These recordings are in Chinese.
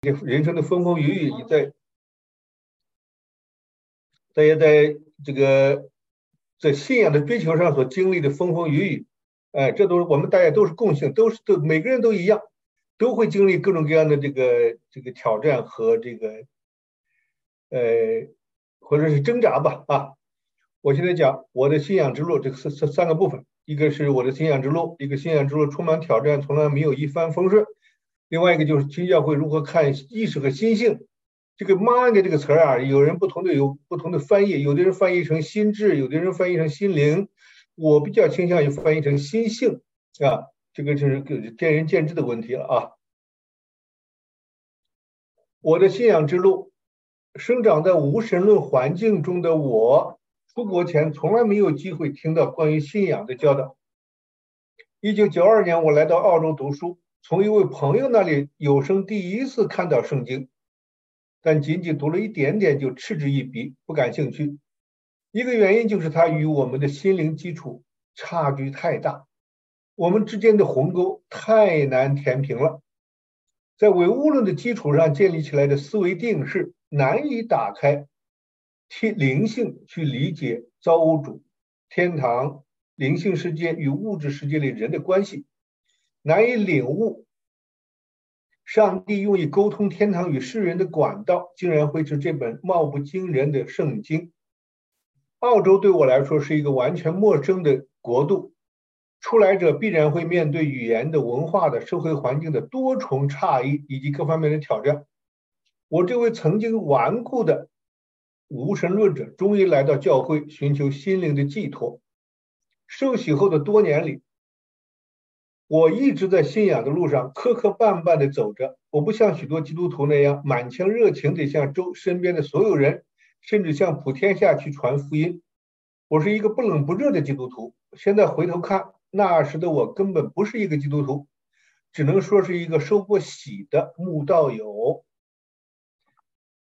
人生的风风雨雨，你在大家在这个在信仰的追求上所经历的风风雨雨，哎，这都是我们大家都是共性，都是都每个人都一样，都会经历各种各样的这个这个挑战和这个呃或者是挣扎吧啊。我现在讲我的信仰之路，这三三三个部分，一个是我的信仰之路，一个信仰之路充满挑战，从来没有一帆风顺。另外一个就是基督教会如何看意识和心性，这个 mind 这个词儿啊，有人不同的有不同的翻译，有的人翻译成心智，有的人翻译成心灵，我比较倾向于翻译成心性啊，这个就是个见仁见智的问题了啊。我的信仰之路，生长在无神论环境中的我，出国前从来没有机会听到关于信仰的教导。一九九二年，我来到澳洲读书。从一位朋友那里有生第一次看到圣经，但仅仅读了一点点就嗤之以鼻，不感兴趣。一个原因就是它与我们的心灵基础差距太大，我们之间的鸿沟太难填平了。在唯物论的基础上建立起来的思维定式难以打开，替灵性去理解造物主、天堂、灵性世界与物质世界里人的关系。难以领悟，上帝用以沟通天堂与世人的管道，竟然会是这本貌不惊人的圣经。澳洲对我来说是一个完全陌生的国度，出来者必然会面对语言的、文化的、社会环境的多重差异以及各方面的挑战。我这位曾经顽固的无神论者，终于来到教会寻求心灵的寄托。受洗后的多年里。我一直在信仰的路上磕磕绊绊地走着。我不像许多基督徒那样满腔热情地向周身边的所有人，甚至向普天下去传福音。我是一个不冷不热的基督徒。现在回头看，那时的我根本不是一个基督徒，只能说是一个受过洗的慕道友。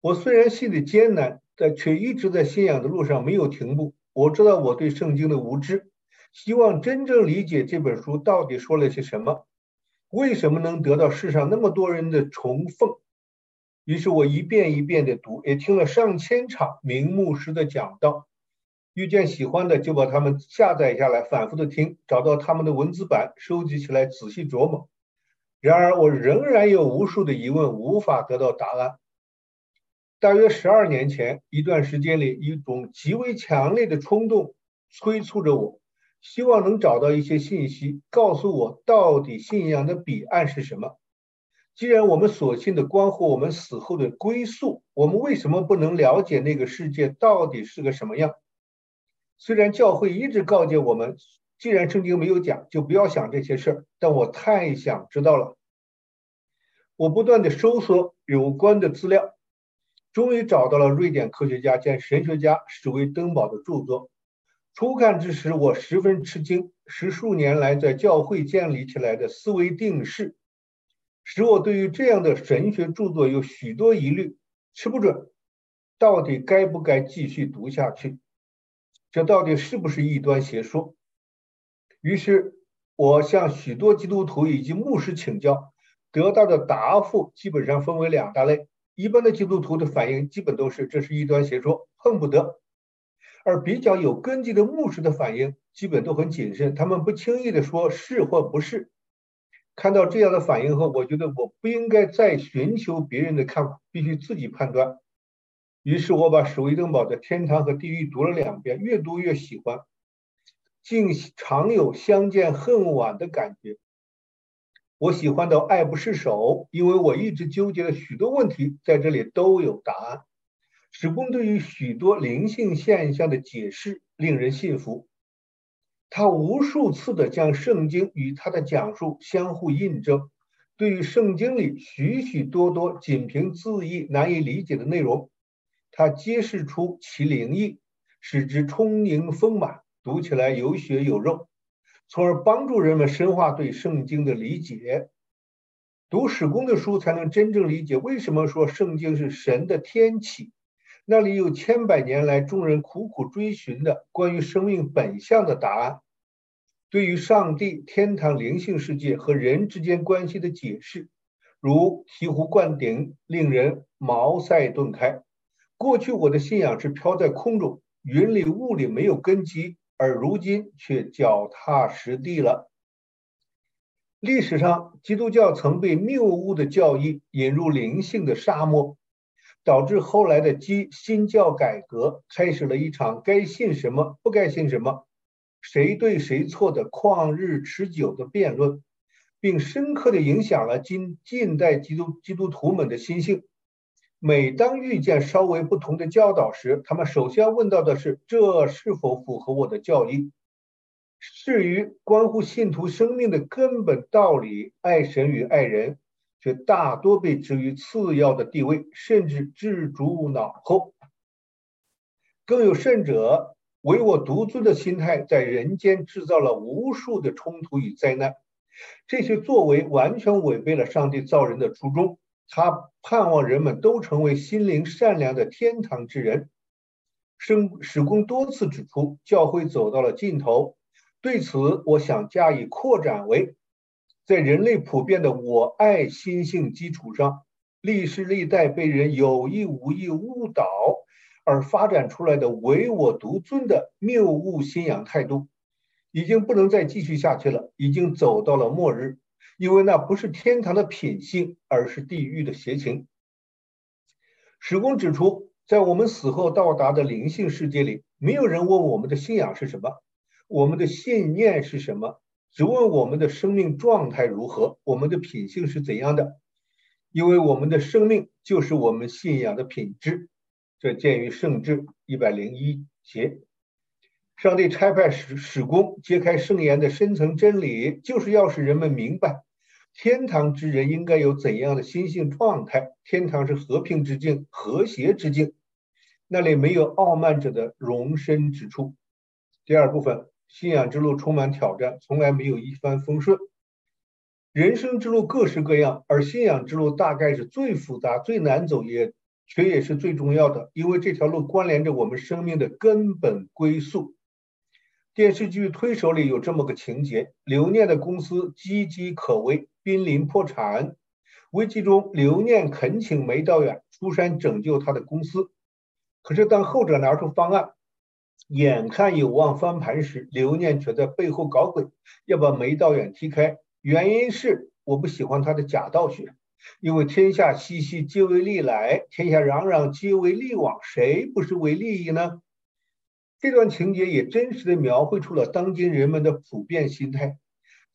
我虽然心里艰难，但却一直在信仰的路上没有停步。我知道我对圣经的无知。希望真正理解这本书到底说了些什么，为什么能得到世上那么多人的崇奉？于是我一遍一遍的读，也听了上千场名牧师的讲道，遇见喜欢的就把他们下载下来，反复的听，找到他们的文字版，收集起来仔细琢磨。然而我仍然有无数的疑问，无法得到答案。大约十二年前一段时间里，一种极为强烈的冲动催促着我。希望能找到一些信息，告诉我到底信仰的彼岸是什么。既然我们所信的关乎我们死后的归宿，我们为什么不能了解那个世界到底是个什么样？虽然教会一直告诫我们，既然圣经没有讲，就不要想这些事儿，但我太想知道了。我不断的搜索有关的资料，终于找到了瑞典科学家兼神学家史威登堡的著作。初看之时，我十分吃惊。十数年来在教会建立起来的思维定式，使我对于这样的神学著作有许多疑虑，吃不准，到底该不该继续读下去？这到底是不是异端邪说？于是，我向许多基督徒以及牧师请教，得到的答复基本上分为两大类：一般的基督徒的反应基本都是这是异端邪说，碰不得。而比较有根基的牧师的反应基本都很谨慎，他们不轻易的说是或不是。看到这样的反应后，我觉得我不应该再寻求别人的看法，必须自己判断。于是我把史威登堡的《天堂和地狱》读了两遍，越读越喜欢，竟常有相见恨晚的感觉。我喜欢到爱不释手，因为我一直纠结的许多问题在这里都有答案。史公对于许多灵性现象的解释令人信服，他无数次的将圣经与他的讲述相互印证。对于圣经里许许多多仅凭字义难以理解的内容，他揭示出其灵异，使之充盈丰满，读起来有血有肉，从而帮助人们深化对圣经的理解。读史公的书，才能真正理解为什么说圣经是神的天启。那里有千百年来众人苦苦追寻的关于生命本相的答案，对于上帝、天堂、灵性世界和人之间关系的解释，如醍醐灌顶，令人茅塞顿开。过去我的信仰是飘在空中，云里雾里，没有根基，而如今却脚踏实地了。历史上，基督教曾被谬误的教义引入灵性的沙漠，导致后来的基新教改革开始了一场该信什么、不该信什么、谁对谁错的旷日持久的辩论，并深刻的影响了今近代基督基督徒们的心性。每当遇见稍微不同的教导时，他们首先问到的是：这是否符合我的教义？至于关乎信徒生命的根本道理，爱神与爱人，却大多被置于次要的地位，甚至置诸脑后。更有甚者，唯我独尊的心态在人间制造了无数的冲突与灾难。这些作为完全违背了上帝造人的初衷。他盼望人们都成为心灵善良的天堂之人。圣史公多次指出，教会走到了尽头。对此，我想加以扩展为：在人类普遍的我爱心性基础上，历世历代被人有意无意误导而发展出来的唯我独尊的谬误信仰态度，已经不能再继续下去了，已经走到了末日。因为那不是天堂的品性，而是地狱的邪情。史公指出，在我们死后到达的灵性世界里，没有人问我们的信仰是什么，我们的信念是什么，只问我们的生命状态如何，我们的品性是怎样的。因为我们的生命就是我们信仰的品质。这见于圣志一百零一节。上帝差派使使工揭开圣言的深层真理，就是要使人们明白，天堂之人应该有怎样的心性状态。天堂是和平之境、和谐之境，那里没有傲慢者的容身之处。第二部分，信仰之路充满挑战，从来没有一帆风顺。人生之路各式各样，而信仰之路大概是最复杂、最难走，也却也是最重要的，因为这条路关联着我们生命的根本归宿。电视剧《推手》里有这么个情节：刘念的公司岌岌可危，濒临破产。危机中，刘念恳请梅道远出山拯救他的公司。可是，当后者拿出方案，眼看有望翻盘时，刘念却在背后搞鬼，要把梅道远踢开。原因是我不喜欢他的假道学，因为天下熙熙，皆为利来；天下攘攘，皆为利往。谁不是为利益呢？这段情节也真实的描绘出了当今人们的普遍心态。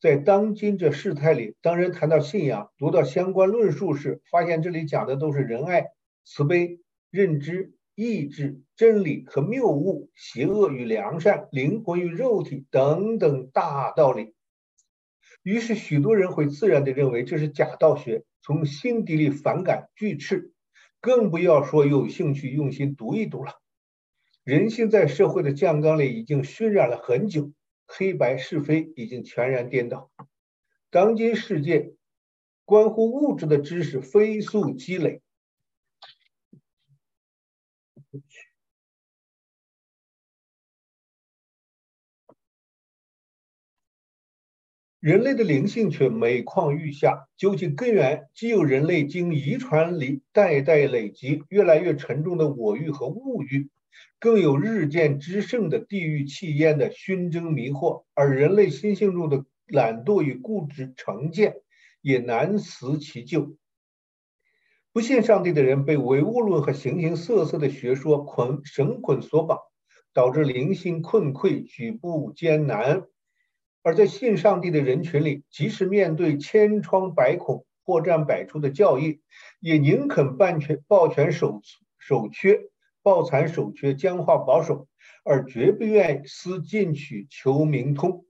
在当今这事态里，当人谈到信仰、读到相关论述时，发现这里讲的都是仁爱、慈悲、认知、意志、真理和谬误、邪恶与良善、灵魂与肉体等等大道理。于是，许多人会自然地认为这是假道学，从心底里反感拒斥，更不要说有兴趣用心读一读了。人性在社会的酱缸里已经熏染了很久，黑白是非已经全然颠倒。当今世界，关乎物质的知识飞速积累，人类的灵性却每况愈下。究其根源，既有人类经遗传里代代累积越来越沉重的我欲和物欲。更有日渐之盛的地狱气焰的熏蒸迷惑，而人类心性中的懒惰与固执成见也难辞其咎。不信上帝的人被唯物论和形形色色的学说捆绳捆索绑，导致灵性困溃、举步艰难；而在信上帝的人群里，即使面对千疮百孔、破绽百出的教义，也宁肯半全抱拳守守缺。抱残守缺、僵化保守，而绝不愿思进取、求明通。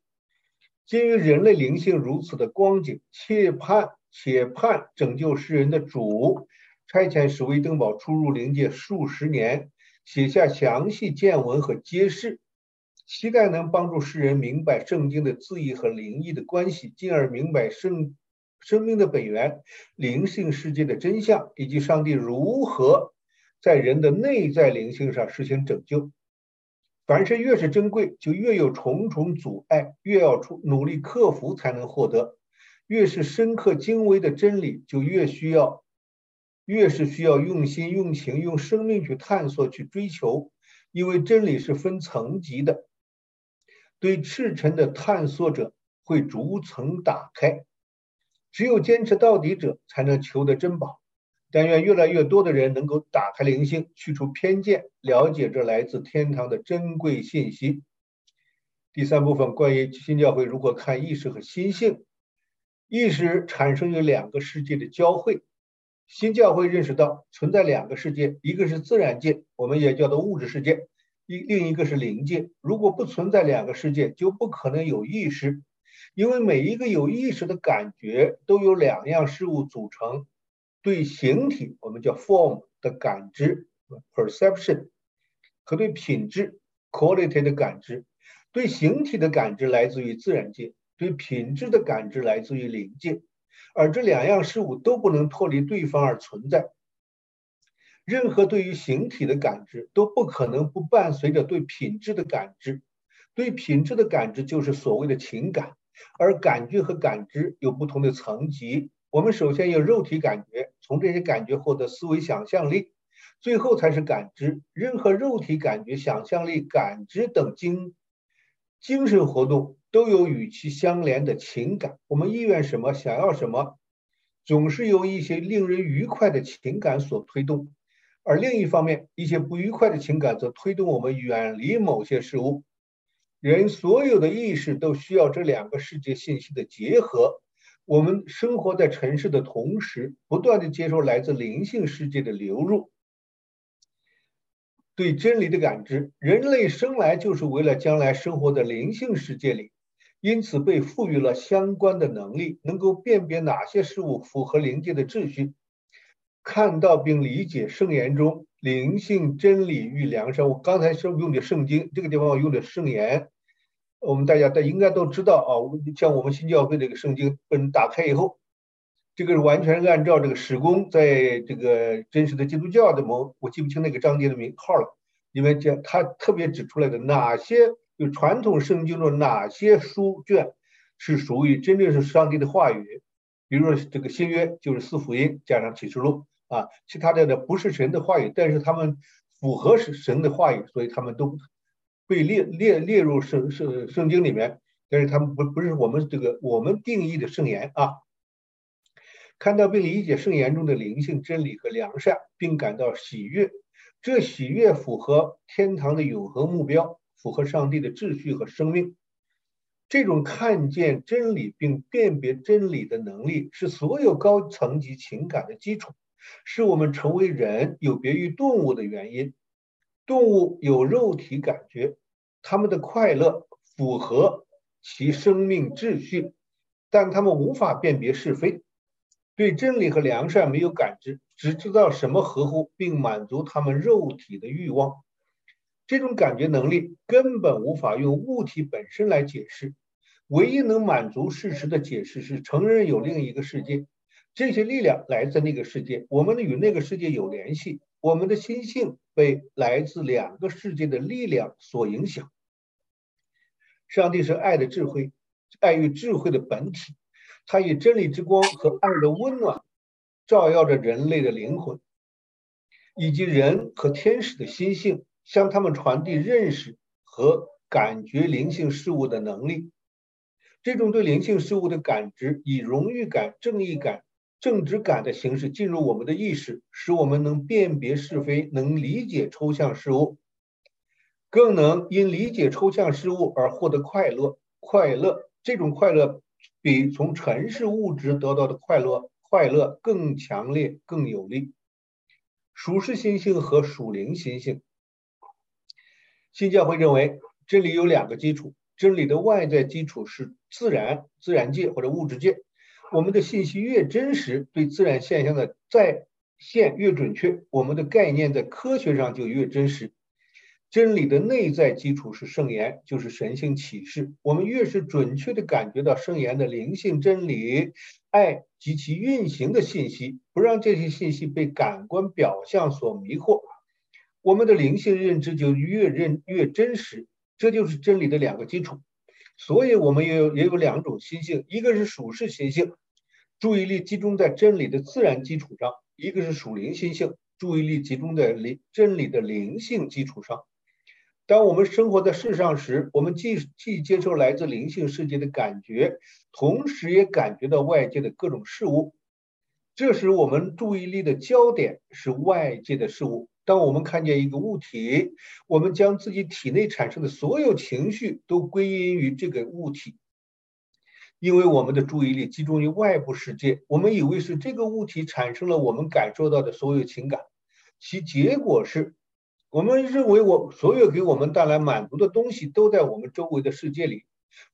基于人类灵性如此的光景，且盼且盼拯救世人的主差遣史威登堡出入灵界数十年，写下详细见闻和揭示，期待能帮助世人明白圣经的字义和灵异的关系，进而明白生生命的本源、灵性世界的真相，以及上帝如何。在人的内在灵性上实行拯救。凡是越是珍贵，就越有重重阻碍，越要出努力克服才能获得。越是深刻精微的真理，就越需要，越是需要用心、用情、用生命去探索、去追求。因为真理是分层级的，对赤诚的探索者会逐层打开，只有坚持到底者才能求得珍宝。但愿越来越多的人能够打开灵性，去除偏见，了解这来自天堂的珍贵信息。第三部分关于新教会如何看意识和心性。意识产生于两个世界的交汇。新教会认识到存在两个世界，一个是自然界，我们也叫做物质世界；一另一个是灵界。如果不存在两个世界，就不可能有意识，因为每一个有意识的感觉都有两样事物组成：对形体我们叫 form 的感知 perception，和对品质 quality 的感知。对形体的感知来自于自然界，对品质的感知来自于灵界。而这两样事物都不能脱离对方而存在。任何对于形体的感知都不可能不伴随着对品质的感知。对品质的感知就是所谓的情感，而感觉和感知有不同的层级。我们首先有肉体感觉，从这些感觉获得思维想象力，最后才是感知。任何肉体感觉、想象力、感知等精精神活动。都有与其相连的情感。我们意愿什么，想要什么，总是由一些令人愉快的情感所推动；而另一方面，一些不愉快的情感则推动我们远离某些事物。人所有的意识都需要这两个世界信息的结合。我们生活在城市的同时，不断的接受来自灵性世界的流入。对真理的感知，人类生来就是为了将来生活在灵性世界里。因此，被赋予了相关的能力，能够辨别哪些事物符合灵界的秩序，看到并理解圣言中灵性真理与良善。我刚才说用的圣经，这个地方我用的圣言，我们大家都应该都知道啊。像我们新教会这个圣经，本，打开以后，这个是完全按照这个史工在这个真实的基督教的某，我记不清那个章节的名号了，因为讲他特别指出来的哪些。就传统圣经中哪些书卷是属于真正是上帝的话语？比如说这个新约就是四福音加上启示录啊，其他的呢不是神的话语，但是他们符合神的话语，所以他们都被列列列入圣圣圣经里面。但是他们不不是我们这个我们定义的圣言啊。看到并理解圣言中的灵性真理和良善，并感到喜悦，这喜悦符合天堂的永恒目标。符合上帝的秩序和生命，这种看见真理并辨别真理的能力，是所有高层级情感的基础，是我们成为人有别于动物的原因。动物有肉体感觉，他们的快乐符合其生命秩序，但他们无法辨别是非，对真理和良善没有感知，只知道什么合乎并满足他们肉体的欲望。这种感觉能力根本无法用物体本身来解释，唯一能满足事实的解释是承认有另一个世界，这些力量来自那个世界，我们与那个世界有联系，我们的心性被来自两个世界的力量所影响。上帝是爱的智慧，爱与智慧的本体，它以真理之光和爱的温暖照耀着人类的灵魂，以及人和天使的心性。向他们传递认识和感觉灵性事物的能力。这种对灵性事物的感知，以荣誉感、正义感、正直感的形式进入我们的意识，使我们能辨别是非，能理解抽象事物，更能因理解抽象事物而获得快乐。快乐，这种快乐比从尘世物质得到的快乐快乐更强烈、更有力。属世心性和属灵心性。新教会认为，真理有两个基础。真理的外在基础是自然、自然界或者物质界。我们的信息越真实，对自然现象的再现越准确，我们的概念在科学上就越真实。真理的内在基础是圣言，就是神性启示。我们越是准确地感觉到圣言的灵性真理、爱及其运行的信息，不让这些信息被感官表象所迷惑。我们的灵性认知就越认越真实，这就是真理的两个基础。所以，我们也有也有两种心性，一个是属世心性，注意力集中在真理的自然基础上；一个是属灵心性，注意力集中在灵真理的灵性基础上。当我们生活在世上时，我们既既接受来自灵性世界的感觉，同时也感觉到外界的各种事物。这时，我们注意力的焦点是外界的事物。当我们看见一个物体，我们将自己体内产生的所有情绪都归因于这个物体，因为我们的注意力集中于外部世界，我们以为是这个物体产生了我们感受到的所有情感，其结果是，我们认为我所有给我们带来满足的东西都在我们周围的世界里。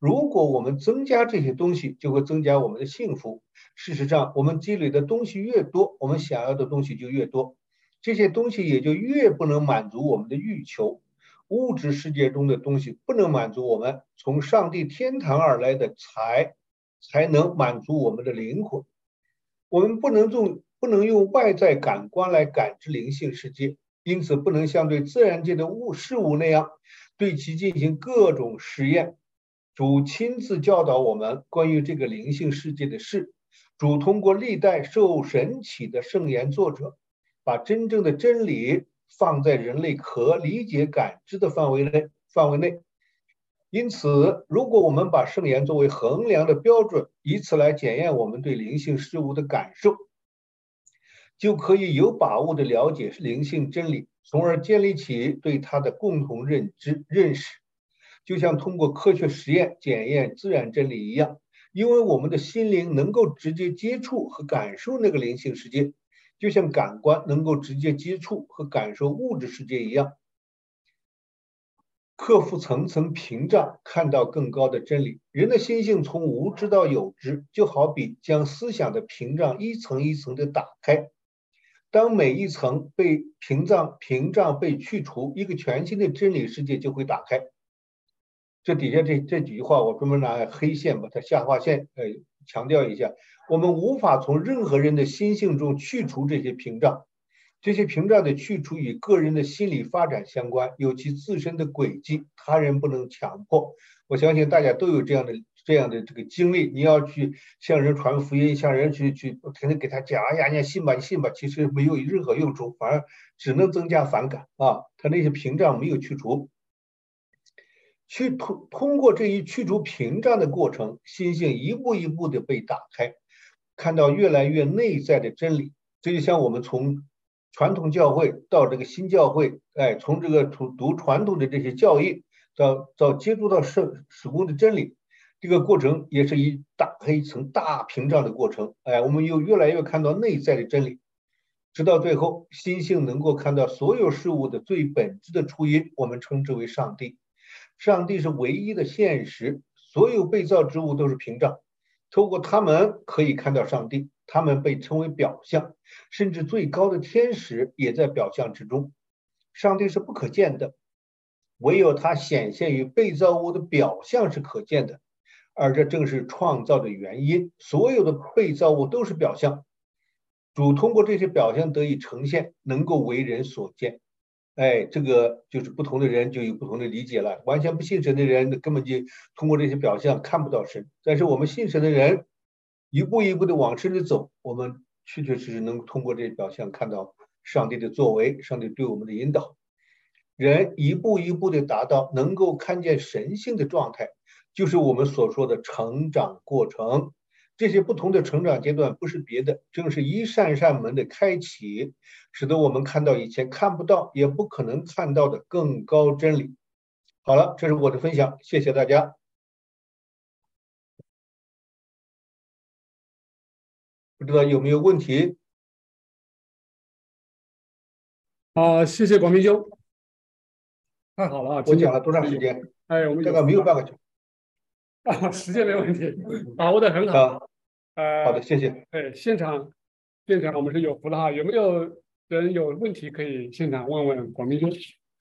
如果我们增加这些东西，就会增加我们的幸福。事实上，我们积累的东西越多，我们想要的东西就越多。这些东西也就越不能满足我们的欲求。物质世界中的东西不能满足我们从上帝天堂而来的才，才能满足我们的灵魂。我们不能用不能用外在感官来感知灵性世界，因此不能像对自然界的物事物那样对其进行各种实验。主亲自教导我们关于这个灵性世界的事。主通过历代受神启的圣言作者。把真正的真理放在人类可理解感知的范围内范围内，因此，如果我们把圣言作为衡量的标准，以此来检验我们对灵性事物的感受，就可以有把握的了解灵性真理，从而建立起对它的共同认知认识，就像通过科学实验检验自然真理一样，因为我们的心灵能够直接接触和感受那个灵性世界。就像感官能够直接接触和感受物质世界一样，克服层层屏障，看到更高的真理。人的心性从无知到有知，就好比将思想的屏障一层一层的打开。当每一层被屏障屏障被去除，一个全新的真理世界就会打开。这底下这这几句话，我专门拿黑线把它下划线，呃，强调一下。我们无法从任何人的心性中去除这些屏障，这些屏障的去除与个人的心理发展相关，有其自身的轨迹，他人不能强迫。我相信大家都有这样的这样的这个经历。你要去向人传福音，向人去去不停的给他讲，哎呀，你信吧，你信吧，其实没有任何用处，反而只能增加反感啊。他那些屏障没有去除。去通通过这一去除屏障的过程，心性一步一步的被打开。看到越来越内在的真理，这就像我们从传统教会到这个新教会，哎，从这个读读传统的这些教义，到到接触到圣史公的真理，这个过程也是一打开一层大屏障的过程，哎，我们又越来越看到内在的真理，直到最后，心性能够看到所有事物的最本质的初因，我们称之为上帝。上帝是唯一的现实，所有被造之物都是屏障。透过他们可以看到上帝，他们被称为表象，甚至最高的天使也在表象之中。上帝是不可见的，唯有他显现于被造物的表象是可见的，而这正是创造的原因。所有的被造物都是表象，主通过这些表象得以呈现，能够为人所见。哎，这个就是不同的人就有不同的理解了。完全不信神的人，根本就通过这些表象看不到神。但是我们信神的人，一步一步的往深里走，我们确确实实能通过这些表象看到上帝的作为，上帝对我们的引导。人一步一步的达到能够看见神性的状态，就是我们所说的成长过程。这些不同的成长阶段不是别的，正是一扇扇门的开启，使得我们看到以前看不到也不可能看到的更高真理。好了，这是我的分享，谢谢大家。不知道有没有问题？好，谢谢广明兄，太好了啊！我讲了多长时间？哎，我们大概没有半个小时。啊，时间没问题，把握的很好。呃，好的，谢谢。对，现场，现场我们是有福的哈。有没有人有问题可以现场问问广斌兄？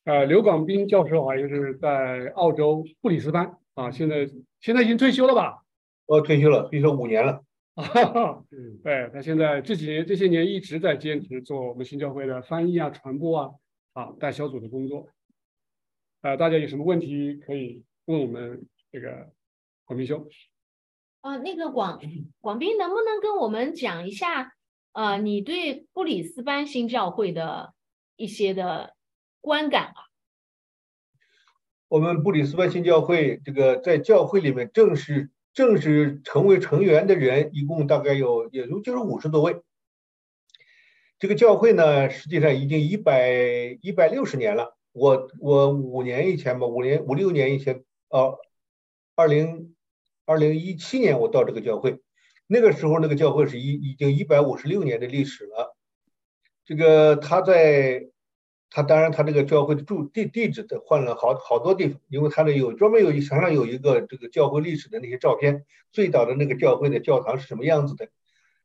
呃，刘广斌教授好像是在澳洲布里斯班啊，现在现在已经退休了吧？哦，退休了，退休五年了。啊，对他现在这几年这些年一直在坚持做我们新教会的翻译啊、传播啊，啊，带小组的工作。呃，大家有什么问题可以问我们这个。黄明兄，啊，那个广广斌，能不能跟我们讲一下，呃，你对布里斯班新教会的一些的观感啊？我们布里斯班新教会这个在教会里面正式正式成为成员的人，一共大概有也就就是五十多位。这个教会呢，实际上已经一百一百六十年了。我我五年以前吧，五年五六年以前，呃，二零。二零一七年我到这个教会，那个时候那个教会是一已经一百五十六年的历史了。这个他在，他当然他这个教会的住地地址的换了好好多地方，因为他那有专门有墙上有一个这个教会历史的那些照片，最早的那个教会的教堂是什么样子的，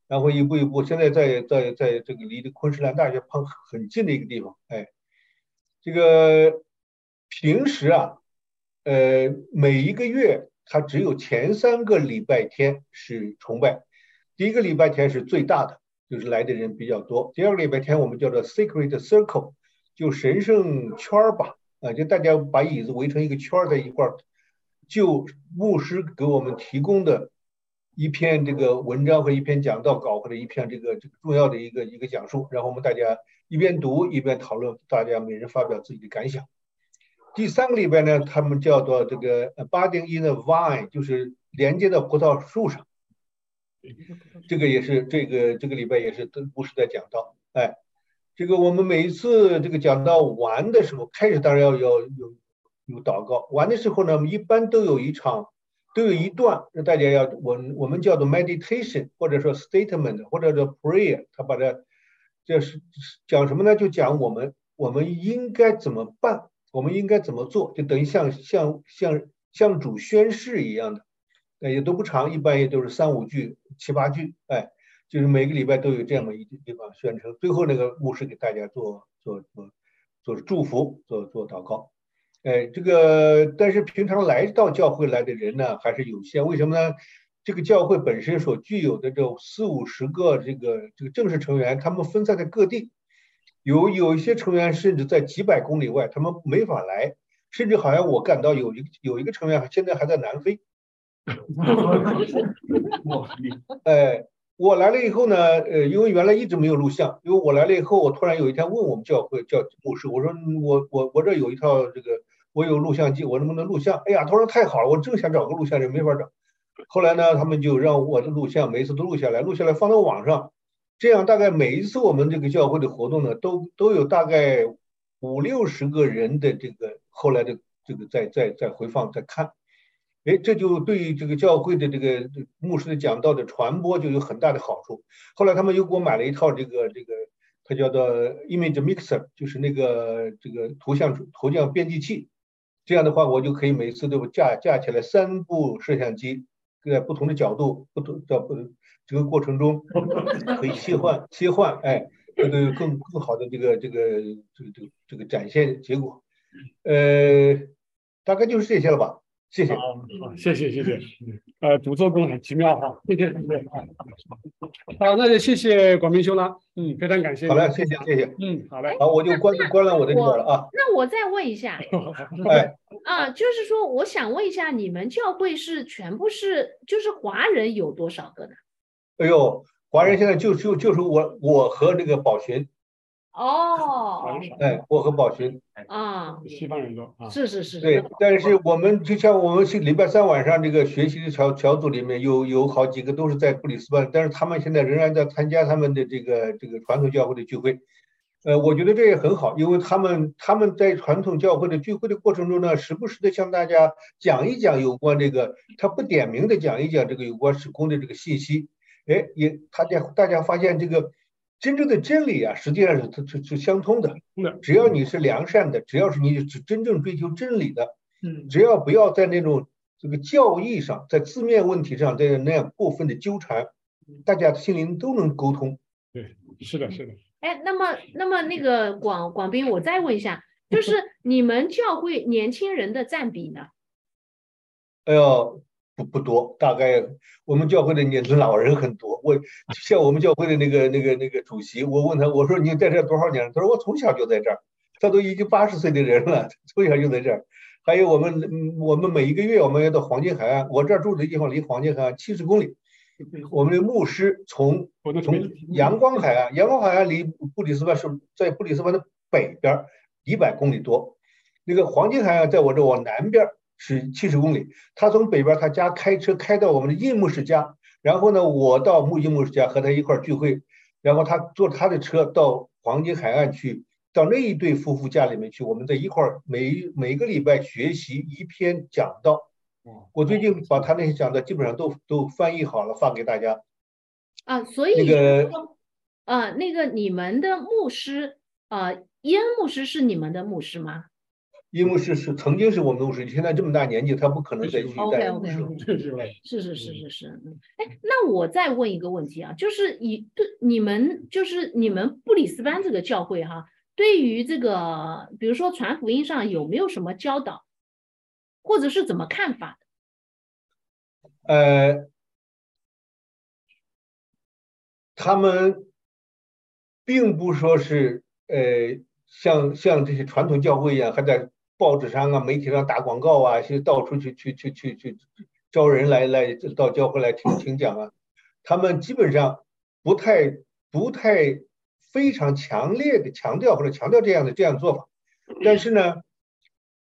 然后一步一步，现在在在在这个离昆士兰大学旁很近的一个地方，哎，这个平时啊，呃，每一个月。它只有前三个礼拜天是崇拜，第一个礼拜天是最大的，就是来的人比较多。第二个礼拜天我们叫做 Sacred Circle，就神圣圈儿吧，啊，就大家把椅子围成一个圈儿在一块儿，就牧师给我们提供的一篇这个文章和一篇讲道稿或者一篇这个这个重要的一个一个讲述，然后我们大家一边读一边讨论，大家每人发表自己的感想。第三个礼拜呢，他们叫做这个 budding in the vine，就是连接到葡萄树上。这个也是这个这个礼拜也是都不是在讲到，哎，这个我们每一次这个讲到完的时候，开始当然要要有有祷告，完的时候呢，一般都有一场，都有一段，大家要我我们叫做 meditation，或者说 statement，或者说 prayer，他把它这是讲什么呢？就讲我们我们应该怎么办。我们应该怎么做？就等于像像像像主宣誓一样的，也都不长，一般也都是三五句、七八句，哎，就是每个礼拜都有这么一地方宣称。最后那个牧师给大家做做做做祝福，做做祷告，哎，这个但是平常来到教会来的人呢还是有限，为什么呢？这个教会本身所具有的这四五十个这个这个正式成员，他们分散在各地。有有一些成员甚至在几百公里外，他们没法来，甚至好像我感到有一有一个成员现在还在南非。哎，我来了以后呢，呃，因为原来一直没有录像，因为我来了以后，我突然有一天问我们教会教牧师，我说我我我这有一套这个，我有录像机，我能不能录像？哎呀，他说太好了，我正想找个录像人，没法找。后来呢，他们就让我的录像每次都录下来，录下来放到网上。这样大概每一次我们这个教会的活动呢，都都有大概五六十个人的这个后来的这个在在在回放在看，哎，这就对于这个教会的这个牧师的讲道的传播就有很大的好处。后来他们又给我买了一套这个这个，它叫做 Image Mixer，就是那个这个图像图像编辑器。这样的话，我就可以每次都架架起来三部摄像机，在不同的角度，不同的不。这个过程中 可以切换切换，哎，这个更更好的这个这个这个这个这个展现结果，呃，大概就是这些了吧，谢谢。好，谢谢谢谢，呃，主做工很奇妙哈，谢谢谢谢。好，那就谢谢广明兄了，嗯，非常感谢。好嘞，谢谢谢谢，嗯，好嘞。好，我就关关了我的这个了啊。那我再问一下，哎，啊，就是说，我想问一下，你们教会是全部是就是华人有多少个呢？哎呦，华人现在就就就是我我和那个宝群，哦，哎，我和宝群啊，西方人多啊，是是是，对，但是我们就像我们是礼拜三晚上这个学习的小小组里面有有好几个都是在布里斯班，但是他们现在仍然在参加他们的这个这个传统教会的聚会，呃，我觉得这也很好，因为他们他们在传统教会的聚会的过程中呢，时不时的向大家讲一讲有关这个，他不点名的讲一讲这个有关时空的这个信息。哎，也，大家大家发现这个真正的真理啊，实际上是它是是相通的。只要你是良善的，只要是你是真正追求真理的，嗯，只要不要在那种这个教义上，在字面问题上在那样过分的纠缠，大家心灵都能沟通。对，是的，是的。哎，那么那么那个广广斌，我再问一下，就是 你们教会年轻人的占比呢？哎呦。不不多，大概我们教会的年轻老人很多。我像我们教会的那个那个那个主席，我问他，我说你在这多少年？他说我从小就在这儿。他都已经八十岁的人了，从小就在这儿。还有我们嗯我们每一个月我们要到黄金海岸，我这儿住的地方离黄金海岸七十公里。我们的牧师从从阳光海岸，阳光海岸离布里斯班是在布里斯班的北边一百公里多，那个黄金海岸在我这往南边是七十公里。他从北边他家开车开到我们的印牧师家，然后呢，我到木印牧师家和他一块聚会，然后他坐他的车到黄金海岸去，到那一对夫妇家里面去，我们在一块每每个礼拜学习一篇讲道。我最近把他那些讲的基本上都都翻译好了，发给大家。啊，所以那个呃，那个你们的牧师呃，伊恩牧师是你们的牧师吗？伊牧师是曾经是我们的牧师，现在这么大年纪，他不可能再去带牧师。是是是是是。哎，那我再问一个问题啊，就是你对你们就是你们布里斯班这个教会哈，对于这个比如说传福音上有没有什么教导？或者是怎么看法的？呃，他们并不说是呃，像像这些传统教会一样，还在报纸上啊、媒体上打广告啊，去到处去去去去去招人来来到教会来听 听讲啊。他们基本上不太不太非常强烈的强调或者强调这样的这样的做法，但是呢。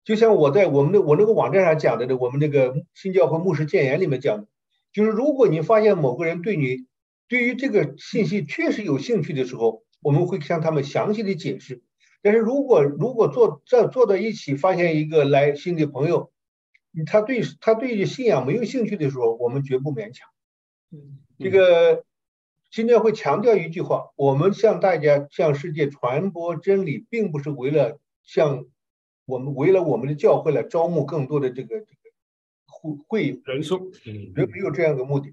就像我在我们的我那个网站上讲的，我们那个新教会牧师建言里面讲的，就是如果你发现某个人对你对于这个信息确实有兴趣的时候，我们会向他们详细的解释。但是如果如果坐在坐在一起，发现一个来新的朋友，他对他对信仰没有兴趣的时候，我们绝不勉强。这个今天会强调一句话：我们向大家向世界传播真理，并不是为了向。我们为了我们的教会来招募更多的这个这个会会人数，人没有这样的目的，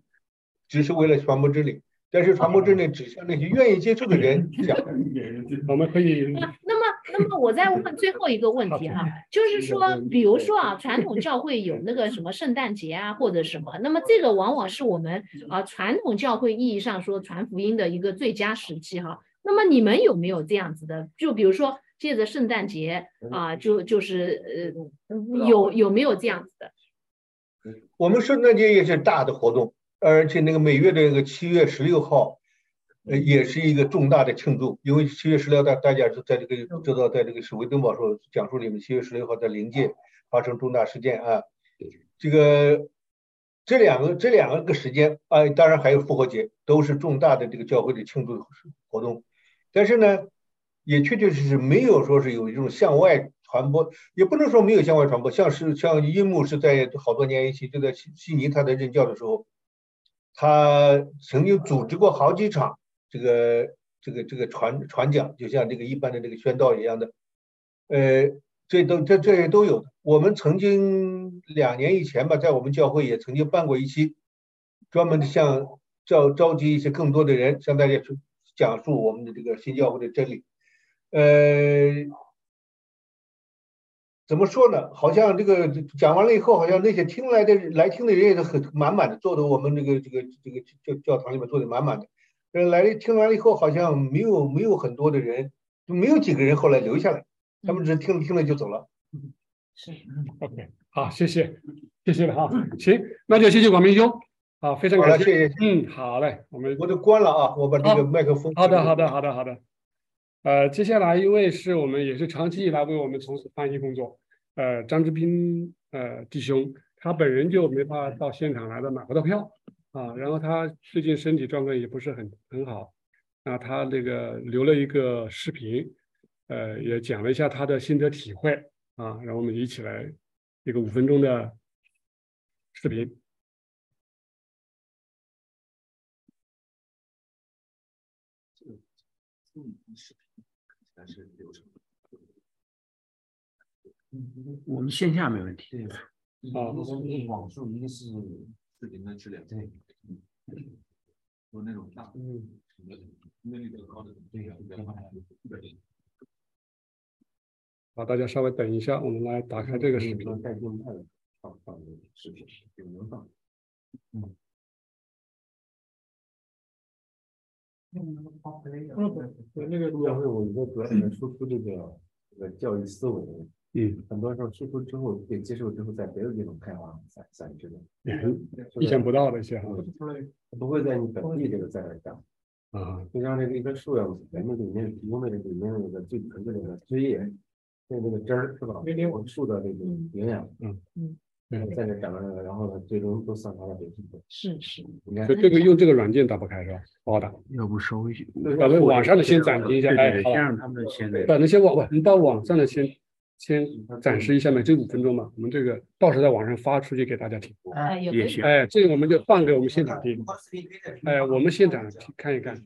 只是为了传播真理。但是传播真理只向那些愿意接触的人讲。我们可以。那那么我再问最后一个问题哈，就是说，比如说啊，传统教会有那个什么圣诞节啊或者什么，那么这个往往是我们啊传统教会意义上说传福音的一个最佳时期哈。那么你们有没有这样子的？就比如说。借着圣诞节啊，就就是呃，有有没有这样子的？我们圣诞节也是大的活动，而且那个每月的那个七月十六号，呃，也是一个重大的庆祝。因为七月十六大大家是在这个知道，在这个史维登堡说讲述里面，七月十六号在临界发生重大事件啊。这个这两个这两个时间啊，当然还有复活节，都是重大的这个教会的庆祝活动。但是呢。也确确实实没有说是有一种向外传播，也不能说没有向外传播。像是像樱木是在好多年以前就在悉悉尼他在任教的时候，他曾经组织过好几场这个这个这个传传讲，就像这个一般的这个宣道一样的，呃，这都这这些都有。我们曾经两年以前吧，在我们教会也曾经办过一期，专门的向召召集一些更多的人向大家去讲述我们的这个新教会的真理。呃，怎么说呢？好像这个讲完了以后，好像那些听来的来听的人也是很满满的，坐的我们这个这个这个教教堂里面坐的满满的。呃，来了听完了以后，好像没有没有很多的人，就没有几个人后来留下来，他们只是听听了就走了。是，OK，好，谢谢，谢谢了哈。行，那就谢谢广明兄，好，非常感谢，谢谢。嗯，好嘞，我们我就关了啊，我把这个麦克风。好的，好的，好的，好的。呃，接下来一位是我们也是长期以来为我们从事翻译工作，呃，张志斌呃弟兄，他本人就没法到现场来的，买不到票啊。然后他最近身体状况也不是很很好，那他那个留了一个视频，呃，也讲了一下他的心得体会啊，让我们一起来一个五分钟的视频。嗯，视频。但是流程，嗯，我们线下没问题。对，啊，网速一个是视频的质量，对，嗯，有那种大，嗯，内率比较高的，对，比较快，对。好，大家稍微等一下，我们来打开这个视频。带动态的放放视频，有能放，嗯。嗯，对，那个教会我一个主要里面输出这个这个教育思维，嗯，很多时候输出之后被接受之后，在别的地方开花散散枝的，意想不到的一些哈。不会在你本地这个在那讲。啊，就像那个一棵树样子，人们里面提供的这里面那个最纯的那个枝叶，那那个汁儿是吧？我们树的那种营养，嗯嗯，在这长着，然后呢，最终都散发到别地方。是是，你看这这个用这个软件打不开是吧？不好打。要不稍微把那网上的先暂停一下，哎，先让他们先那把那些网不，你把网上的先先展示一下嘛，就五分钟嘛，我们这个到时候在网上发出去给大家听。哎，有也行。哎，这个我们就放给我们现场听。哎，我们现场看一看，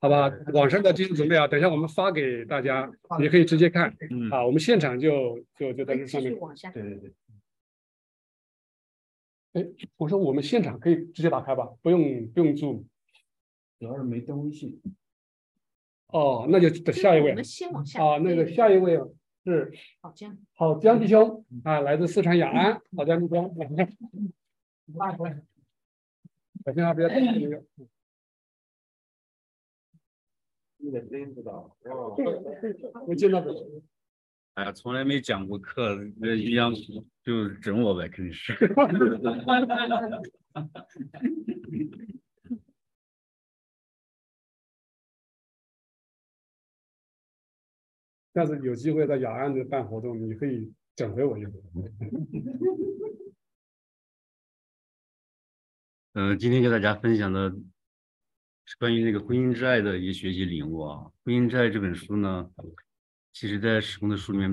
好吧？网上的技术准备啊，等一下我们发给大家，你可以直接看。嗯啊，我们现场就就就在这上面。对对对。哎，我说我们现场可以直接打开吧，不用不用 Zoom。主要是没登微信。哦，那就等下一位我们先往下。啊，那个下一位是好江。好江弟兄啊，来自四川雅安，好江弟兄，拉过来，小心啊，别动这个。你得真知道。我见到的。哎呀，从来没讲过课，那一样就整我呗，肯定是。下次有机会在雅安的办活动，你可以整回我一回。嗯，今天给大家分享的是关于那个《婚姻之爱》的一个学习领悟啊。《婚姻之爱》这本书呢，其实在史工的书里面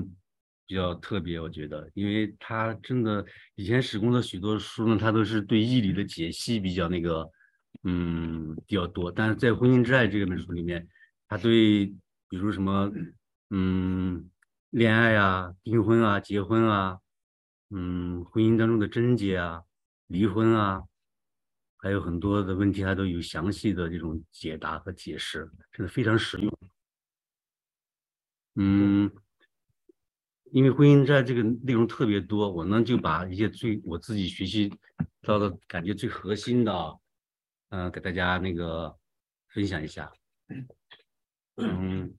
比较特别，我觉得，因为它真的以前史工的许多书呢，它都是对义理的解析比较那个，嗯，比较多。但是在《婚姻之爱》这本书里面，它对比如什么，嗯，恋爱啊、订婚啊、结婚啊，嗯，婚姻当中的贞洁啊、离婚啊。还有很多的问题，它都有详细的这种解答和解释，真的非常实用。嗯，因为婚姻债这个内容特别多，我呢就把一些最我自己学习到的感觉最核心的，嗯，给大家那个分享一下。嗯，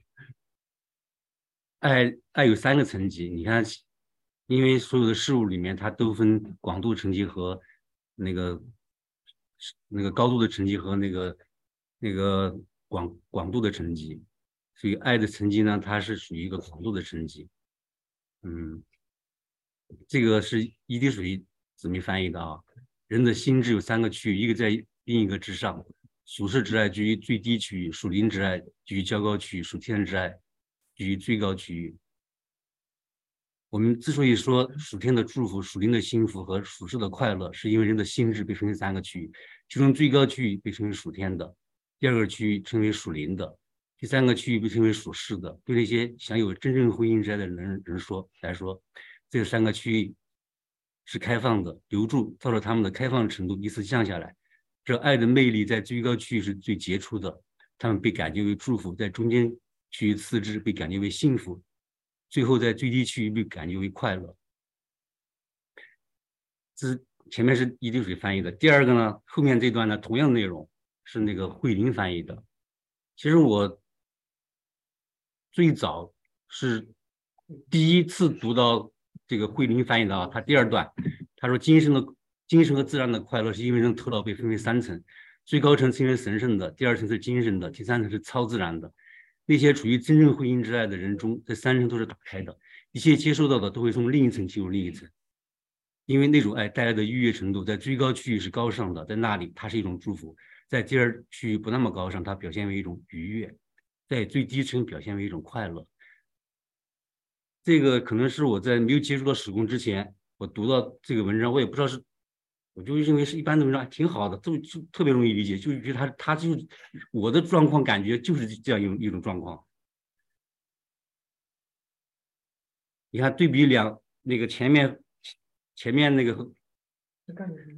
爱爱有三个层级，你看，因为所有的事物里面它都分广度层级和那个。那个高度的层级和那个那个广广度的层级，所以爱的层级呢，它是属于一个广度的层级。嗯，这个是一滴水怎么翻译的啊？人的心智有三个区域，一个在另一个之上，属世之爱居于最低区域，属灵之爱居于较高区域，属天之爱居于最高区域。我们之所以说属天的祝福、属灵的幸福和属世的快乐，是因为人的心智被分为三个区域，其中最高区域被称为属天的，第二个区域称为属灵的，第三个区域被称为属世的。对那些享有真正婚姻之爱的人人说来说，这三个区域是开放的，留住，到了他们的开放程度依次降下来。这爱的魅力在最高区域是最杰出的，他们被感觉为祝福；在中间区域次之，被感觉为幸福。最后在最低区域被感觉为快乐，这前面是一滴水翻译的。第二个呢，后面这段呢，同样内容是那个慧林翻译的。其实我最早是第一次读到这个慧林翻译的啊，他第二段他说：“精神的精神和自然的快乐，是因为人头脑被分为三层，最高层称为神圣的，第二层是精神的，第三层是超自然的。”那些处于真正婚姻之爱的人中，这三层都是打开的，一切接收到的都会从另一层进入另一层，因为那种爱带来的愉悦程度，在最高区域是高尚的，在那里它是一种祝福；在第二区域不那么高尚，它表现为一种愉悦；在最低层表现为一种快乐。这个可能是我在没有接触到史工之前，我读到这个文章，我也不知道是。我就认为是一般的文章挺好的，就就特别容易理解，就觉得他他就我的状况感觉就是这样一种一种状况。你看对比两那个前面前面那个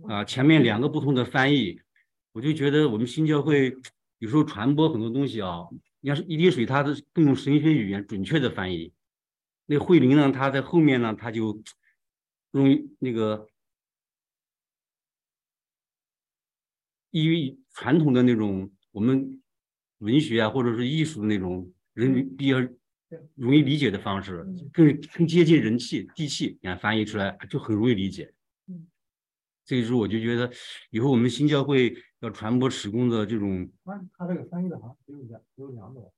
啊前面两个不同的翻译，我就觉得我们新教会有时候传播很多东西啊，你要是一滴水，它的更用神学语言准确的翻译，那慧灵呢，他在后面呢，他就用那个。因为传统的那种我们文学啊，或者是艺术的那种人比较容易理解的方式，更更接近人气地气，你看翻译出来就很容易理解。嗯，这个时候我就觉得，以后我们新教会要传播史工的这种，他这个翻译的哈，有两有两种。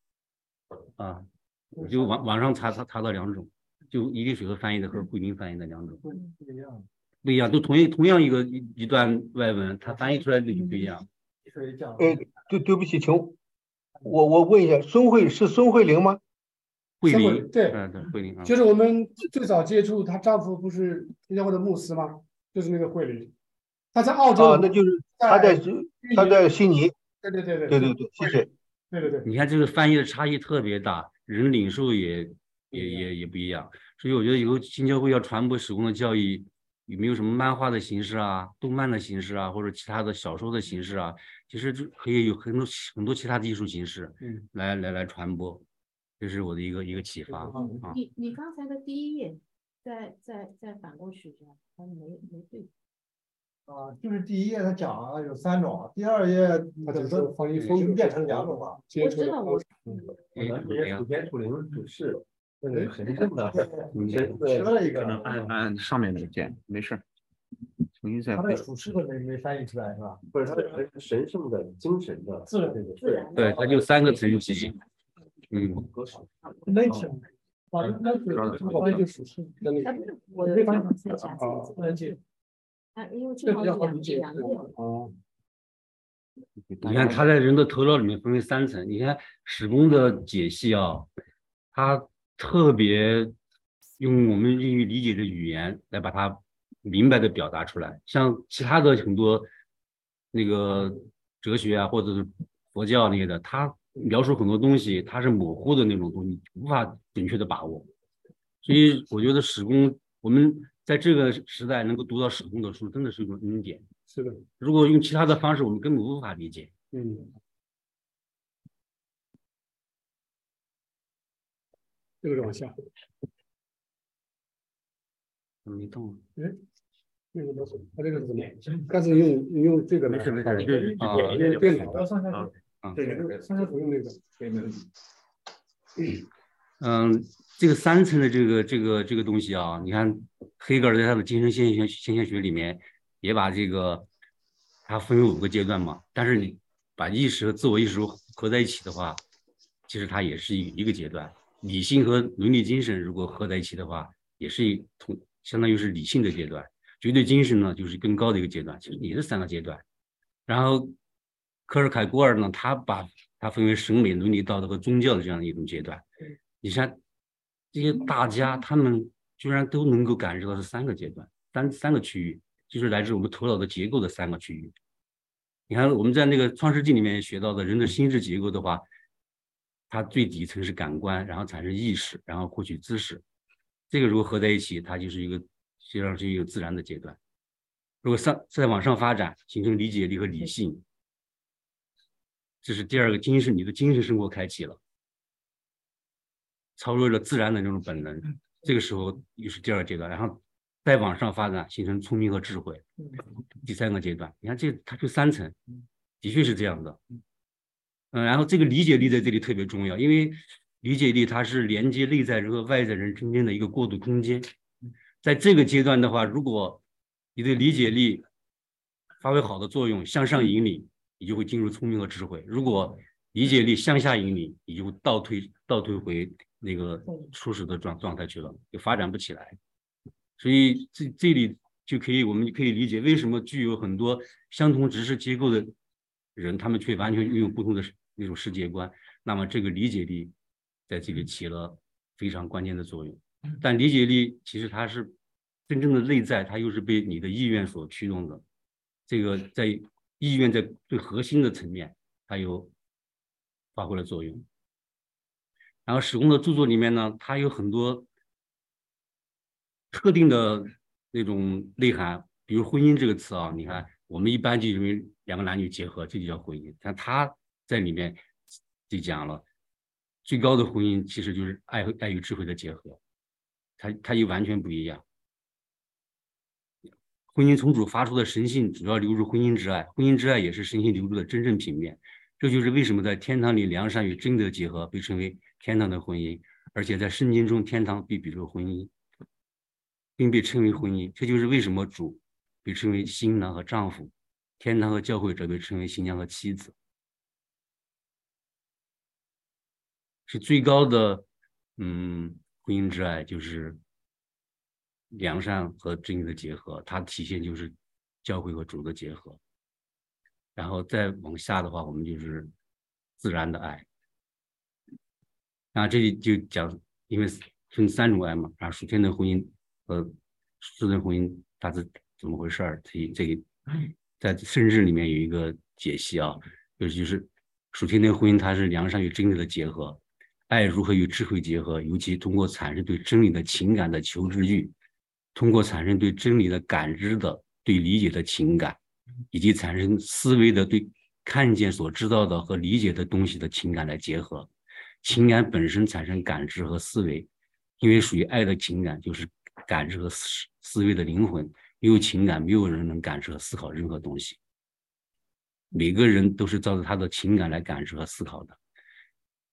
啊，我就网网上查查查到两种，就一滴水和翻译的和桂林翻译的两种，不不一样，不一样，都同一同样一个一一段外文，它翻译出来的就不一样。呃，对对不起，请我我问一下，孙慧是孙慧玲吗？慧玲，对，嗯对，慧玲啊，就是我们最早接触她丈夫不是新加坡的牧师吗？就是那个慧玲，她在澳洲，啊，那就是她在她在悉尼，对对对对对对对，谢谢，对对对，你看这个翻译的差异特别大，人领受也也也也不一样，所以我觉得以后新教会要传播史工的教育，有没有什么漫画的形式啊、动漫的形式啊，或者其他的小说的形式啊，其实就可以有很多很多其他的艺术形式，嗯，来来来传播，这是我的一个一个启发啊。你你刚才的第一页，再再再反过去一下，它没没对。啊，就是第一页他讲了有三种，第二页它就是变成两种了。我知道我。哎，普天处灵主事，那个神圣的，嗯神缺了一个，按按上面那个键，没事。重新再他那属世的没没翻译出来是吧？不是，他是神圣的、精神的、自然的自然对，他就三个层级，嗯，nature，啊，那是那就属是那啊，个不是我的翻译再讲啊，不能解啊，因为好理解两两个。哦，你看他在人的头脑里面分为三层，你看史工的解析啊，它特别用我们英语理解的语言来把它明白的表达出来，像其他的很多那个哲学啊，或者是佛教那些的，它描述很多东西，它是模糊的那种东西，无法准确的把握。所以我觉得史工，我们在这个时代能够读到史工的书，真的是一种恩典。是的，如果用其他的方式，我们根本无法理解。嗯，这个是往下，没动。那个不是，它这个是怎么？但是用用这个没事没事这这啊因为电脑要上下啊啊对，上下图用那个，嗯，这个三层的这个这个这个东西啊，你看黑格尔在他的精神现象现象学里面也把这个它分为五个阶段嘛。但是你把意识和自我意识合在一起的话，其实它也是一一个阶段。理性和伦理精神如果合在一起的话，也是一同相当于是理性的阶段。绝对精神呢，就是更高的一个阶段，其实也是三个阶段。然后科尔凯郭尔呢，他把它分为审美、伦理、道德和宗教的这样一种阶段。你像这些大家，他们居然都能够感受到是三个阶段，三三个区域，就是来自我们头脑的结构的三个区域。你看我们在那个《创世纪》里面学到的人的心智结构的话，它最底层是感官，然后产生意识，然后获取知识。这个如果合在一起，它就是一个实际上是一个自然的阶段。如果上再往上发展，形成理解力和理性，这是第二个精神，你的精神生活开启了。超越了自然的那种本能，这个时候又是第二个阶段，然后再往上发展，形成聪明和智慧，第三个阶段。你看这它就三层，的确是这样的。嗯，然后这个理解力在这里特别重要，因为理解力它是连接内在人和外在人中间的一个过渡空间。在这个阶段的话，如果你的理解力发挥好的作用，向上引领，你就会进入聪明和智慧；如果理解力向下引领，你就会倒退，倒退回那个初始的状状态去了，就发展不起来。所以这这里就可以，我们可以理解为什么具有很多相同知识结构的人，他们却完全拥有不同的那种世界观。那么这个理解力在这个起了非常关键的作用。但理解力其实它是真正的内在，它又是被你的意愿所驱动的。这个在意愿在最核心的层面，它有发挥了作用。然后史公的著作里面呢，它有很多特定的那种内涵，比如婚姻这个词啊，你看我们一般就认为两个男女结合，这就叫婚姻。但他在里面就讲了，最高的婚姻其实就是爱和爱与智慧的结合，它它又完全不一样。婚姻从主发出的神性主要流入婚姻之爱，婚姻之爱也是神性流入的真正平面。这就是为什么在天堂里良善与真德结合，被称为天堂的婚姻；而且在圣经中，天堂被比作婚姻，并被称为婚姻。这就是为什么主被称为新郎和丈夫，天堂和教会则被称为新娘和妻子，是最高的，嗯，婚姻之爱就是良善和正义的结合，它体现就是教会和主的结合。然后再往下的话，我们就是自然的爱。那这里就讲，因为分三种爱嘛，啊，属天的婚姻和私人婚姻它是怎么回事儿？这这个在圣日里面有一个解析啊，就是就是属天的婚姻它是良善与真理的结合，爱如何与智慧结合？尤其通过产生对真理的情感的求知欲，通过产生对真理的感知的对理解的情感，以及产生思维的对看见所知道的和理解的东西的情感来结合。情感本身产生感知和思维，因为属于爱的情感就是感知和思思维的灵魂。没有情感，没有人能感知和思考任何东西。每个人都是照着他的情感来感知和思考的。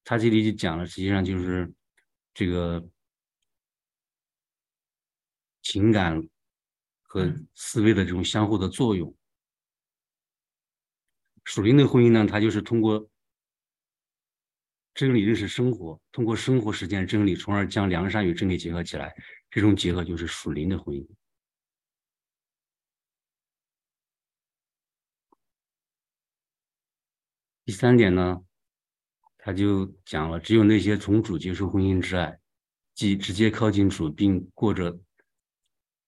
他这里就讲了，实际上就是这个情感和思维的这种相互的作用。属灵的婚姻呢，它就是通过。真理认识生活，通过生活实践真理，从而将良善与真理结合起来。这种结合就是属灵的婚姻。第三点呢，他就讲了，只有那些从主接受婚姻之爱，即直接靠近主并过着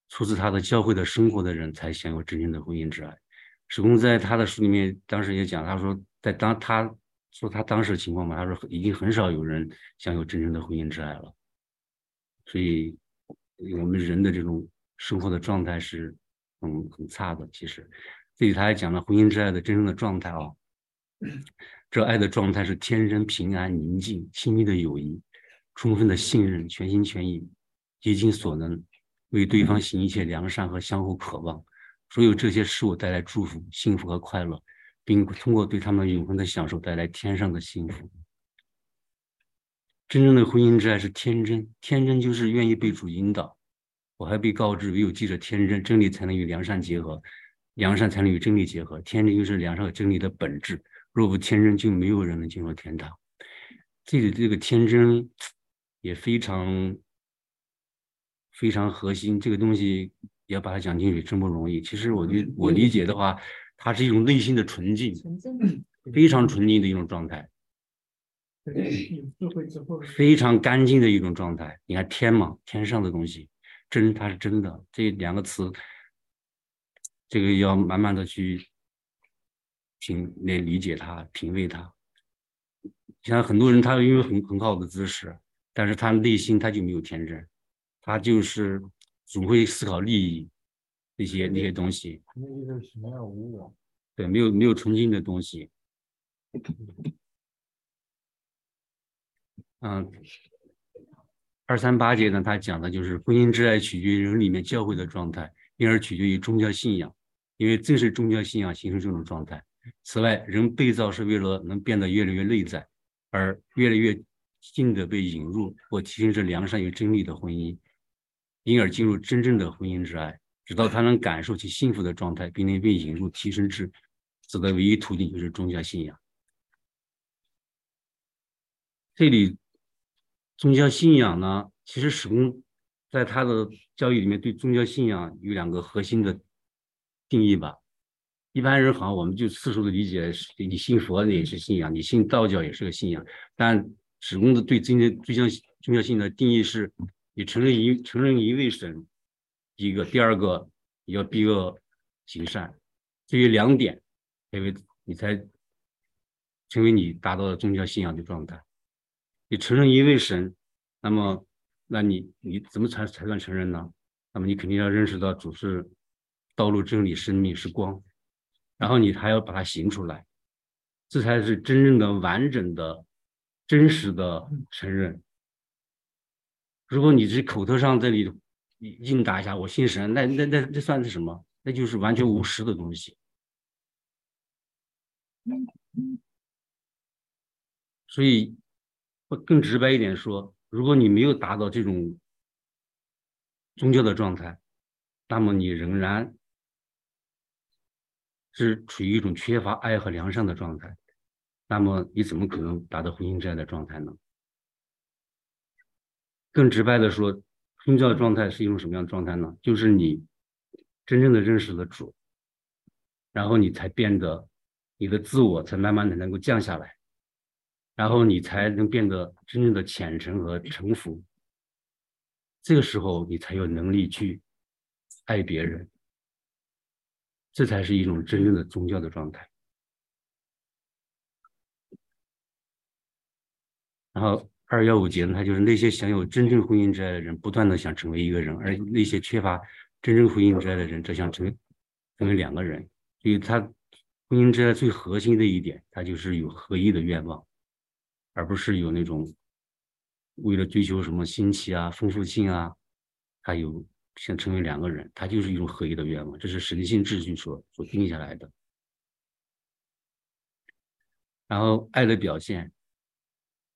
出自他的教会的生活的人，才享有真正的婚姻之爱。史公在他的书里面当时也讲，他说，在当他。说他当时的情况嘛，他说已经很少有人享有真正的婚姻之爱了，所以我们人的这种生活的状态是很很差的。其实这里他还讲了婚姻之爱的真正的状态啊，这爱的状态是天真、平安、宁静、亲密的友谊、充分的信任、全心全意、竭尽所能为对方行一切良善和相互渴望，所有这些事物带来祝福、幸福和快乐。并通过对他们永恒的享受带来天上的幸福。真正的婚姻之爱是天真，天真就是愿意被主引导。我还被告知，唯有记着天真，真理才能与良善结合，良善才能与真理结合。天真就是良善和真理的本质。若不天真，就没有人能进入天堂。这里这个天真也非常非常核心，这个东西要把它讲清楚真不容易。其实我理我理解的话。它是一种内心的纯净，非常纯净的一种状态，非常干净的一种状态。你看天嘛，天上的东西，真它是真的。这两个词，这个要慢慢的去品来理解他，品味他。像很多人，他因为很很好的知识，但是他内心他就没有天真，他就是总会思考利益。那些那些东西，那就是什么样无我？对，没有没有纯净的东西。嗯，二三八节呢，他讲的就是婚姻之爱取决于人里面教会的状态，因而取决于宗教信仰，因为正是宗教信仰形成这种状态。此外，人被造是为了能变得越来越内在，而越来越近的被引入或提升至良善与真理的婚姻，因而进入真正的婚姻之爱。直到他能感受其幸福的状态，并能被引入提升至此的唯一途径就是宗教信仰。这里宗教信仰呢，其实始终在他的教育里面对宗教信仰有两个核心的定义吧。一般人好像我们就世俗的理解，你信佛也是信仰，你信道教也是个信仰。但始终的对真正宗教宗教信仰的定义是，你承认一承认一位神。一个，第二个你要避恶行善，这于两点，因为你才成为你达到了宗教信仰的状态。你承认一位神，那么，那你你怎么才才算承认呢？那么你肯定要认识到主是道路、真理、生命是光，然后你还要把它行出来，这才是真正的完整的、真实的承认。如果你是口头上这里。应答一下，我信神，那那那那算是什么？那就是完全无实的东西。所以，更直白一点说，如果你没有达到这种宗教的状态，那么你仍然是处于一种缺乏爱和良善的状态，那么你怎么可能达到婚姻这样的状态呢？更直白的说，宗教的状态是一种什么样的状态呢？就是你真正的认识了主，然后你才变得，你的自我才慢慢的能够降下来。然后你才能变得真正的虔诚和臣服，这个时候你才有能力去爱别人，这才是一种真正的宗教的状态。然后二幺五节呢，它就是那些享有真正婚姻之爱的人，不断的想成为一个人，而那些缺乏真正婚姻之爱的人，则想成为成为两个人。所以，他婚姻之爱最核心的一点，它就是有合一的愿望。而不是有那种为了追求什么新奇啊、丰富性啊，他有想成为两个人，他就是一种合一的愿望，这是神性秩序所所定下来的。然后爱的表现，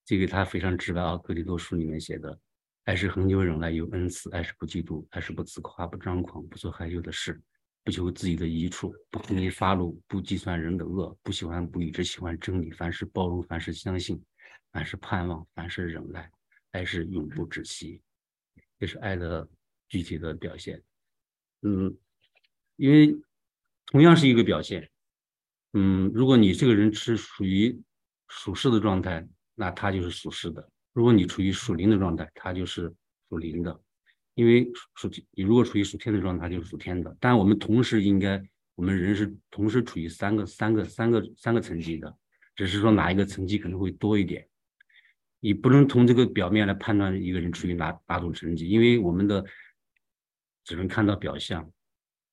这个他非常直白啊，《格里多书》里面写的，爱是恒久忍耐，有恩慈；爱是不嫉妒，爱是不自夸，不张狂，不做害羞的事，不求自己的益处，不轻易发怒，不计算人的恶，不喜欢不义，只喜欢真理。凡事包容，凡事相信。凡事盼望，凡事忍耐，爱是永不止息，这是爱的具体的表现。嗯，因为同样是一个表现。嗯，如果你这个人是属于属世的状态，那他就是属世的；如果你处于属灵的状态，他就是属灵的。因为属你如果处于属天的状态，就是属天的。但我们同时应该，我们人是同时处于三个、三个、三个、三个层级的，只是说哪一个层级可能会多一点。你不能从这个表面来判断一个人处于哪哪种层级，因为我们的只能看到表象，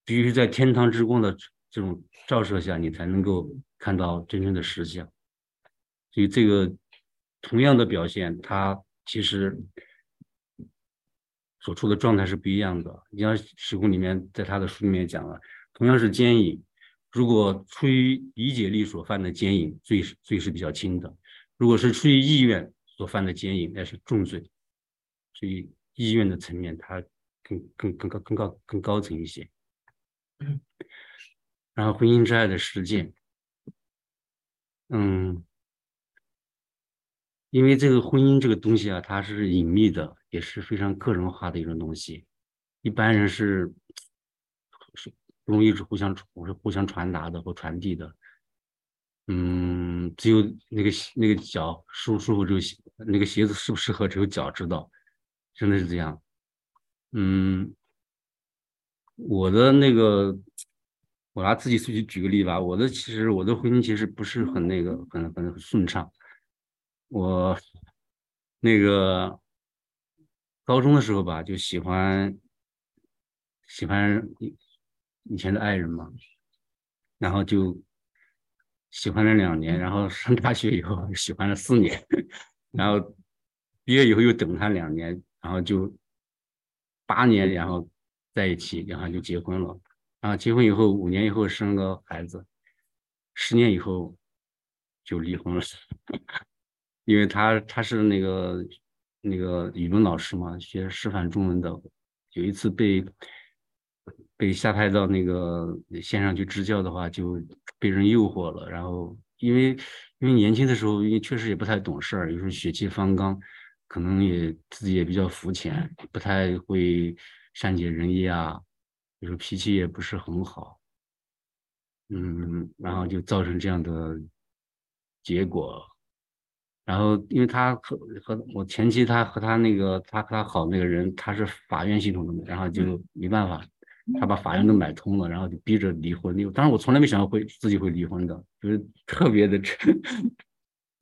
必须在天堂之光的这种照射下，你才能够看到真正的实相。所以这个同样的表现，它其实所处的状态是不一样的。你像《史空》里面在他的书里面讲了，同样是奸淫，如果出于理解力所犯的奸淫，罪是罪是比较轻的；如果是出于意愿，所犯的奸淫那是重罪，所以意愿的层面它更更更高更高更高层一些。然后婚姻之爱的实践，嗯，因为这个婚姻这个东西啊，它是隐秘的，也是非常个人化的一种东西，一般人是是不容易是互相是互相传达的或传递的。嗯，只有那个那个脚舒舒服，就那个鞋子适不适合，只有脚知道，真的是这样。嗯，我的那个，我拿自己出去举个例吧。我的其实我的婚姻其实不是很那个，很很顺畅。我那个高中的时候吧，就喜欢喜欢以前的爱人嘛，然后就。喜欢了两年，然后上大学以后喜欢了四年，然后毕业以后又等他两年，然后就八年，然后在一起，然后就结婚了。然后结婚以后五年以后生个孩子，十年以后就离婚了，因为他他是那个那个语文老师嘛，学师范中文的，有一次被。被下派到那个线上去支教的话，就被人诱惑了。然后因为因为年轻的时候，因为确实也不太懂事儿，有时候血气方刚，可能也自己也比较肤浅，不太会善解人意啊，有时候脾气也不是很好。嗯，然后就造成这样的结果。然后因为他和和我前妻，他和他那个他和他好那个人，他是法院系统的，然后就没办法。他把法院都买通了，然后就逼着离婚。当然，我从来没想到会自己会离婚的，就是特别的，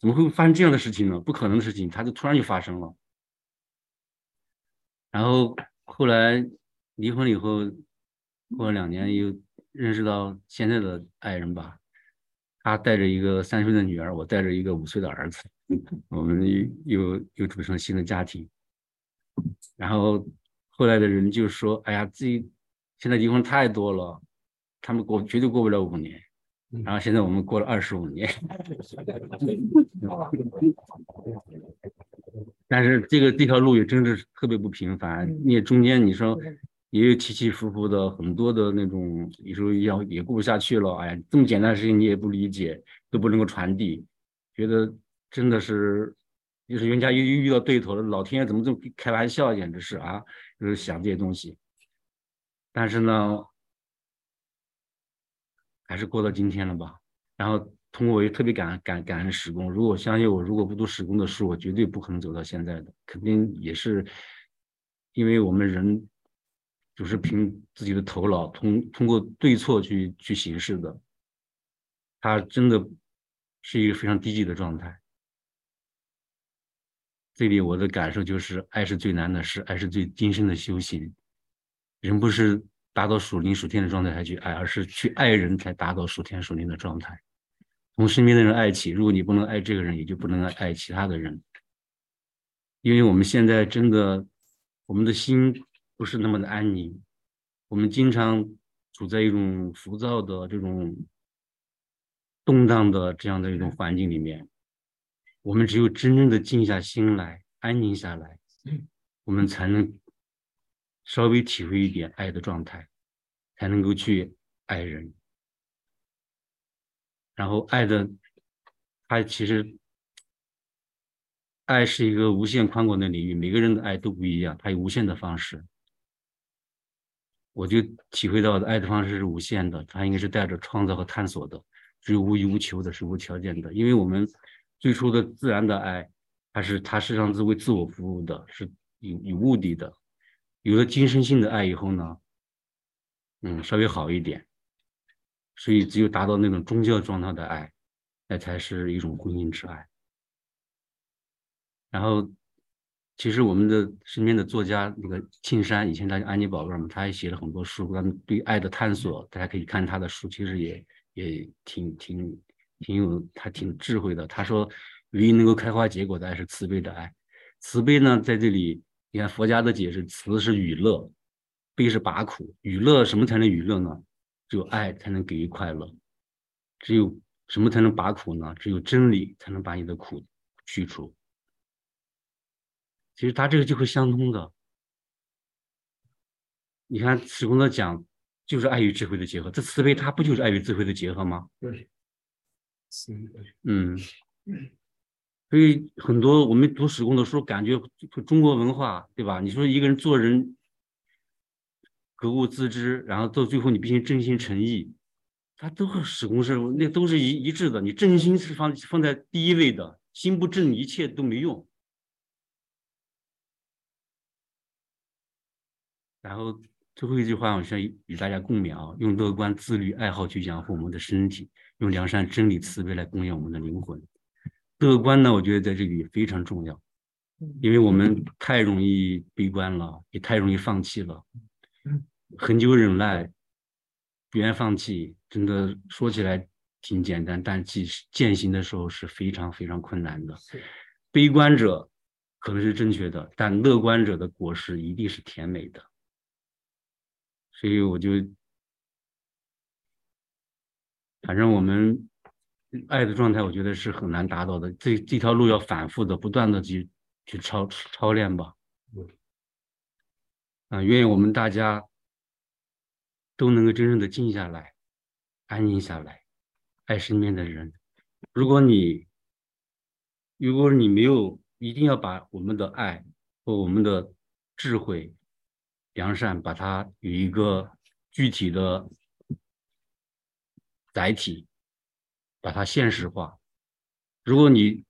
怎么会发生这样的事情呢？不可能的事情，他就突然就发生了。然后后来离婚了以后，过了两年又认识到现在的爱人吧，他带着一个三岁的女儿，我带着一个五岁的儿子，我们又又又组成新的家庭。然后后来的人就说：“哎呀，自己。”现在离婚太多了，他们过绝对过不了五年，然后现在我们过了二十五年，但是这个这条路也真的是特别不平凡，你也中间你说也有起起伏伏的，很多的那种，有时候要也过不下去了，哎，这么简单的事情你也不理解，都不能够传递，觉得真的是，就是人家又又遇到对头了，老天爷怎么这么开玩笑，简直是啊，就是想这些东西，但是呢，还是过到今天了吧，然后。通过我也特别感感感恩史工，如果相信我，如果不读史工的书，我绝对不可能走到现在的，肯定也是因为我们人就是凭自己的头脑，通通过对错去去行事的，他真的是一个非常低级的状态。这里我的感受就是，爱是最难的事，爱是最精深的修行。人不是达到属灵属天的状态才去爱，而是去爱人才达到属天属灵的状态。从身边的人爱起，如果你不能爱这个人，也就不能爱其他的人。因为我们现在真的，我们的心不是那么的安宁，我们经常处在一种浮躁的这种动荡的这样的一种环境里面。我们只有真正的静下心来，安宁下来，我们才能稍微体会一点爱的状态，才能够去爱人。然后爱的，它其实，爱是一个无限宽广的领域，每个人的爱都不一样，它有无限的方式。我就体会到的爱的方式是无限的，它应该是带着创造和探索的，只有无欲无求的，是无条件的。因为我们最初的自然的爱，它是它实际上是为自我服务的，是有有目的的。有了精神性的爱以后呢，嗯，稍微好一点。所以，只有达到那种宗教状态的爱，那才是一种婚姻之爱。然后，其实我们的身边的作家那个庆山，以前他叫安妮宝贝嘛，他也写了很多书，关于对爱的探索，大家可以看他的书，其实也也挺挺挺有，他挺智慧的。他说，唯一能够开花结果的爱是慈悲的爱。慈悲呢，在这里，你看佛家的解释，慈是与乐，悲是拔苦。与乐什么才能与乐呢？只有爱才能给予快乐，只有什么才能拔苦呢？只有真理才能把你的苦去除。其实他这个就会相通的。你看史公的讲，就是爱与智慧的结合。这慈悲，它不就是爱与智慧的结合吗？对，嗯，所以很多我们读史公的书，感觉中国文化，对吧？你说一个人做人。格物致知，然后到最后你必须真心诚意，他都和史公是那都是一一致的。你真心是放放在第一位的，心不正，一切都没用。然后最后一句话，我想与大家共勉啊：用乐观、自律、爱好去养护我们的身体，用良善、真理、慈悲来供养我们的灵魂。乐观呢，我觉得在这里非常重要，因为我们太容易悲观了，也太容易放弃了。很久忍耐，不愿放弃，真的说起来挺简单，但其实践行的时候是非常非常困难的。悲观者可能是正确的，但乐观者的果实一定是甜美的。所以我就，反正我们爱的状态，我觉得是很难达到的。这这条路要反复的、不断的去去操操练吧。啊，愿我们大家。都能够真正的静下来，安静下来，爱身边的人。如果你，如果你没有一定要把我们的爱和我们的智慧、良善，把它有一个具体的载体，把它现实化。如果你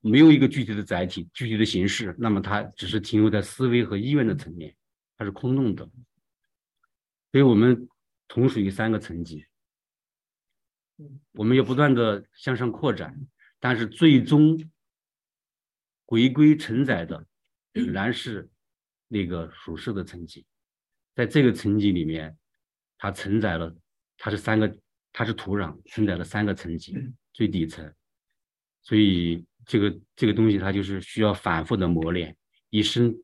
没有一个具体的载体、具体的形式，那么它只是停留在思维和意愿的层面，它是空洞的。所以我们同属于三个层级，我们要不断的向上扩展，但是最终回归承载的 仍然是那个属世的层级，在这个层级里面，它承载了，它是三个，它是土壤承载了三个层级，最底层，所以这个这个东西它就是需要反复的磨练，一生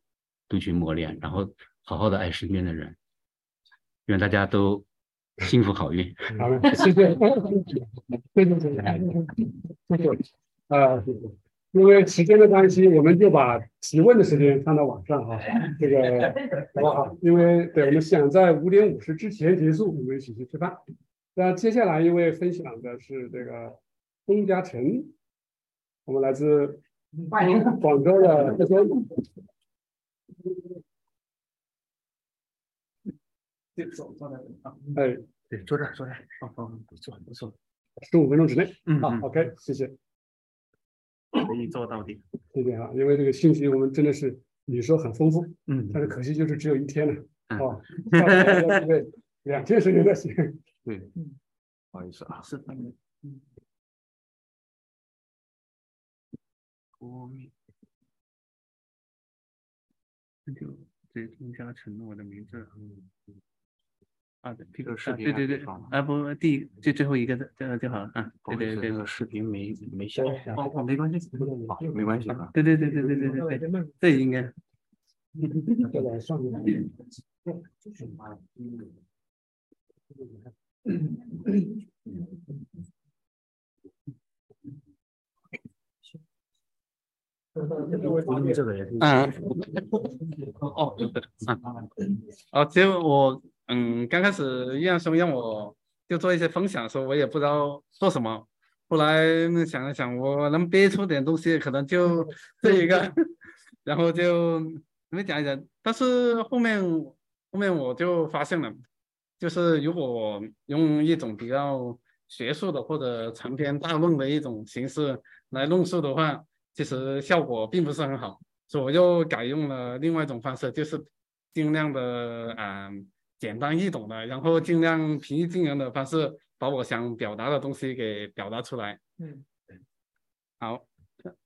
都去磨练，然后好好的爱身边的人。愿大家都幸福好运。好的，谢谢。谢谢谢谢。谢谢。啊，谢谢。因为时间的关系，我们就把提问的时间放到晚上哈，这个 好不好？因为对，我们想在五点五十之前结束，我们一起去吃饭。那接下来一位分享的是这个钟嘉诚，我们来自欢迎。广州的这些。坐坐在这啊，哎，对，坐这儿，坐这儿，好好，不错，不错，十五分钟之内，嗯，好，OK，谢谢。可以做到底，谢谢啊，因为这个信息我们真的是你说很丰富，嗯，但是可惜就是只有一天了，哦，对，两天时间在写，对，不好意思啊，是，嗯，我，这就这钟嘉诚我的名字，嗯。啊，这个视频对对对，啊不，第一就最后一个这样就好了啊。对对对，这个视频没没下，哦，没关系，没关系啊。对对对对对对对对，这应该。这个也是。嗯。哦，对对，嗯。哦，其实我。嗯，刚开始易阳兄让我就做一些分享的时候，我也不知道做什么。后来想了想，我能憋出点东西，可能就这一个，然后就你们讲一讲。但是后面后面我就发现了，就是如果用一种比较学术的或者长篇大论的一种形式来论述的话，其实效果并不是很好，所以我又改用了另外一种方式，就是尽量的嗯。简单易懂的，然后尽量平易近人的方式，把我想表达的东西给表达出来。嗯，好，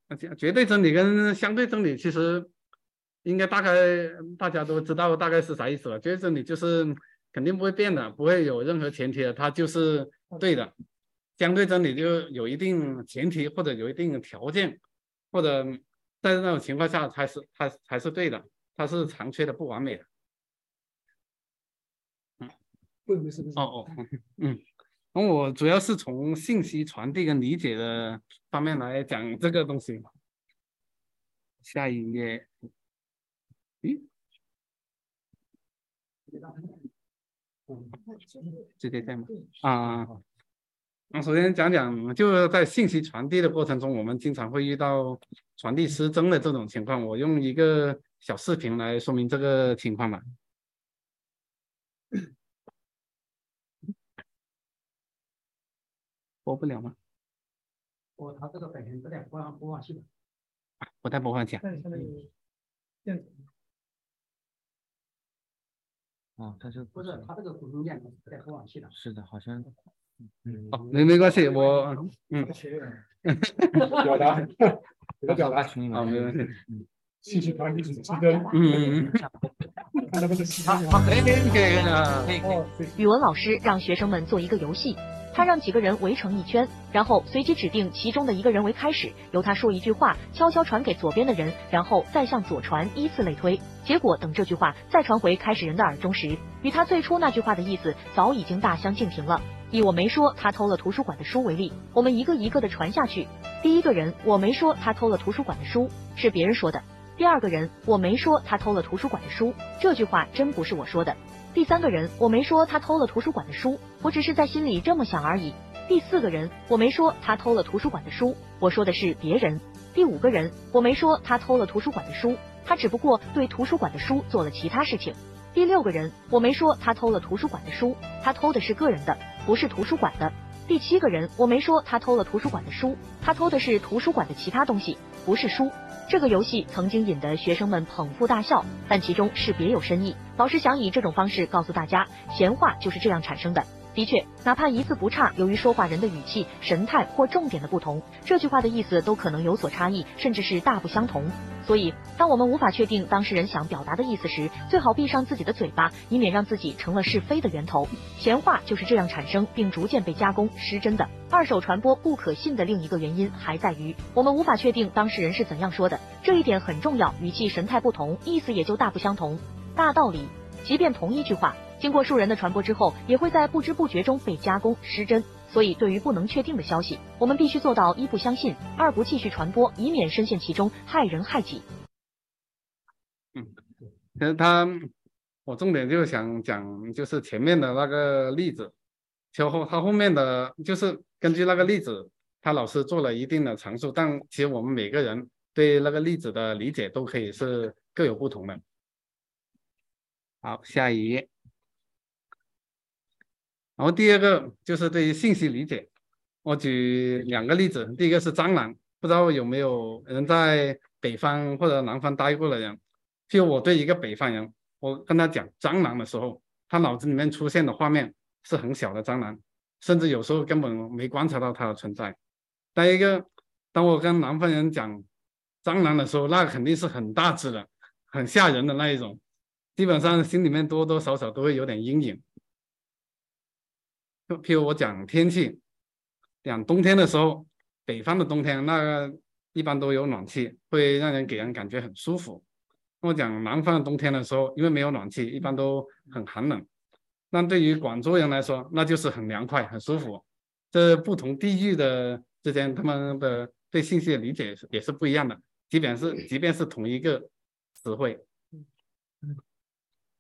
那绝对真理跟相对真理，其实应该大概大家都知道大概是啥意思了。绝对真理就是肯定不会变的，不会有任何前提的，它就是对的。相对真理就有一定前提或者有一定条件，或者在那种情况下才是它才是对的，它是残缺的、不完美的。哦哦，嗯，那我主要是从信息传递跟理解的方面来讲这个东西。下一页，咦，直接在吗？啊，那首先讲讲，就是在信息传递的过程中，我们经常会遇到传递失真的这种情况。我用一个小视频来说明这个情况吧。播不了吗？播它这个本身这点播放播放器的，不带播放器啊。哦，他就不是他这个普通电脑带播放器的？是的，好像。嗯。哦，没没关系，我 嗯。表达，表达 群里面啊，没问题。嗯。信息传递是真的。嗯嗯嗯。看能不能其他。可以可以可以。语文老师让学生们做一个游戏。他让几个人围成一圈，然后随机指定其中的一个人为开始，由他说一句话，悄悄传给左边的人，然后再向左传，依次类推。结果等这句话再传回开始人的耳中时，与他最初那句话的意思早已经大相径庭了。以我没说他偷了图书馆的书为例，我们一个一个的传下去。第一个人我没说他偷了图书馆的书，是别人说的。第二个人我没说他偷了图书馆的书，这句话真不是我说的。第三个人，我没说他偷了图书馆的书，我只是在心里这么想而已。第四个人，我没说他偷了图书馆的书，我说的是别人。第五个人，我没说他偷了图书馆的书，他只不过对图书馆的书做了其他事情。第六个人，我没说他偷了图书馆的书，他偷的是个人的，不是图书馆的。第七个人，我没说他偷了图书馆的书，他偷的是图书馆的其他东西，不是书。这个游戏曾经引得学生们捧腹大笑，但其中是别有深意。老师想以这种方式告诉大家，闲话就是这样产生的。的确，哪怕一字不差，由于说话人的语气、神态或重点的不同，这句话的意思都可能有所差异，甚至是大不相同。所以，当我们无法确定当事人想表达的意思时，最好闭上自己的嘴巴，以免让自己成了是非的源头。闲话就是这样产生，并逐渐被加工失真的。二手传播不可信的另一个原因还在于，我们无法确定当事人是怎样说的，这一点很重要。语气、神态不同，意思也就大不相同。大道理，即便同一句话，经过数人的传播之后，也会在不知不觉中被加工失真。所以对于不能确定的消息，我们必须做到一不相信，二不继续传播，以免深陷其中，害人害己。嗯，其实他，我重点就想讲，就是前面的那个例子，就后他后面的就是根据那个例子，他老师做了一定的阐述，但其实我们每个人对那个例子的理解都可以是各有不同的。好，下一页。然后第二个就是对于信息理解，我举两个例子，第一个是蟑螂，不知道有没有人在北方或者南方待过的人。就我对一个北方人，我跟他讲蟑螂的时候，他脑子里面出现的画面是很小的蟑螂，甚至有时候根本没观察到它的存在。再一个，当我跟南方人讲蟑螂的时候，那肯定是很大只的、很吓人的那一种，基本上心里面多多少少都会有点阴影。就譬如我讲天气，讲冬天的时候，北方的冬天那个一般都有暖气，会让人给人感觉很舒服。我讲南方的冬天的时候，因为没有暖气，一般都很寒冷。那对于广州人来说，那就是很凉快、很舒服。这不同地域的之间，他们的对信息的理解也是不一样的。即便是即便是同一个词汇，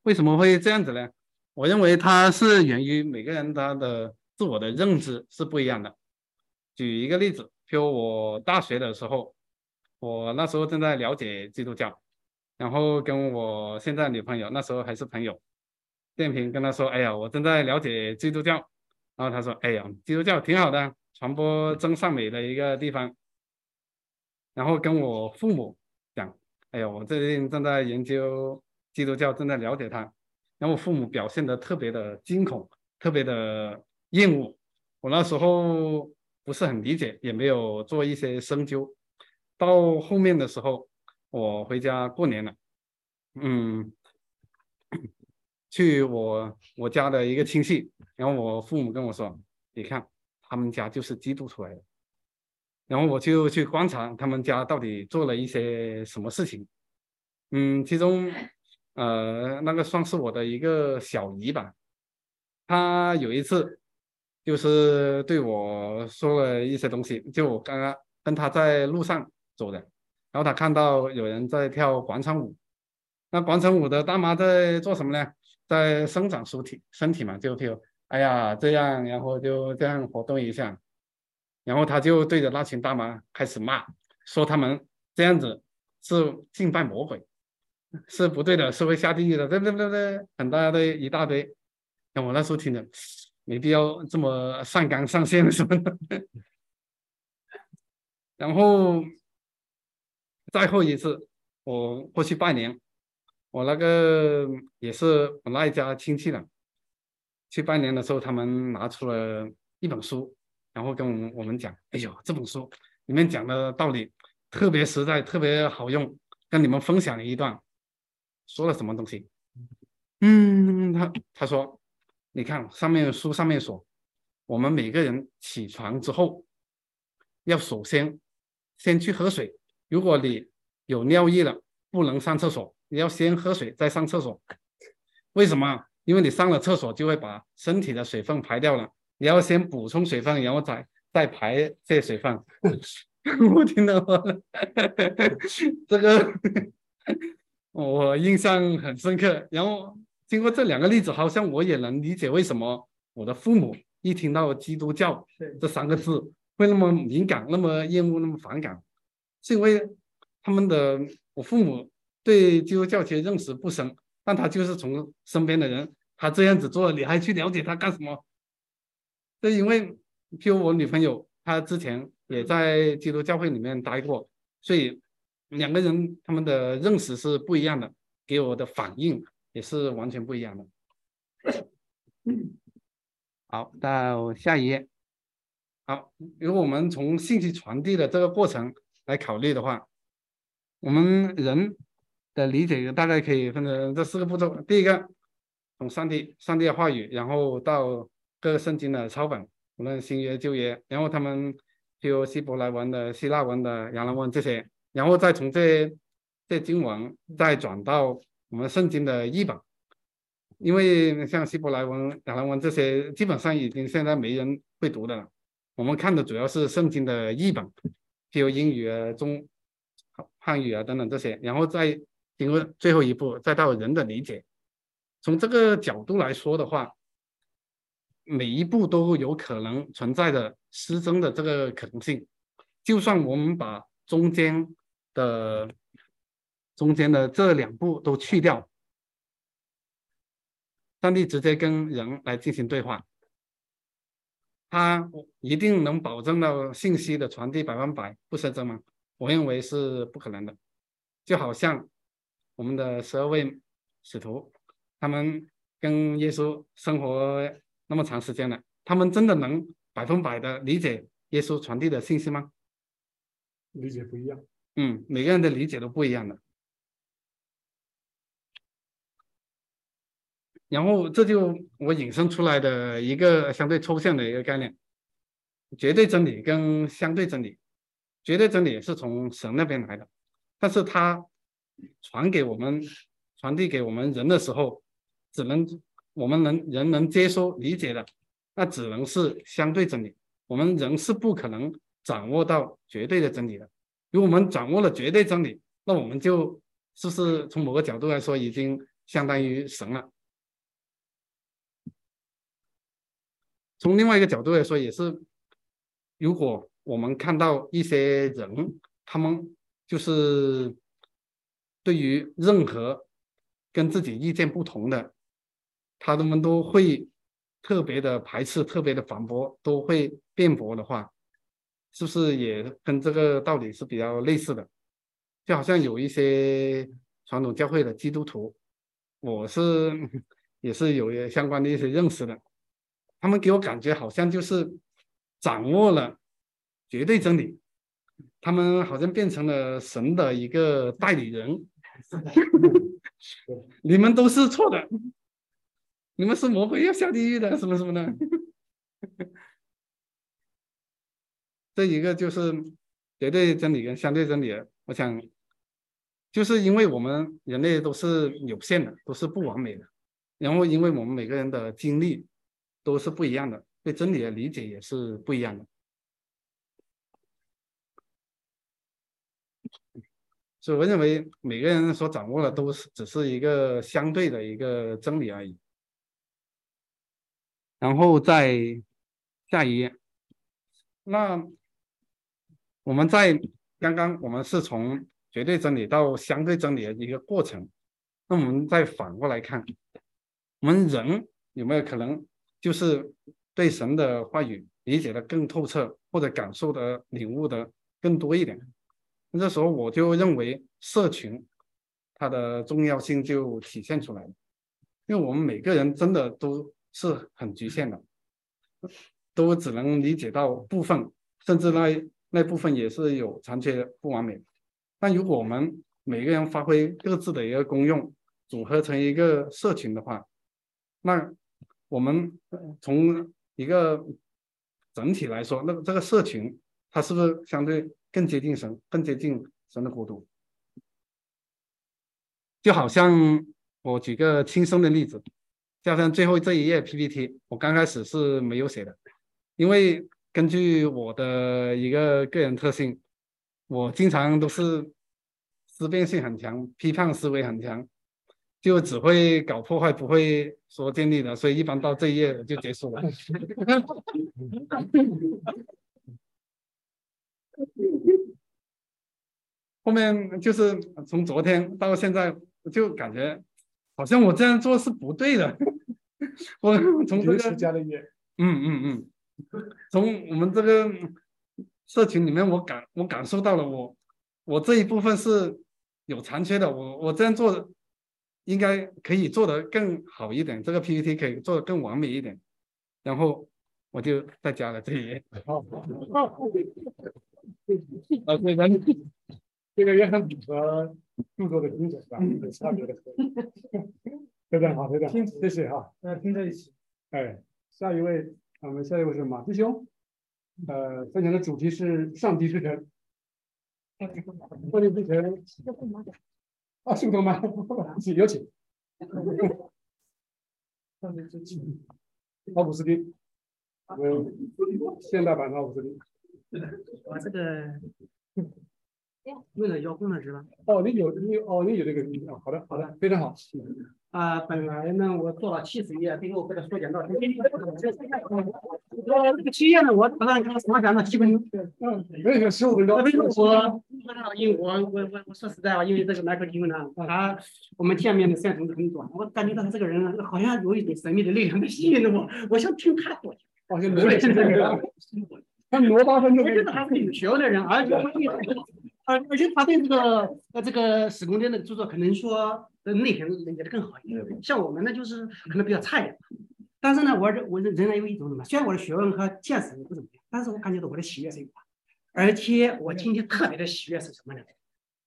为什么会这样子呢？我认为它是源于每个人他的自我的认知是不一样的。举一个例子，就我大学的时候，我那时候正在了解基督教。然后跟我现在女朋友那时候还是朋友，电瓶跟他说：“哎呀，我正在了解基督教。”然后他说：“哎呀，基督教挺好的，传播真善美的一个地方。”然后跟我父母讲：“哎呀，我最近正在研究基督教，正在了解它。”然后我父母表现的特别的惊恐，特别的厌恶。我那时候不是很理解，也没有做一些深究。到后面的时候。我回家过年了，嗯，去我我家的一个亲戚，然后我父母跟我说，你看他们家就是基督出来的，然后我就去观察他们家到底做了一些什么事情，嗯，其中呃那个算是我的一个小姨吧，她有一次就是对我说了一些东西，就我刚刚跟她在路上走的。然后他看到有人在跳广场舞，那广场舞的大妈在做什么呢？在伸展身体，身体嘛，就就哎呀这样，然后就这样活动一下，然后他就对着那群大妈开始骂，说他们这样子是敬拜魔鬼，是不对的，是会下地狱的，对不对对不对，很大的一大堆。那我那时候听着，没必要这么上纲上线什么的，然后。再后一次，我过去拜年，我那个也是我那一家亲戚的。去拜年的时候，他们拿出了一本书，然后跟我们我们讲：“哎呦，这本书里面讲的道理特别实在，特别好用，跟你们分享了一段。”说了什么东西？嗯，他他说：“你看上面书上面说，我们每个人起床之后，要首先先去喝水。”如果你有尿意了，不能上厕所，你要先喝水再上厕所。为什么？因为你上了厕所就会把身体的水分排掉了，你要先补充水分，然后再再排这水分。我听到了，这个我印象很深刻。然后经过这两个例子，好像我也能理解为什么我的父母一听到基督教这三个字会那么敏感、那么厌恶、那么反感。是因为他们的我父母对基督教其实认识不深，但他就是从身边的人，他这样子做，你还去了解他干什么？是因为，譬如我女朋友，她之前也在基督教会里面待过，所以两个人他们的认识是不一样的，给我的反应也是完全不一样的。好，到下一页。好，如果我们从信息传递的这个过程。来考虑的话，我们人的理解大概可以分成这四个步骤。第一个，从上帝、上帝的话语，然后到各个圣经的抄本，无论新约、旧约，然后他们譬如希伯来文的、希腊文的、亚兰文这些，然后再从这这经文再转到我们圣经的译本，因为像希伯来文、亚兰文这些，基本上已经现在没人会读的了。我们看的主要是圣经的译本，譬如英语啊、中汉语啊等等这些，然后再经过最后一步，再到人的理解。从这个角度来说的话，每一步都有可能存在的失真的这个可能性。就算我们把中间的中间的这两步都去掉，上帝直接跟人来进行对话。他一定能保证到信息的传递百分百不失真吗？我认为是不可能的。就好像我们的十二位使徒，他们跟耶稣生活那么长时间了，他们真的能百分百的理解耶稣传递的信息吗？理解不一样。嗯，每个人的理解都不一样的。然后这就我引申出来的一个相对抽象的一个概念：绝对真理跟相对真理。绝对真理是从神那边来的，但是他传给我们、传递给我们人的时候，只能我们能人能接收理解的，那只能是相对真理。我们人是不可能掌握到绝对的真理的。如果我们掌握了绝对真理，那我们就是不是从某个角度来说，已经相当于神了？从另外一个角度来说，也是，如果我们看到一些人，他们就是对于任何跟自己意见不同的，他们都会特别的排斥、特别的反驳，都会辩驳的话，是不是也跟这个道理是比较类似的？就好像有一些传统教会的基督徒，我是也是有相关的一些认识的。他们给我感觉好像就是掌握了绝对真理，他们好像变成了神的一个代理人。你们都是错的，你们是魔鬼要下地狱的，什么什么的。这一个就是绝对真理跟相对真理，我想就是因为我们人类都是有限的，都是不完美的，然后因为我们每个人的经历。都是不一样的，对真理的理解也是不一样的，所以我认为每个人所掌握的都是只是一个相对的一个真理而已。然后在下一页，那我们在刚刚我们是从绝对真理到相对真理的一个过程，那我们再反过来看，我们人有没有可能？就是对神的话语理解的更透彻，或者感受的领悟的更多一点。那这时候我就认为社群它的重要性就体现出来了，因为我们每个人真的都是很局限的，都只能理解到部分，甚至那那部分也是有残缺、不完美。但如果我们每个人发挥各自的一个功用，组合成一个社群的话，那。我们从一个整体来说，那这个社群它是不是相对更接近神，更接近神的国度？就好像我举个轻松的例子，加上最后这一页 PPT，我刚开始是没有写的，因为根据我的一个个人特性，我经常都是思辨性很强，批判思维很强。就只会搞破坏，不会说建立的，所以一般到这一页就结束了。后面就是从昨天到现在，就感觉好像我这样做是不对的。我从这个嗯嗯嗯，从我们这个社群里面，我感我感受到了，我我这一部分是有残缺的。我我这样做。应该可以做得更好一点，这个 PPT 可以做得更完美一点，然后我就再加了这一页。好，啊，对，咱这个也很符合著作的精神，是吧？有差别的，对不对？好，对的，谢谢哈。大家拼在一起。哎，下一位，我们下一位是马师兄，呃，分享的主题是上帝之城。上帝之城。啊，速度慢，有请。上帝之城 奥古斯丁，嗯，现代版的奥古斯丁。我这个。为了遥控的是吧？哦，你有你哦，你有这个哦，好的好的，非常好。啊，本来呢，我做了七十页，最后给他缩减到。我这个七页呢，我打算给他缩减到七分钟。嗯，没有十五分钟。为什么我？因为我我我我说实在话，因为这个麦克丁呢，他我们见面的时间是很短，我感觉到他这个人好像有一种神秘的力量在吸引着我，我想听他说。好像罗先生个。他罗八分钟。我觉得他是有学问的人，而且。而而且他对这个呃这个史公的那个著作，可能说的内涵理解的更好一点。像我们呢，就是可能比较差一点。但是呢，我我仍然有一种什么？虽然我的学问和见识不怎么样，但是我感觉到我的喜悦是有的。而且我今天特别的喜悦是什么呢？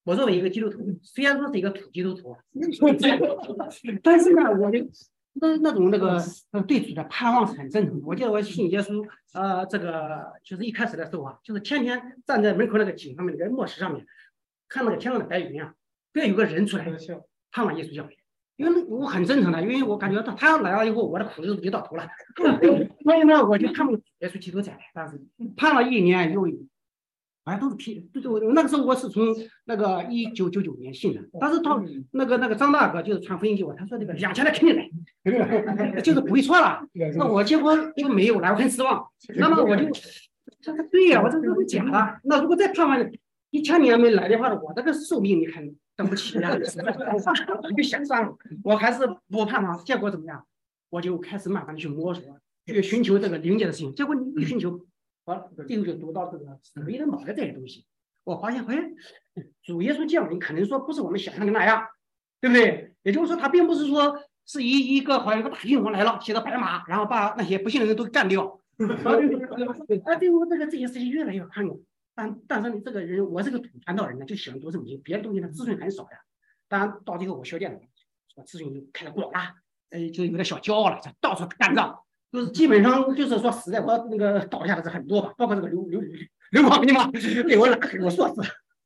我作为一个基督徒，虽然说是一个土基督徒，但是呢，我的。那那种那个呃对主的盼望是很正常的。我记得我信耶稣，呃，这个就是一开始的时候啊，就是天天站在门口那个井上面那个磨石上面，看那个天上的白云啊，突然有个人出来，盼望耶稣降临。因为我很正常的，因为我感觉到他来了以后，我的苦日子就到头了。所以呢，我就看不耶稣基督在，但是盼了一年又一年。哎，都是批，就是我那个时候我是从那个一九九九年信的，但是到那个那个张大哥就是传福音给我，他说这个两千的肯定来，就是不会错了。那我结果就没有来，我很失望。那么我就，他说对呀，我这都是假的。那如果再盼望一千年没来的话，我这个寿命你看等不起呀。我就想算了，我还是不盼望。结果怎么样？我就开始慢慢的去摸索，去寻求这个灵界的事情。结果你一寻求。好，最后就读到这个死为人宝的这些东西，我发现，哎，主耶稣降临可能说不是我们想象的那样，对不对？也就是说，他并不是说是一一个好像一个大英雄来了，骑着白马，然后把那些不信的人都干掉。啊，对我这个这些事情越来越看重。但但是你，这个人我这个土传道人呢，就喜欢读圣经，别的东西呢资讯很少呀。当然到最后我学电脑，资讯就开始广了，呃，就有点小骄傲了，到处干仗。就是基本上就是说死在我那个倒下的是很多吧，包括这个刘刘刘广斌嘛，给我拉很多硕士，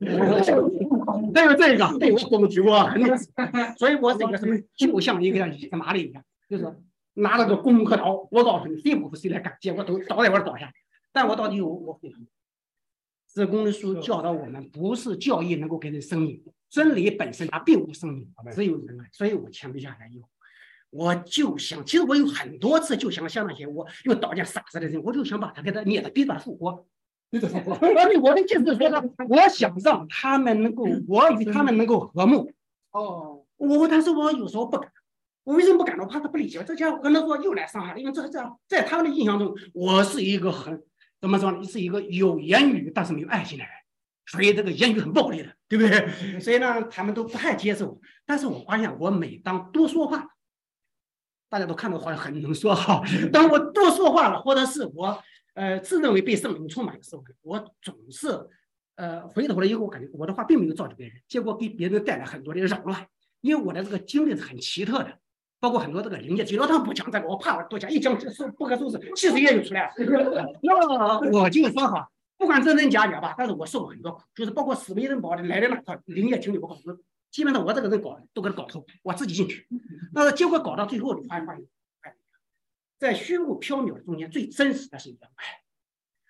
还有 这个被我攻击过，所以我这个什么就像一个什么的一样，就是拿了个弓和刀，我告诉你，谁不服谁来干，结果都倒在我倒下。但我到底有我，这公的书教导我们，不是教义能够给人生命，真理本身它并无生命，只有人爱，所以我谦卑下来以后。我就想，其实我有很多次就想像那些我又刀剑杀死的人，我就想把他给他捏的，逼他复活。你怎么复活？我的意思是说，我想让他们能够，我与他们能够和睦。哦，我但是我有时候不敢。我为什么不敢呢？我怕他不理解。这家伙跟他说又来伤害了，因为这这样，在他们的印象中，我是一个很怎么说呢？是一个有言语但是没有爱心的人，所以这个言语很暴力的，对不对？所以呢，他们都不太接受。但是我发现，我每当多说话。大家都看到好像很能说哈，当我多说话了，或者是我呃自认为被圣灵充满的时候，我总是呃回头了以后，我感觉我的话并没有造就别人，结果给别人带来很多的扰乱。因为我的这个经历是很奇特的，包括很多这个灵界，基督堂不讲这个，我怕我多讲，一讲是不可收拾，七十页就出来了。那我就说哈，不管真真假假吧，但是我受了很多苦，就是包括死为人宝的来的那套灵界经历，我告诉你基本上我这个人搞都给他搞透，我自己进去，但是结果搞到最后，你发现发现，在虚无缥缈的中间最真实的是人爱。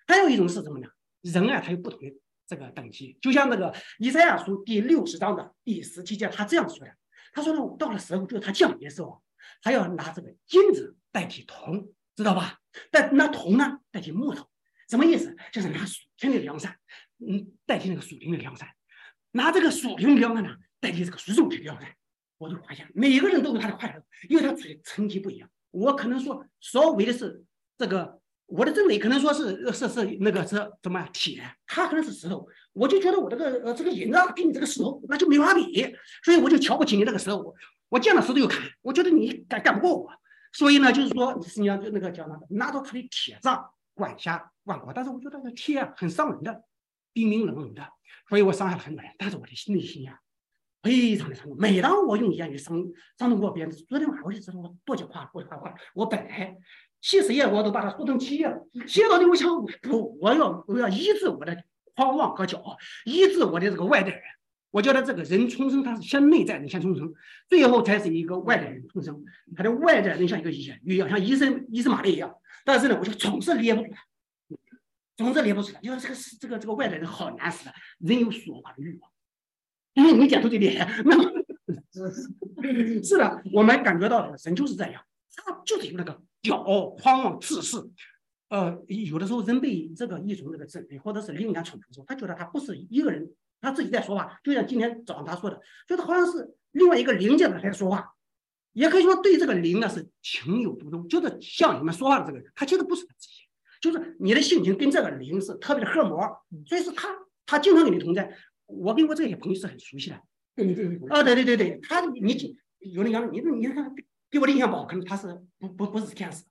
还有一种是什么呢？人啊，他有不同的这个等级，就像那个以赛亚书第六十章的第十七节，他这样说的：他说呢，到了时候，就是他降临的时候，他要拿这个金子代替铜，知道吧？但拿铜呢代替木头，什么意思？就是拿属天的良善，嗯，代替那个属灵的良善，拿这个属灵的良善呢？代替这个肉体标准，我就发现每个人都有他的快乐，因为他处的层级不一样。我可能说所谓的是这个，我的真理可能说是是是那个是什么铁，他可能是石头。我就觉得我这个呃这个银子跟你这个石头那就没法比，所以我就瞧不起你这个石头。我见了石头就砍，我觉得你干干不过我。所以呢，就是说你要那个叫那个拿着他的铁杖管辖万国，但是我觉得那个铁很伤人的，冰冰冷冷的，所以我伤害了很多人。但是我的内心呀。非常的伤痛。每当我用言语伤伤痛过别人，昨天晚上我就知道我多讲话，多讲话。我本来七十页我都把它说成七页了，写到的我想不，我要我要医治我的狂妄和骄傲，医治我的这个外在人。我觉得这个人重生，他是先内在人先重生，最后才是一个外在人重生。他的外在人像一个鱼鱼一样，像医生医生玛丽一样。但是呢，我就总是列不出来，总是列不出来。因为这个是这个这个外在人好难死的，人有说话的欲望，因为你点头就点，那么是的，我们感觉到的人就是这样，他就是有那个骄傲、狂妄、自私。呃，有的时候人被这个一种这个真理或者是灵感冲突的时候，他觉得他不是一个人。他自己在说话，就像今天早上他说的，觉得好像是另外一个灵界的在说话，也可以说对这个灵呢是情有独钟，就是像你们说话的这个人，他其实不是他自己，就是你的性情跟这个灵是特别的合模，所以是他他经常跟你同在。我跟我这些朋友是很熟悉的，啊，对对对对，他你有人讲你你看给我的印象不好，可能他是不不不是天使，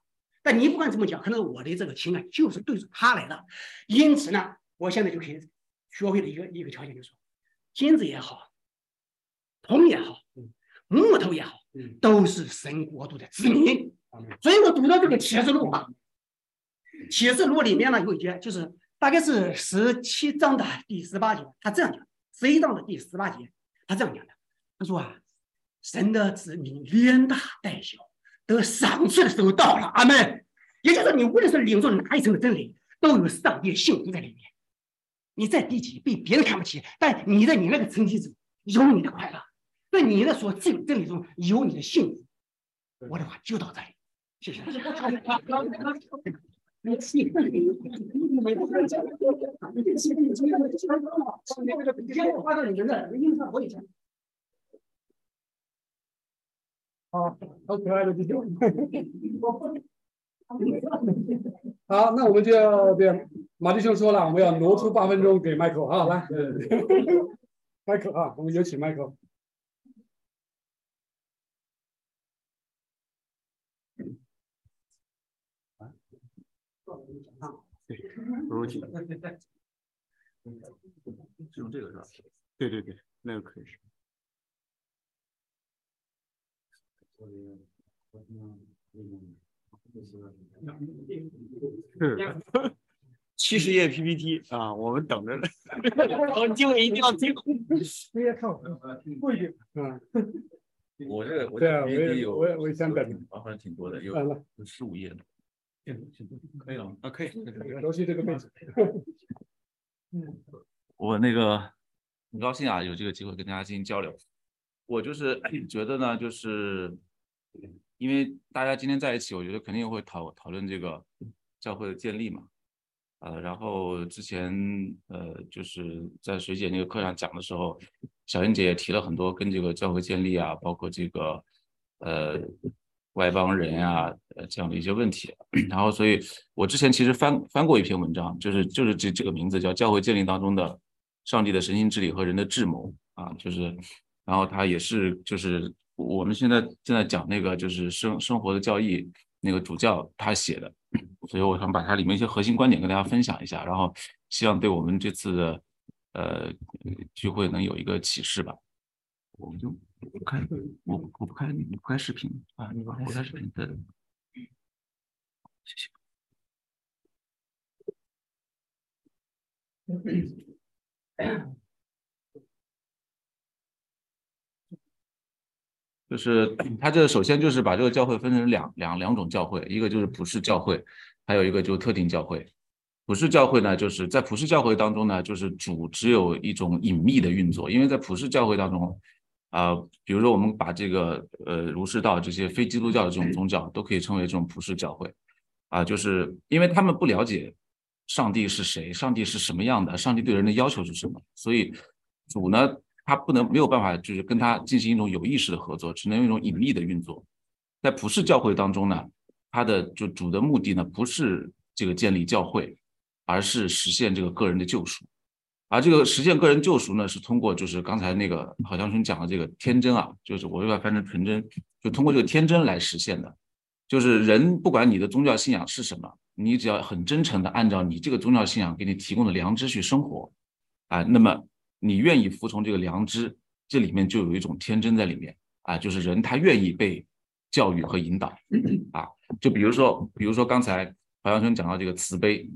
但你不管怎么讲，可能我的这个情感就是对着他来的，因此呢，我现在就可以。学会了一个一个条件就是说，金子也好，铜也好，木头也好，都是神国度的子民。所以我读到这个启示录啊，启示录里面呢有一节，就是大概是十七章的第十八节，他这样讲：十一章的第十八节，他这样讲的，他说啊，神的子民连大带小得赏赐的时候到了，阿门。也就是你无论是领受哪一层的真理，都有上帝的幸福在里面。你在低级，被别人看不起，但你在你那个层级中有你的快乐，在你的所知真理中有你的幸福。我的话就到这里，谢谢。好，好可爱的弟兄。好，那我们就要这样。马弟兄说了，我们要挪出八分钟给麦克啊，来，麦克啊，我们有请麦克。不如请。是用这个是吧？对对对，那个可以。是。七十页 PPT 啊，我们等着呢。好，听我一定要听。你也看，过去。嗯。我这我对啊，我也我也我也想等。啊，好像挺多的，有有十五页的。可以了啊，可以。熟悉这个背景。嗯。我那个很高兴啊，有这个机会跟大家进行交流。我就是 觉得呢，就是因为大家今天在一起，我觉得肯定会讨讨论这个教会的建立嘛。呃，然后之前呃，就是在水姐那个课上讲的时候，小英姐也提了很多跟这个教会建立啊，包括这个呃外邦人呀呃这样的一些问题。然后，所以我之前其实翻翻过一篇文章，就是就是这这个名字叫《教会建立当中的上帝的神性治理和人的智谋》啊，就是然后他也是就是我们现在正在讲那个就是生生活的教义那个主教他写的。所以我想把它里面一些核心观点跟大家分享一下，然后希望对我们这次的呃聚会能有一个启示吧。我们就不开，我我不开，不开视频啊，你不开视频的，谢谢。就是他这首先就是把这个教会分成两两两种教会，一个就是普世教会，还有一个就特定教会。普世教会呢，就是在普世教会当中呢，就是主只有一种隐秘的运作，因为在普世教会当中，啊，比如说我们把这个呃儒释道这些非基督教的这种宗教都可以称为这种普世教会，啊，就是因为他们不了解上帝是谁，上帝是什么样的，上帝对人的要求是什么，所以主呢。他不能没有办法，就是跟他进行一种有意识的合作，只能用一种隐秘的运作。在普世教会当中呢，他的就主的目的呢，不是这个建立教会，而是实现这个个人的救赎。而这个实现个人救赎呢，是通过就是刚才那个郝将军讲的这个天真啊，就是我又要翻成纯真，就通过这个天真来实现的。就是人不管你的宗教信仰是什么，你只要很真诚的按照你这个宗教信仰给你提供的良知去生活，啊，那么。你愿意服从这个良知，这里面就有一种天真在里面啊，就是人他愿意被教育和引导 啊。就比如说，比如说刚才白杨春讲到这个慈悲，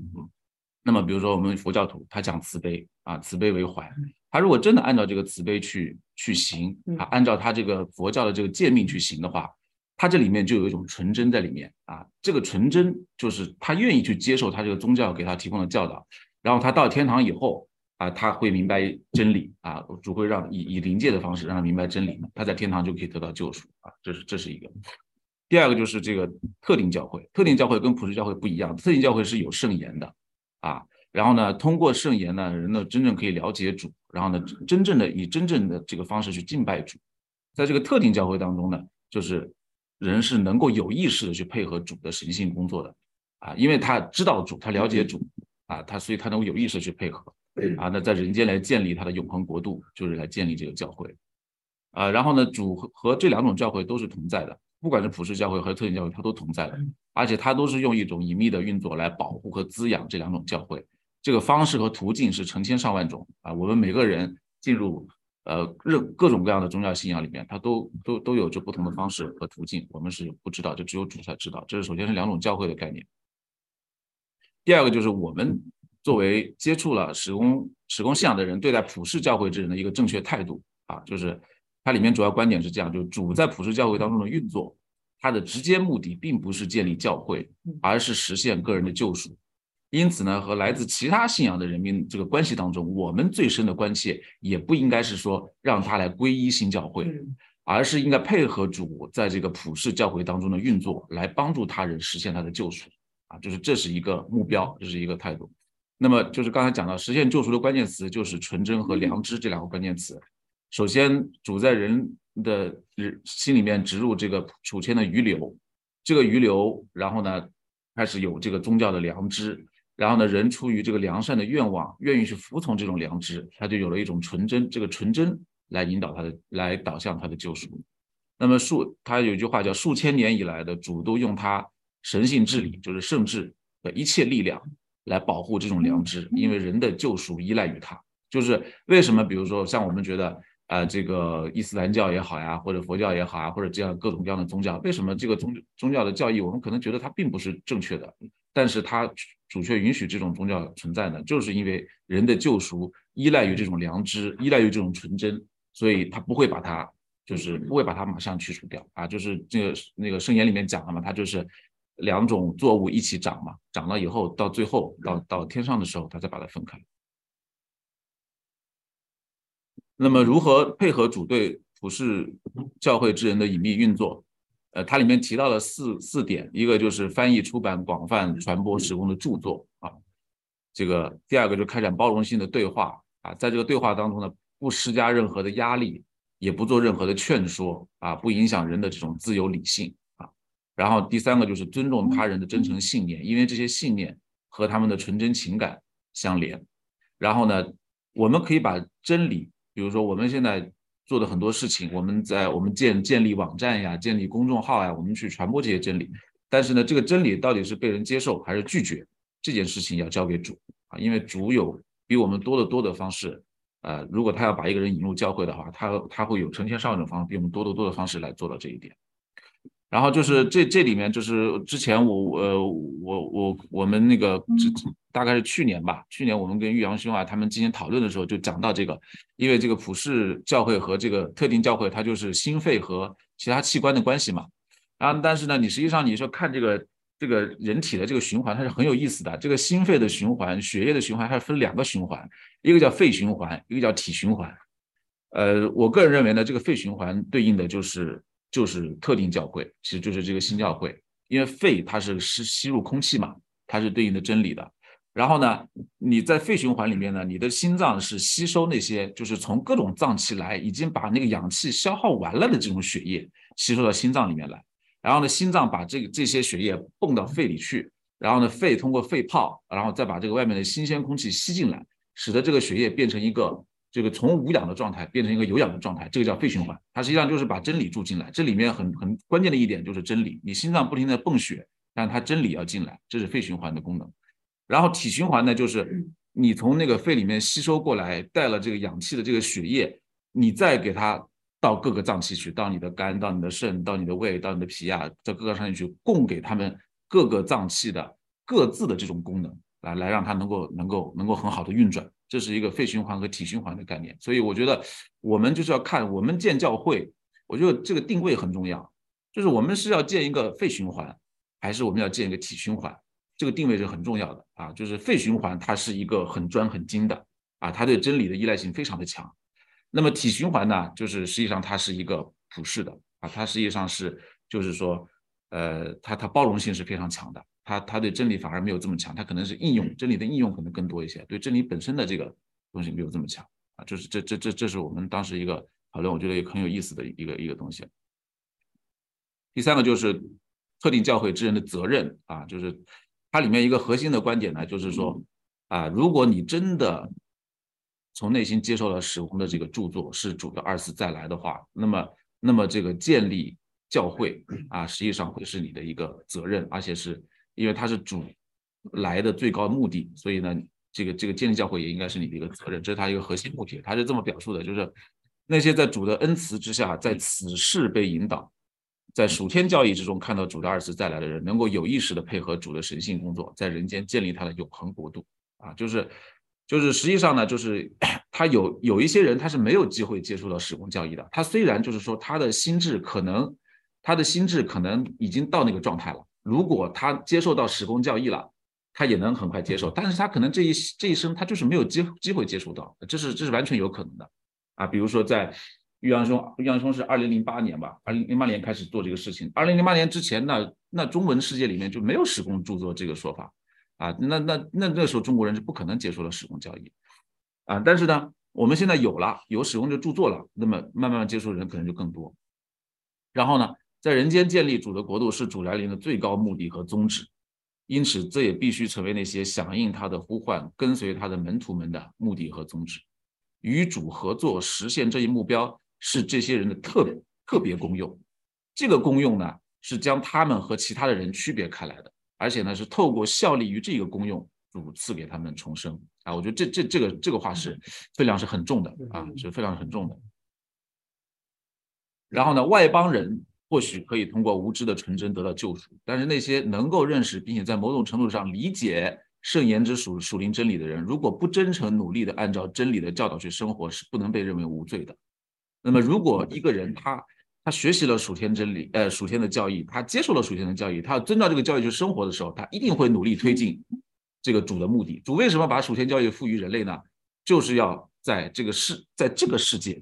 那么比如说我们佛教徒他讲慈悲啊，慈悲为怀，他如果真的按照这个慈悲去去行啊，按照他这个佛教的这个诫命去行的话，他这里面就有一种纯真在里面啊。这个纯真就是他愿意去接受他这个宗教给他提供的教导，然后他到天堂以后啊，他会明白真理啊，主会让以以灵界的方式让他明白真理，他在天堂就可以得到救赎啊。这是这是一个。第二个就是这个特定教会，特定教会跟普世教会不一样，特定教会是有圣言的啊。然后呢，通过圣言呢，人呢真正可以了解主，然后呢，真正的以真正的这个方式去敬拜主。在这个特定教会当中呢，就是人是能够有意识的去配合主的神性工作的啊，因为他知道主，他了解主啊，他所以他能够有意识去配合啊。那在人间来建立他的永恒国度，就是来建立这个教会啊。然后呢，主和这两种教会都是同在的。不管是普世教会和特定教会，它都同在的，而且它都是用一种隐秘的运作来保护和滋养这两种教会。这个方式和途径是成千上万种啊！我们每个人进入呃任各种各样的宗教信仰里面，它都都都有着不同的方式和途径，我们是不知道，就只有主才知道。这是首先是两种教会的概念。第二个就是我们作为接触了史公史公信仰的人，对待普世教会之人的一个正确态度啊，就是。它里面主要观点是这样：，就主在普世教会当中的运作，它的直接目的并不是建立教会，而是实现个人的救赎。因此呢，和来自其他信仰的人民这个关系当中，我们最深的关切也不应该是说让他来皈依新教会，而是应该配合主在这个普世教会当中的运作，来帮助他人实现他的救赎。啊，就是这是一个目标，这是一个态度。那么就是刚才讲到实现救赎的关键词，就是纯真和良知这两个关键词。首先，主在人的心里面植入这个楚谦的余流，这个余流，然后呢，开始有这个宗教的良知，然后呢，人出于这个良善的愿望，愿意去服从这种良知，他就有了一种纯真，这个纯真来引导他的，来导向他的救赎。那么数，他有一句话叫数千年以来的主都用他神性治理，就是圣治的一切力量来保护这种良知，因为人的救赎依赖于他。就是为什么，比如说像我们觉得。啊，这个伊斯兰教也好呀，或者佛教也好啊，或者这样各种各样的宗教，为什么这个宗宗教的教义，我们可能觉得它并不是正确的，但是它主却允许这种宗教存在呢？就是因为人的救赎依赖于这种良知，依赖于这种纯真，所以他不会把它，就是不会把它马上去除掉啊。就是这个那个圣言里面讲了嘛，它就是两种作物一起长嘛，长了以后到最后到到天上的时候，他再把它分开。那么如何配合主队普世教会之人的隐秘运作？呃，它里面提到了四四点，一个就是翻译、出版、广泛传播时工的著作啊，这个第二个就开展包容性的对话啊，在这个对话当中呢，不施加任何的压力，也不做任何的劝说啊，不影响人的这种自由理性啊。然后第三个就是尊重他人的真诚信念，因为这些信念和他们的纯真情感相连。然后呢，我们可以把真理。比如说，我们现在做的很多事情，我们在我们建建立网站呀，建立公众号呀，我们去传播这些真理。但是呢，这个真理到底是被人接受还是拒绝，这件事情要交给主啊，因为主有比我们多得多的方式。呃，如果他要把一个人引入教会的话，他他会有成千上万种方式，比我们多得多的方式来做到这一点。然后就是这这里面就是之前我呃我我我们那个这大概是去年吧，去年我们跟玉阳兄啊他们进行讨论的时候就讲到这个，因为这个普世教会和这个特定教会它就是心肺和其他器官的关系嘛，然后但是呢你实际上你说看这个这个人体的这个循环它是很有意思的，这个心肺的循环、血液的循环它是分两个循环，一个叫肺循环，一个叫体循环。呃，我个人认为呢，这个肺循环对应的就是。就是特定教会，其实就是这个新教会，因为肺它是吸吸入空气嘛，它是对应的真理的。然后呢，你在肺循环里面呢，你的心脏是吸收那些就是从各种脏器来，已经把那个氧气消耗完了的这种血液吸收到心脏里面来。然后呢，心脏把这个这些血液泵到肺里去，然后呢，肺通过肺泡，然后再把这个外面的新鲜空气吸进来，使得这个血液变成一个。这个从无氧的状态变成一个有氧的状态，这个叫肺循环。它实际上就是把真理注进来。这里面很很关键的一点就是真理。你心脏不停的泵血，但它真理要进来，这是肺循环的功能。然后体循环呢，就是你从那个肺里面吸收过来带了这个氧气的这个血液，你再给它到各个脏器去，到你的肝，到你的肾，到你的胃，到你的脾啊，到各个上面去供给他们各个脏器的各自的这种功能，来来让它能够能够能够很好的运转。这是一个肺循环和体循环的概念。所以我觉得我们就是要看我们建教会，我觉得这个定位很重要，就是我们是要建一个肺循环，还是我们要建一个体循环？这个定位是很重要的啊。就是肺循环它是一个很专很精的啊，它对真理的依赖性非常的强。那么体循环呢，就是实际上它是一个普世的啊，它实际上是就是说，呃，它它包容性是非常强的，他他对真理反而没有这么强，他可能是应用真理的应用可能更多一些，对真理本身的这个东西没有这么强啊，这是这这这这是我们当时一个讨论，我觉得也很有意思的一个一个东西。第三个就是特定教会之人的责任啊，就是它里面一个核心的观点呢，就是说啊，如果你真的从内心接受了史红的这个著作是主的二次再来的话，那么那么这个建立教会啊，实际上会是你的一个责任，而且是因为它是主来的最高目的，所以呢，这个这个建立教会也应该是你的一个责任，这是他一个核心目的。他是这么表述的，就是那些在主的恩慈之下，在此世被引导，在属天教义之中看到主的二次再来的人，能够有意识的配合主的神性工作，在人间建立他的永恒国度啊，就是。就是实际上呢，就是 他有有一些人他是没有机会接触到史工教义的。他虽然就是说他的心智可能，他的心智可能已经到那个状态了。如果他接受到史工教义了，他也能很快接受。但是他可能这一这一生他就是没有机机会接触到，这是这是完全有可能的啊。比如说在玉阳兄，玉阳兄是二零零八年吧，二零零八年开始做这个事情。二零零八年之前呢，那中文世界里面就没有史工著作这个说法。啊，那那那那时候中国人是不可能接受了时空教义，啊，但是呢，我们现在有了有使用的著作了，那么慢慢接触的人可能就更多。然后呢，在人间建立主的国度是主来临的最高目的和宗旨，因此这也必须成为那些响应他的呼唤、跟随他的门徒们的目的和宗旨。与主合作实现这一目标是这些人的特特别功用，这个功用呢是将他们和其他的人区别开来的。而且呢，是透过效力于这个功用，主赐给他们重生啊！我觉得这这这个这个话是分量是很重的啊，是分量很重的。然后呢，外邦人或许可以通过无知的纯真得到救赎，但是那些能够认识并且在某种程度上理解圣言之属属灵真理的人，如果不真诚努力的按照真理的教导去生活，是不能被认为无罪的。那么，如果一个人他，他学习了属天真理，呃，属天的教义，他接受了属天的教义，他要遵照这个教义去生活的时候，他一定会努力推进这个主的目的。主为什么把属天教义赋予人类呢？就是要在这个世，在这个世界，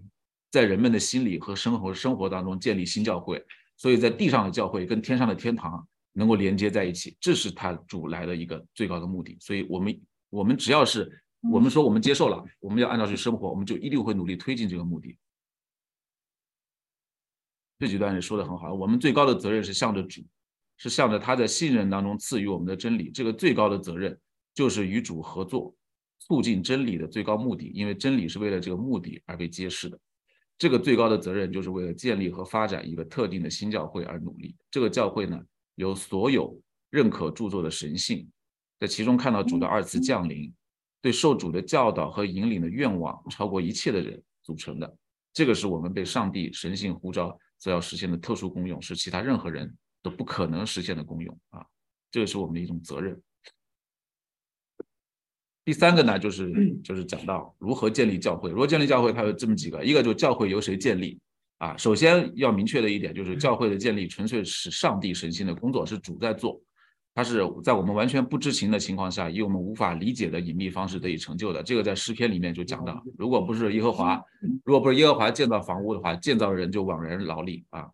在人们的心理和生活生活当中建立新教会。所以在地上的教会跟天上的天堂能够连接在一起，这是他主来的一个最高的目的。所以，我们我们只要是我们说我们接受了，我们要按照去生活，我们就一定会努力推进这个目的。这几段也说的很好，我们最高的责任是向着主，是向着他在信任当中赐予我们的真理。这个最高的责任就是与主合作，促进真理的最高目的。因为真理是为了这个目的而被揭示的。这个最高的责任就是为了建立和发展一个特定的新教会而努力。这个教会呢，由所有认可著作的神性，在其中看到主的二次降临，对受主的教导和引领的愿望超过一切的人组成的。这个是我们被上帝神性呼召。所要实现的特殊功用是其他任何人都不可能实现的功用啊，这个是我们的一种责任。第三个呢，就是就是讲到如何建立教会。如何建立教会，它有这么几个，一个就教会由谁建立啊？首先要明确的一点就是，教会的建立纯粹是上帝神性的工作，是主在做。它是在我们完全不知情的情况下，以我们无法理解的隐秘方式得以成就的。这个在诗篇里面就讲到，如果不是耶和华，如果不是耶和华建造房屋的话，建造的人就枉然劳力啊。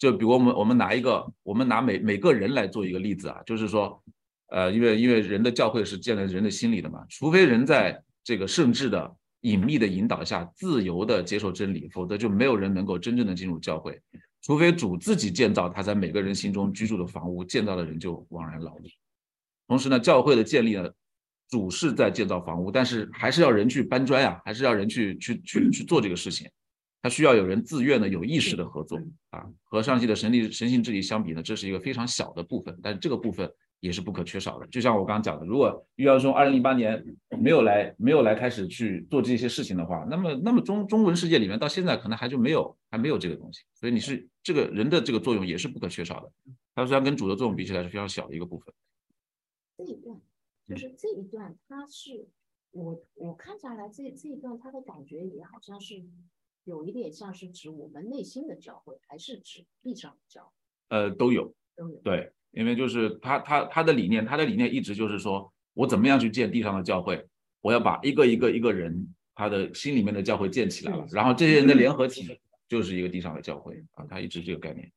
就比如我们我们拿一个，我们拿每每个人来做一个例子啊，就是说，呃，因为因为人的教会是建在人的心里的嘛，除非人在这个圣智的隐秘的引导下，自由的接受真理，否则就没有人能够真正的进入教会。除非主自己建造他在每个人心中居住的房屋，建造的人就枉然劳力。同时呢，教会的建立呢，主是在建造房屋，但是还是要人去搬砖呀，还是要人去去去去做这个事情。他需要有人自愿的、有意识的合作啊。和上帝的神力、神性治理相比呢，这是一个非常小的部分，但是这个部分。也是不可缺少的。就像我刚刚讲的，如果玉阳兄二零零八年没有来，没有来开始去做这些事情的话，那么，那么中中文世界里面到现在可能还就没有，还没有这个东西。所以你是这个人的这个作用也是不可缺少的。它虽然跟主的作用比起来是非常小的一个部分。这一段就是这一段，它是我我看下来这这一段，它的感觉也好像是有一点像是指我们内心的教会，还是指地上的教？呃，都有，都有。对，因为就是他他他的理念，他的理念一直就是说我怎么样去建地上的教会，我要把一个一个一个人他的心里面的教会建起来了，然后这些人的联合体就是一个地上的教会啊，他一直这个概念。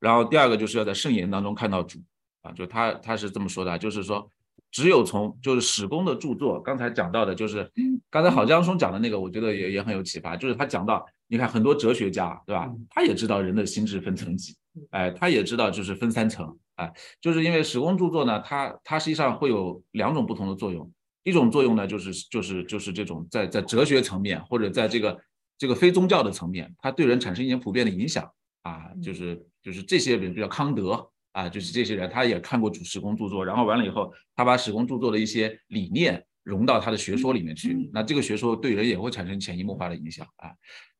然后第二个就是要在圣言当中看到主啊，就他他是这么说的，就是说。只有从就是史公的著作，刚才讲到的，就是刚才郝江松讲的那个，我觉得也也很有启发。就是他讲到，你看很多哲学家，对吧？他也知道人的心智分层级，哎，他也知道就是分三层，哎，就是因为史公著作呢，它它实际上会有两种不同的作用。一种作用呢，就是就是就是这种在在哲学层面或者在这个这个非宗教的层面，它对人产生一些普遍的影响啊，就是就是这些人，比如康德。啊，就是这些人，他也看过主史公著作，然后完了以后，他把史公著作的一些理念融到他的学说里面去，那这个学说对人也会产生潜移默化的影响啊。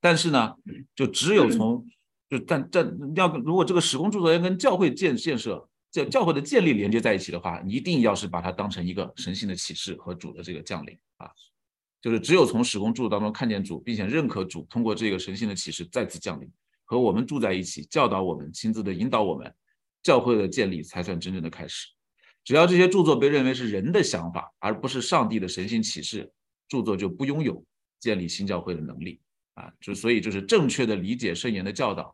但是呢，就只有从就但但要如果这个时空著作要跟教会建建设、教教会的建立连接在一起的话，一定要是把它当成一个神性的启示和主的这个降临啊，就是只有从时空著作当中看见主，并且认可主通过这个神性的启示再次降临，和我们住在一起，教导我们，亲自的引导我们。教会的建立才算真正的开始。只要这些著作被认为是人的想法，而不是上帝的神性启示，著作就不拥有建立新教会的能力啊！就所以，就是正确的理解圣言的教导，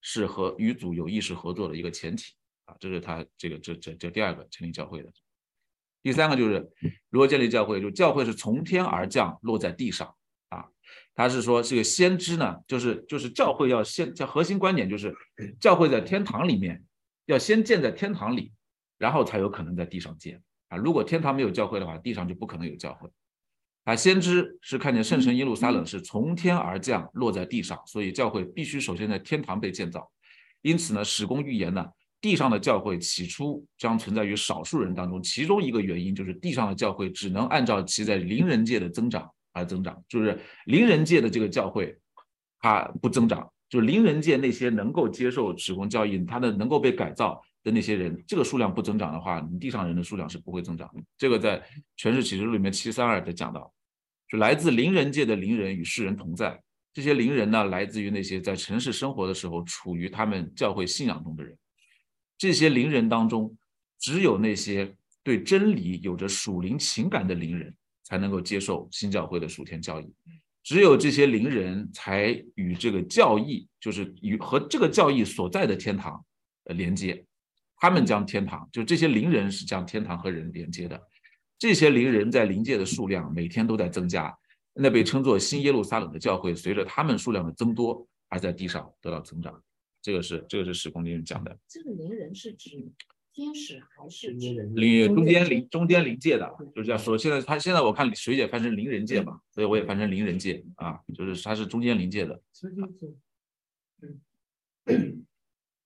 是和与主有意识合作的一个前提啊！这是他这个这这这第二个成立教会的。第三个就是如何建立教会，就教会是从天而降，落在地上啊！他是说这个先知呢，就是就是教会要先，叫核心观点就是教会在天堂里面。要先建在天堂里，然后才有可能在地上建啊！如果天堂没有教会的话，地上就不可能有教会啊！先知是看见圣城耶路撒冷是从天而降，落在地上，所以教会必须首先在天堂被建造。因此呢，史公预言呢，地上的教会起初将存在于少数人当中，其中一个原因就是地上的教会只能按照其在灵人界的增长而增长，就是灵人界的这个教会它不增长。就是灵人界那些能够接受史公教义，它的能够被改造的那些人，这个数量不增长的话，你地上人的数量是不会增长的。这个在全释启示录里面七三二的讲到，就来自灵人界的灵人与世人同在。这些灵人呢，来自于那些在城市生活的时候处于他们教会信仰中的人。这些灵人当中，只有那些对真理有着属灵情感的灵人，才能够接受新教会的属天教义。只有这些灵人才与这个教义，就是与和这个教义所在的天堂呃连接，他们将天堂，就这些灵人是将天堂和人连接的。这些灵人在灵界的数量每天都在增加，那被称作新耶路撒冷的教会，随着他们数量的增多而在地上得到增长。这个是这个是史公灵讲的。这个灵人是指。天使还是灵中间灵中间灵界的，就是这样说。现在他现在我看水姐翻成灵人界嘛，所以我也翻成灵人界啊，就是他是中间灵界的。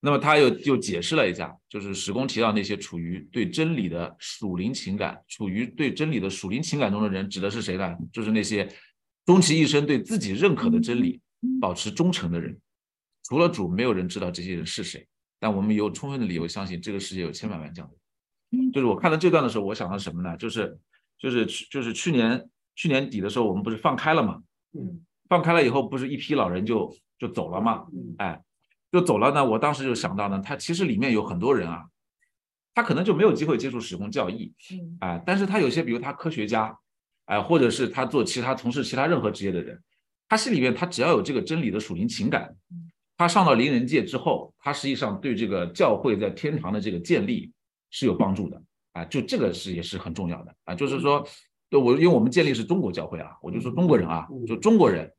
那么他又又解释了一下，就是史公提到那些处于对真理的属灵情感，处于对真理的属灵情感中的人，指的是谁呢？就是那些终其一生对自己认可的真理保持忠诚的人。除了主，没有人知道这些人是谁。但我们有充分的理由相信这个世界有千百万这样的人。就是我看到这段的时候，我想到什么呢？就是就是就是去年去年底的时候，我们不是放开了嘛？嗯，放开了以后，不是一批老人就就走了嘛？哎，就走了呢。我当时就想到呢，他其实里面有很多人啊，他可能就没有机会接触时空教义，哎，但是他有些，比如他科学家，哎，或者是他做其他从事其他任何职业的人，他心里面他只要有这个真理的属灵情感。他上到灵人界之后，他实际上对这个教会在天堂的这个建立是有帮助的啊，就这个是也是很重要的啊，就是说，对我因为我们建立是中国教会啊，我就说中国人啊，就中国人，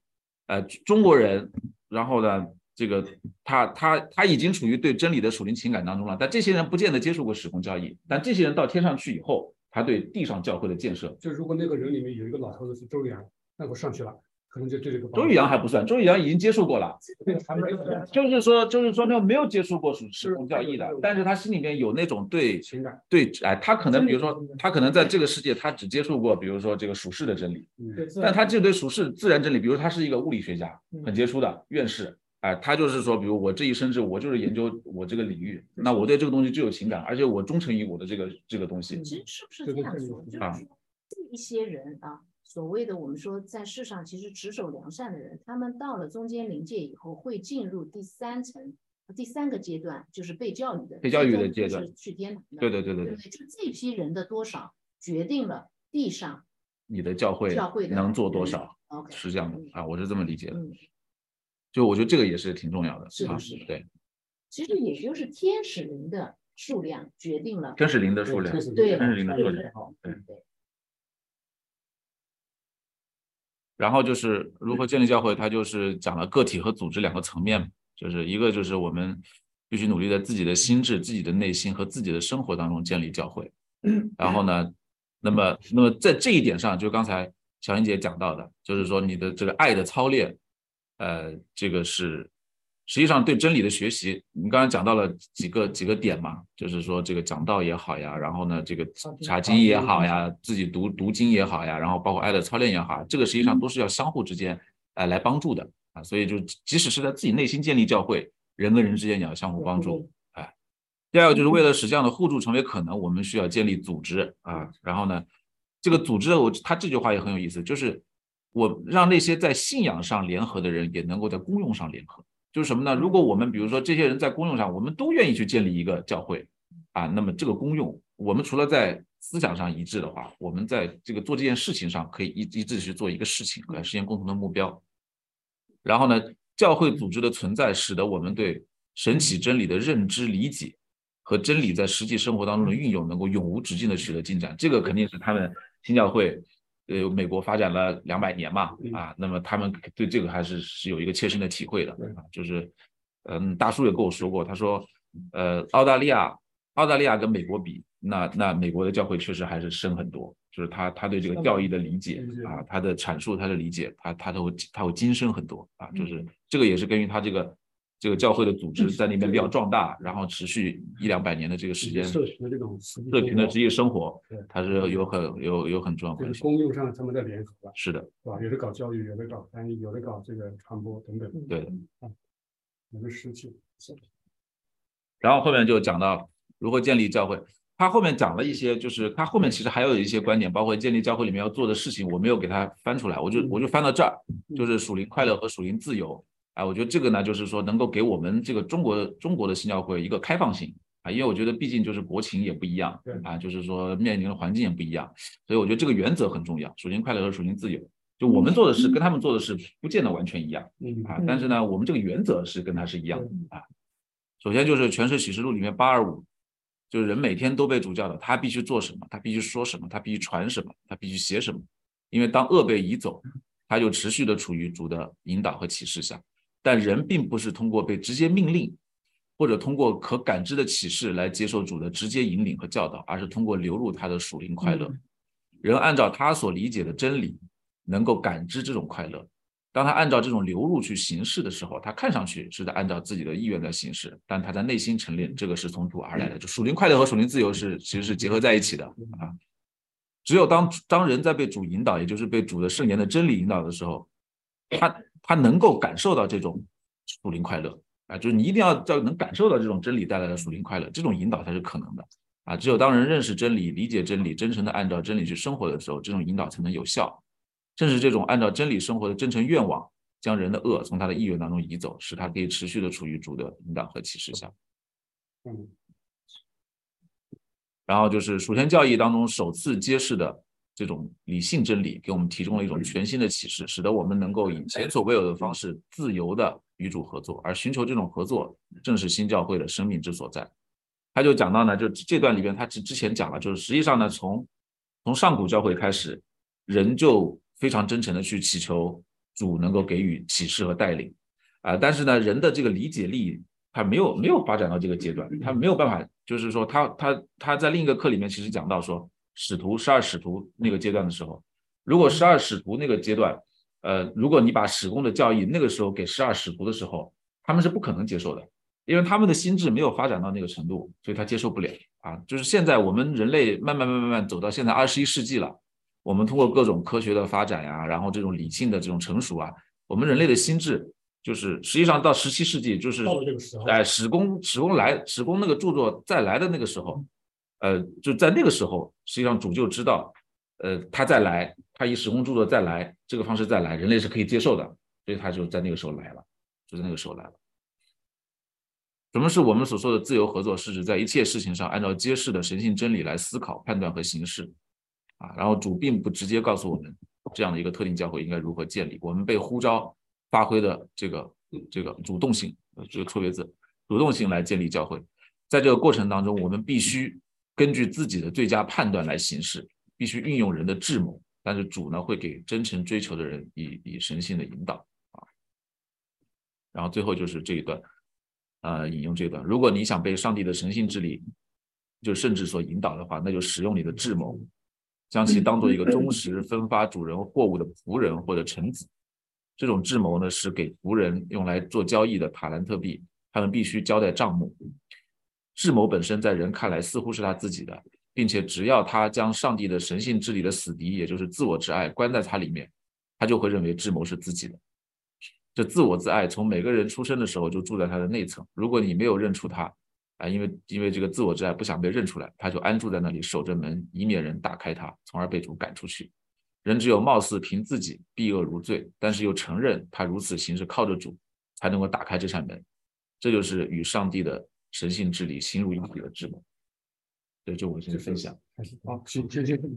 呃，中国人，然后呢，这个他他他已经处于对真理的属灵情感当中了，但这些人不见得接受过时空交易，但这些人到天上去以后，他对地上教会的建设，就如果那个人里面有一个老头子是周阳，那我上去了。可能就对这个周宇阳还不算，周宇阳已经接触过了，就是说，就是说，那没有接触过属时空教义的，但是他心里面有那种对情感，对，哎，他可能比如说，他可能在这个世界，他只接触过，比如说这个属世的真理，但他这对属世自然真理，比如他是一个物理学家，很杰出的院士，哎，他就是说，比如我这一生是，我就是研究我这个领域，那我对这个东西就有情感，而且我忠诚于我的这个这个东西。其实是不是这样说？就是说这一些人啊，所谓的我们说在世上其实持守良善的人，他们到了中间临界以后，会进入第三层、第三个阶段，就是被教育的被教育的阶段，去天堂的。对对对对对，就这批人的多少，决定了地上你的教会教会能做多少，是这样的啊，我是这么理解的。就我觉得这个也是挺重要的，是的，是的，对。其实也就是天使灵的数量决定了天使灵的数量，对，天使灵的数量，对。然后就是如何建立教会，他就是讲了个体和组织两个层面，就是一个就是我们必须努力在自己的心智、自己的内心和自己的生活当中建立教会。然后呢，那么那么在这一点上，就刚才小英姐讲到的，就是说你的这个爱的操练。呃，这个是实际上对真理的学习，你刚才讲到了几个几个点嘛，就是说这个讲道也好呀，然后呢，这个查经也好呀，自己读读经也好呀，然后包括爱的操练也好，这个实际上都是要相互之间呃来帮助的啊，所以就即使是在自己内心建立教会，人跟人之间也要相互帮助。哎，第二个就是为了使这样的互助成为可能，我们需要建立组织啊，然后呢，这个组织我他这句话也很有意思，就是。我让那些在信仰上联合的人也能够在功用上联合，就是什么呢？如果我们比如说这些人在功用上，我们都愿意去建立一个教会啊，那么这个功用，我们除了在思想上一致的话，我们在这个做这件事情上可以一一致去做一个事情来实现共同的目标。然后呢，教会组织的存在，使得我们对神奇真理的认知理解和真理在实际生活当中的运用能够永无止境的取得进展。这个肯定是他们新教会。呃，美国发展了两百年嘛，啊，那么他们对这个还是是有一个切身的体会的啊，就是，嗯，大叔也跟我说过，他说，呃，澳大利亚，澳大利亚跟美国比，那那美国的教会确实还是深很多，就是他他对这个教义的理解啊，他的阐述，他的理解，他他都会他会精深很多啊，就是这个也是根据他这个。这个教会的组织在那边比较壮大，然后持续一两百年的这个时间，社群的这种社群的职业生活，它是有很有有很重要关系。公用上他们在联合，是的，是吧？有的搞教育，有的搞翻译，有的搞这个传播等等。对的，啊，有的实际。然后后面就讲到如何建立教会，他后面讲了一些，就是他后面其实还有一些观点，包括建立教会里面要做的事情，我没有给他翻出来，我就我就翻到这儿，就是属灵快乐和属灵自由。啊，我觉得这个呢，就是说能够给我们这个中国中国的新教会一个开放性啊，因为我觉得毕竟就是国情也不一样，啊，就是说面临的环境也不一样，所以我觉得这个原则很重要，属灵快乐和属灵自由，就我们做的事跟他们做的事不见得完全一样，啊，但是呢，我们这个原则是跟他是一样的啊。首先就是《全是启示录》里面八二五，就是人每天都被主教导，他必须做什么，他必须说什么，他必须传什么，他必须写什么，因为当恶被移走，他就持续的处于主的引导和启示下。但人并不是通过被直接命令，或者通过可感知的启示来接受主的直接引领和教导，而是通过流入他的属灵快乐。人按照他所理解的真理，能够感知这种快乐。当他按照这种流入去行事的时候，他看上去是在按照自己的意愿在行事，但他在内心承认这个是从主而来的。就属灵快乐和属灵自由是其实是结合在一起的啊。只有当当人在被主引导，也就是被主的圣言的真理引导的时候，他。他能够感受到这种属灵快乐啊，就是你一定要要能感受到这种真理带来的属灵快乐，这种引导才是可能的啊。只有当人认识真理、理解真理、真诚的按照真理去生活的时候，这种引导才能有效。正是这种按照真理生活的真诚愿望，将人的恶从他的意愿当中移走，使他可以持续的处于主的引导和启示下。嗯。然后就是属天教义当中首次揭示的。这种理性真理给我们提供了一种全新的启示，使得我们能够以前所未有的方式自由的与主合作，而寻求这种合作正是新教会的生命之所在。他就讲到呢，就这段里边，他之之前讲了，就是实际上呢，从从上古教会开始，人就非常真诚的去祈求主能够给予启示和带领啊，但是呢，人的这个理解力他没有没有发展到这个阶段，他没有办法，就是说他他他在另一个课里面其实讲到说。使徒十二使徒那个阶段的时候，如果十二使徒那个阶段，呃，如果你把使公的教义那个时候给十二使徒的时候，他们是不可能接受的，因为他们的心智没有发展到那个程度，所以他接受不了啊。就是现在我们人类慢慢慢慢慢走到现在二十一世纪了，我们通过各种科学的发展呀，然后这种理性的这种成熟啊，我们人类的心智就是实际上到十七世纪，就是哎，史公史公来史公那个著作再来的那个时候，呃，就在那个时候，实际上主就知道，呃，他再来，他以时空著作再来这个方式再来，人类是可以接受的，所以他就在那个时候来了，就在那个时候来了。什么是我们所说的自由合作？是指在一切事情上按照揭示的神性真理来思考、判断和行事，啊，然后主并不直接告诉我们这样的一个特定教会应该如何建立，我们被呼召发挥的这个这个主动性，这个错别字，主动性来建立教会，在这个过程当中，我们必须根据自己的最佳判断来行事，必须运用人的智谋，但是主呢会给真诚追求的人以以神性的引导，啊，然后最后就是这一段。呃，引用这一段，如果你想被上帝的神性治理，就甚至所引导的话，那就使用你的智谋，将其当做一个忠实分发主人货物的仆人或者臣子。这种智谋呢，是给仆人用来做交易的塔兰特币，他们必须交代账目。智谋本身在人看来似乎是他自己的，并且只要他将上帝的神性治理的死敌，也就是自我之爱关在他里面，他就会认为智谋是自己的。这自我自爱从每个人出生的时候就住在他的内层。如果你没有认出他，啊，因为因为这个自我之爱不想被认出来，他就安住在那里守着门，以免人打开它，从而被主赶出去。人只有貌似凭自己避恶如罪，但是又承认他如此行事靠着主，才能够打开这扇门。这就是与上帝的神性治理心如一体的智谋。对，就我这个分享。好，谢谢谢谢。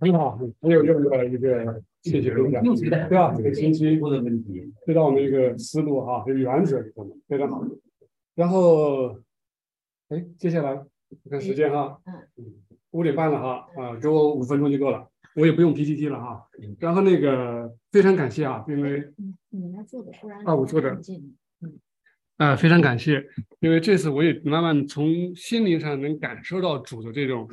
很好，很有用的一个。谢谢分享，对吧？这个星期的问题，知道我们一个思路哈，有原则，非常好。然后，哎，接下来看时间哈，嗯，五点半了哈，啊，给我五分钟就够了，我也不用 PPT 了哈。然后那个非常感谢啊，因为你来做的，不然啊，我做的，啊，非常感谢，因为这次我也慢慢从心灵上能感受到主的这种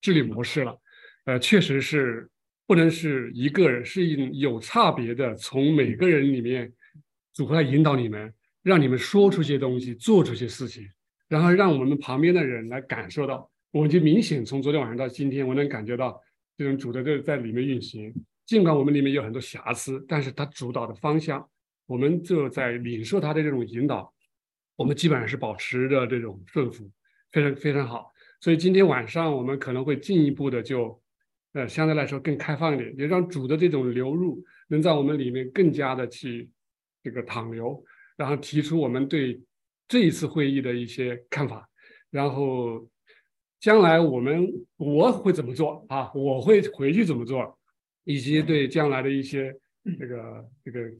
治理模式了，呃，确实是。不能是一个人，是一种有差别的，从每个人里面组合来引导你们，让你们说出些东西，做出些事情，然后让我们旁边的人来感受到。我就明显从昨天晚上到今天，我能感觉到这种主的这在里面运行。尽管我们里面有很多瑕疵，但是它主导的方向，我们就在领受它的这种引导，我们基本上是保持着这种顺服，非常非常好。所以今天晚上我们可能会进一步的就。呃，相对来说更开放一点，也让主的这种流入能在我们里面更加的去这个淌流，然后提出我们对这一次会议的一些看法，然后将来我们我会怎么做啊？我会回去怎么做，以及对将来的一些这个这个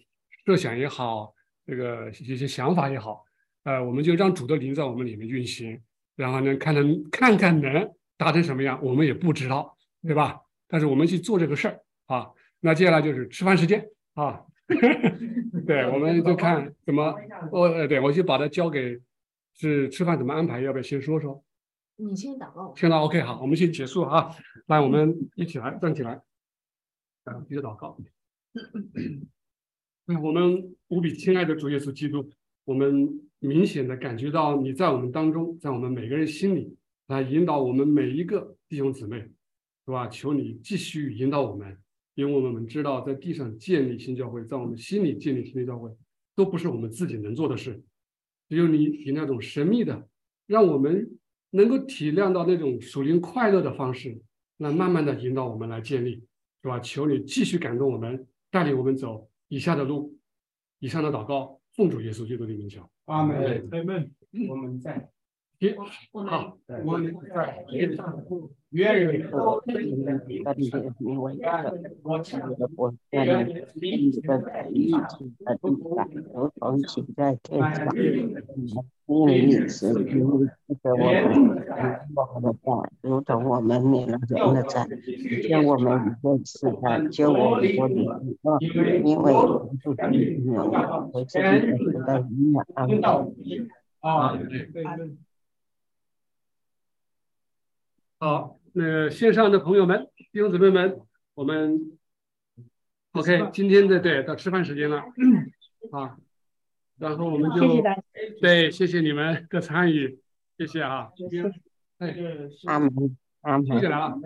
设想也好，这个一些想法也好，呃，我们就让主的灵在我们里面运行，然后呢，看能看看能达成什么样，我们也不知道。对吧？但是我们去做这个事儿啊，那接下来就是吃饭时间啊。对，我们就看怎么，我呃，对我就把它交给是吃饭怎么安排，要不要先说说？你先祷告。现在 OK，好，我们先结束啊。来，我们一起来站起来，啊，接着祷告。我们无比亲爱的主耶稣基督，我们明显的感觉到你在我们当中，在我们每个人心里来引导我们每一个弟兄姊妹。是吧？求你继续引导我们，因为我们知道，在地上建立新教会，在我们心里建立新教会，都不是我们自己能做的事。只有你以那种神秘的，让我们能够体谅到那种属灵快乐的方式，来慢慢的引导我们来建立，是吧？求你继续感动我们，带领我们走以下的路。以上的祷告，奉主耶稣基督的名求。阿门。阿门。我们在。好，我们在如同行在天上。因为你是因为记得我们我们的话，如同我们免了人的债，叫我们一个时代救我们脱离罪恶，因为不是你有我自己的时代一样安啊。好。那线上的朋友们、弟兄姊妹们，我们 OK，今天的对到吃饭时间了啊，然后我们就对，谢谢你们的参与，谢谢啊。哎，阿门，阿门。谢谢来了，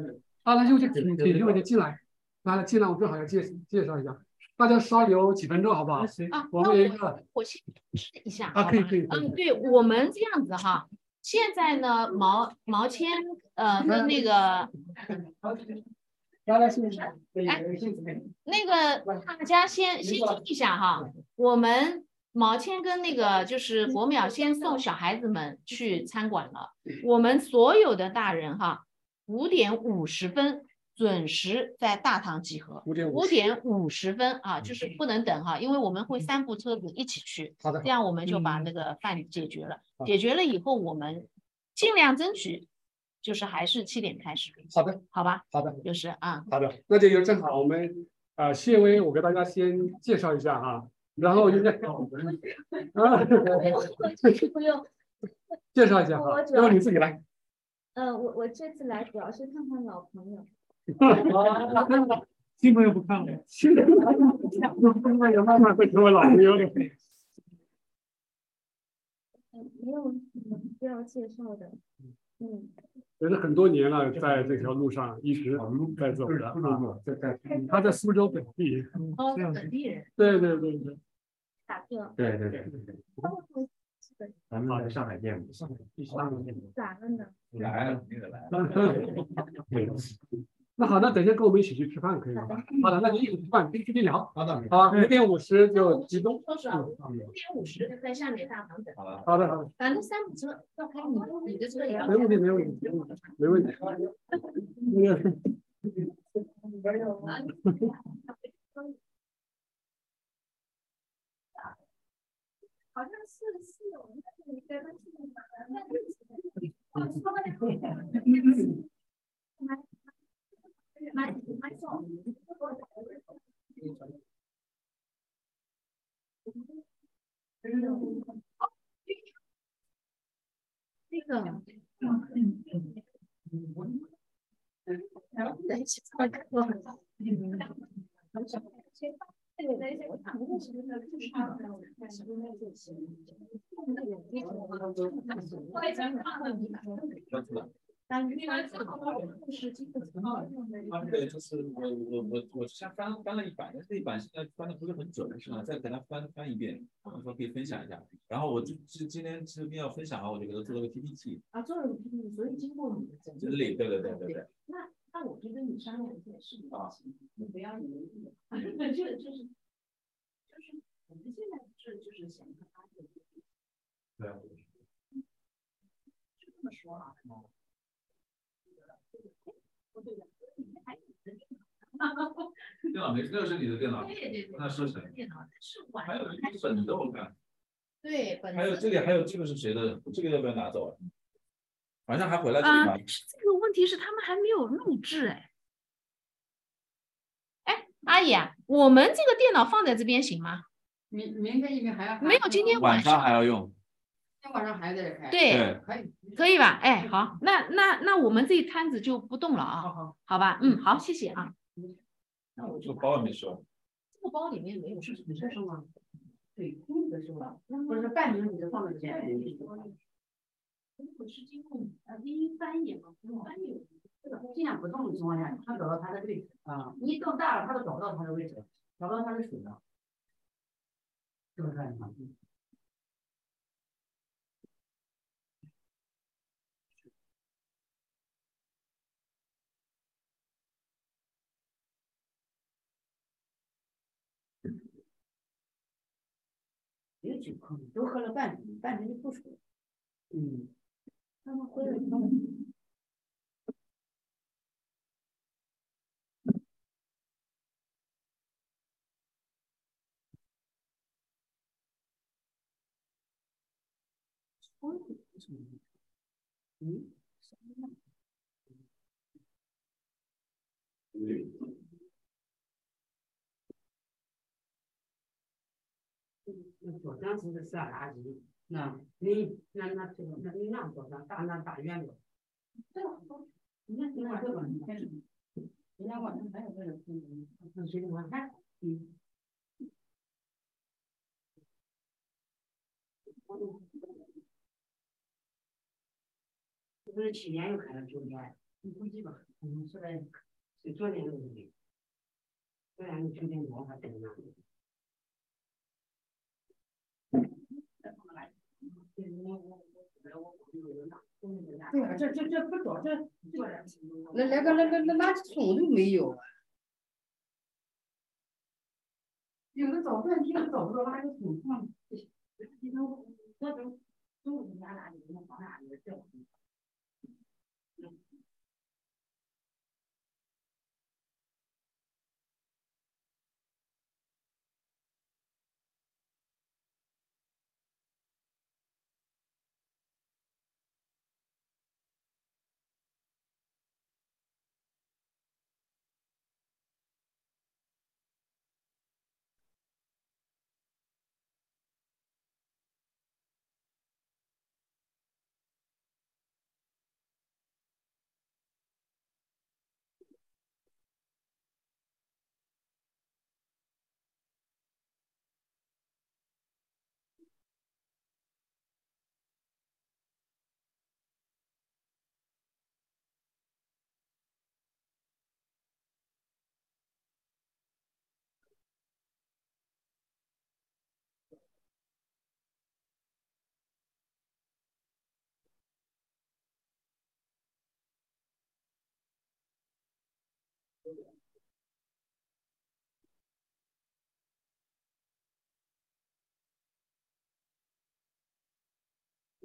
啊，那就就请请一位进来，来了进来，我正好要介介绍一下。大家稍留几分钟，好不好？啊，我那们有一个我先试一下啊，可以可以。嗯，对我们这样子哈，现在呢，毛毛签呃跟那个。哎，那个大家先先听一下哈，我们毛谦跟那个就是国淼先送小孩子们去餐馆了，我们所有的大人哈，五点五十分准时在大堂集合。五点五十分啊，就是不能等哈，因为我们会三部车子一起去。好的。这样我们就把那个饭解决了，解决了以后我们尽量争取。就是还是七点开始，好的，好吧，好的，就是啊，好的，那这就正好我们啊，谢薇，我给大家先介绍一下哈，然后就在我们啊，不用 介绍一下哈，要不你自己来。嗯，我我这次来主要是看看老朋友。新朋友不看了，新朋友慢慢会成为老朋友的。没有什么需要介绍的，嗯。也是很多年了，在这条路上一直在走的啊。在在，他在苏州本地。哦，本地人。对对对对。打车。对对对对。咱们在上海见过。上海。咋了呢？来了，那个来。那好，那等一下跟我们一起去吃饭可以吗？好的，那就一起吃饭，边吃边聊。好的。好，五点五十就集中。五点五十就在下面大堂等。好的。好的好的。反正三部车要开你你的车也要。没问题没问题没问题。那个。好像是是我们那里跟那个。买买错。这个，等一下，我。这个在一些我谈的时候对，就是我我我我先翻翻了一版，但是这一版现在翻的不是很准，是吧？再给他翻翻一遍，到时候可以分享一下。然后我就今今天这边要分享啊，我就给他做了个 PPT。啊，做了个 PPT，所以经过你的整理，对对对对对。那那我就跟你商量一件事情，你不要以为啊，就就是就是我们现在是就是想跟他有，对，就这么说啊。电脑没，那个是你的电脑。对对对。那是谁？电脑是晚还有本子，我看。对，本子。还有这里，还有这个是谁的？这个要不要拿走啊？晚上还回来这啊，这个问题是他们还没有录制哎。哎，阿姨啊，我们这个电脑放在这边行吗？明明天因为还要。没有，今天晚上还要用。今天晚上还得开。对，可以。可以吧？哎，好，那那那我们这一摊子就不动了啊。好好。好吧，嗯，好，谢谢啊。那我这个包也没收。这个包里面没有是收吗？对，空的是吧？不是半瓶你就放在前面。如果是经过呃第一翻译嘛，翻译尽量不动的情况下，他找到他的位置啊，你大了，他都找不到他的位置，找不到他的水了，是不是这样？有酒空，都喝了半瓶，半瓶就不出。嗯，他们喝了以后。嗯？嗯。左张是是啥垃圾？那你那那这个那你那左张大那大圆的，这个你看你看这个，你看，人家晚上还有个人，嗯，那谁的吗？看，嗯，这不是去年又开了九年，你估计吧？嗯，是在是昨天的问题。对呀，你去点馍还等呢。对呀，这这这不找这，那连个那那那垃圾桶都没有啊！有的找半天都找不到垃圾桶放，那种都是家哪里能放哪里这？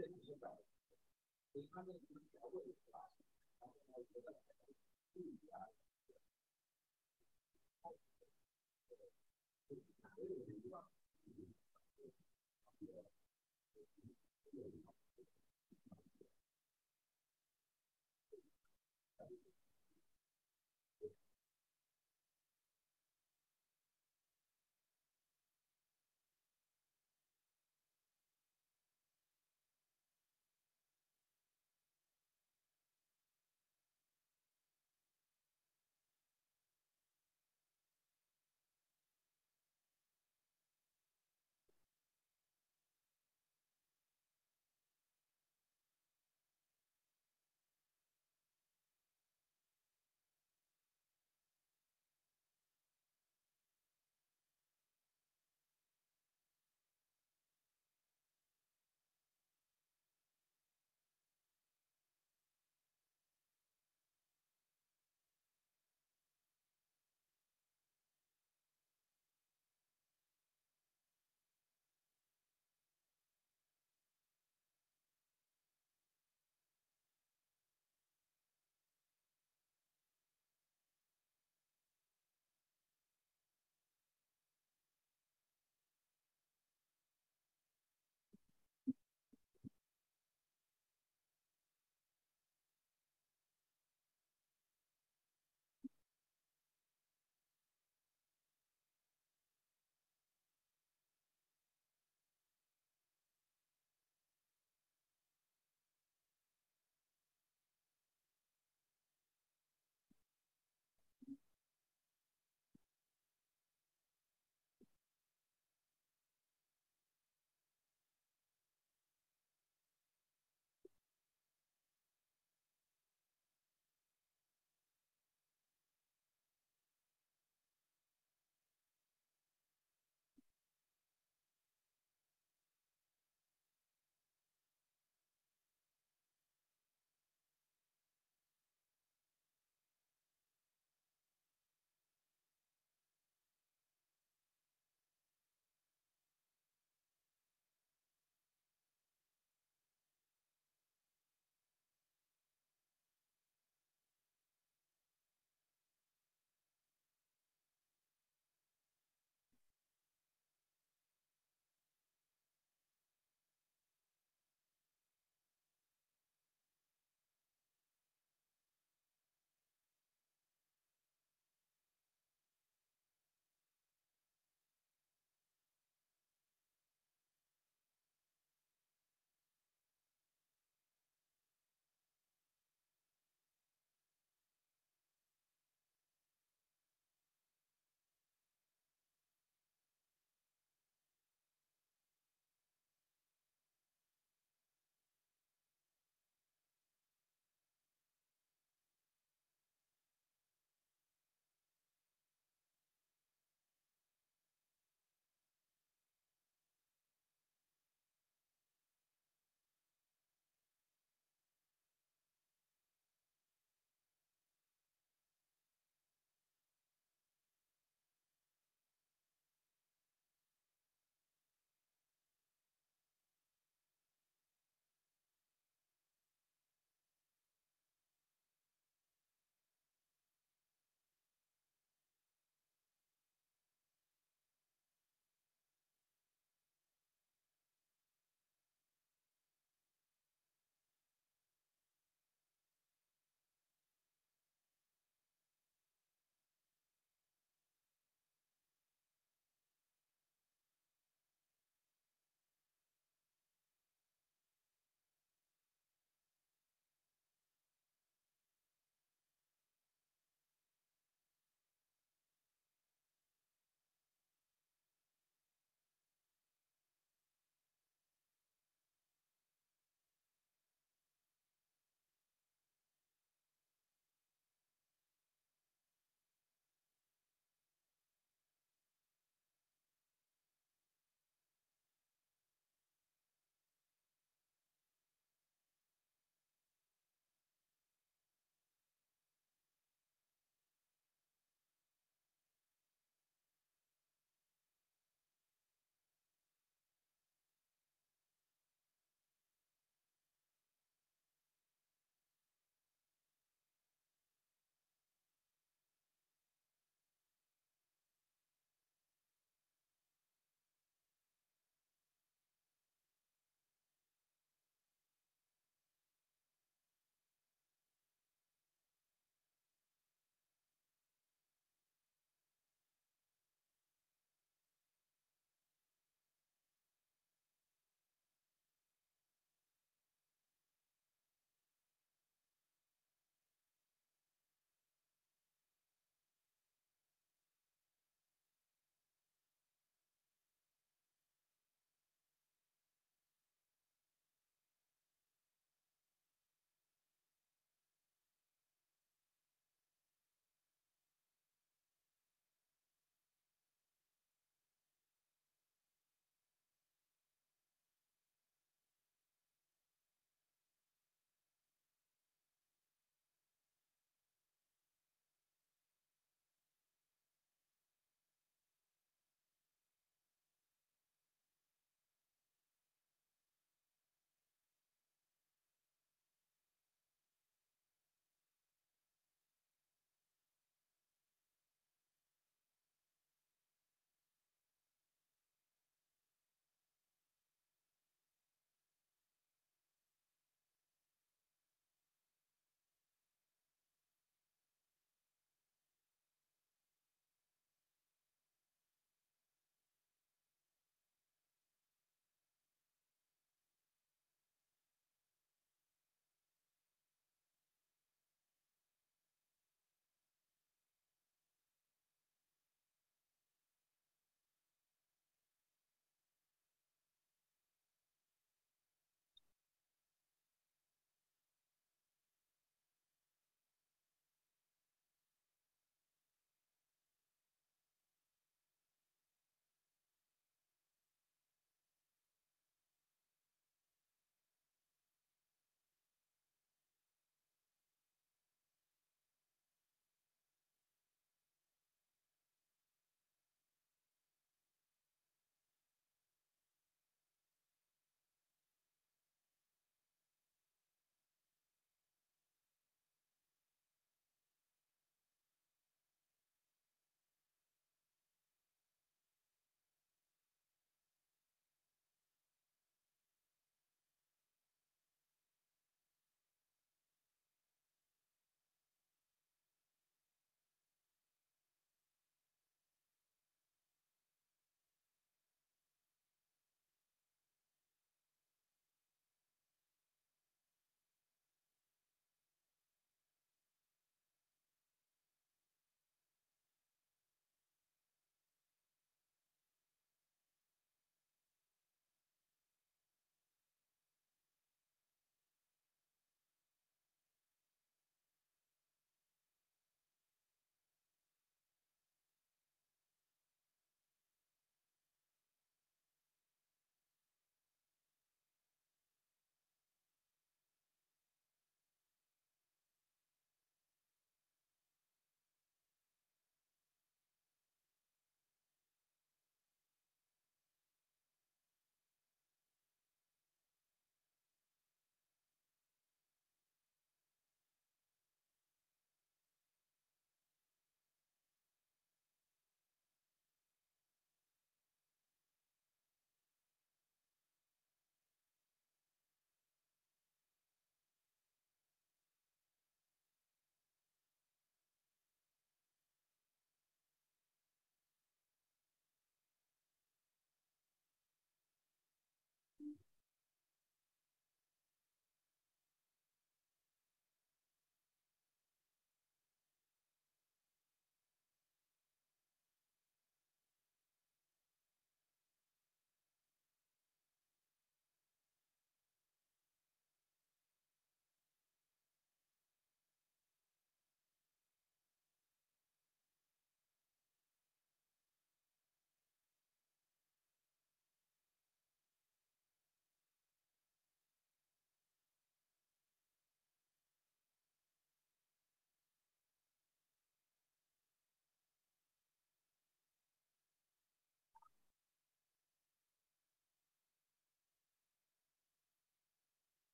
在提升上，你看那什么调味是吧？然后呢，别的什么玉米啊，对吧？还有就是，就是还有那个。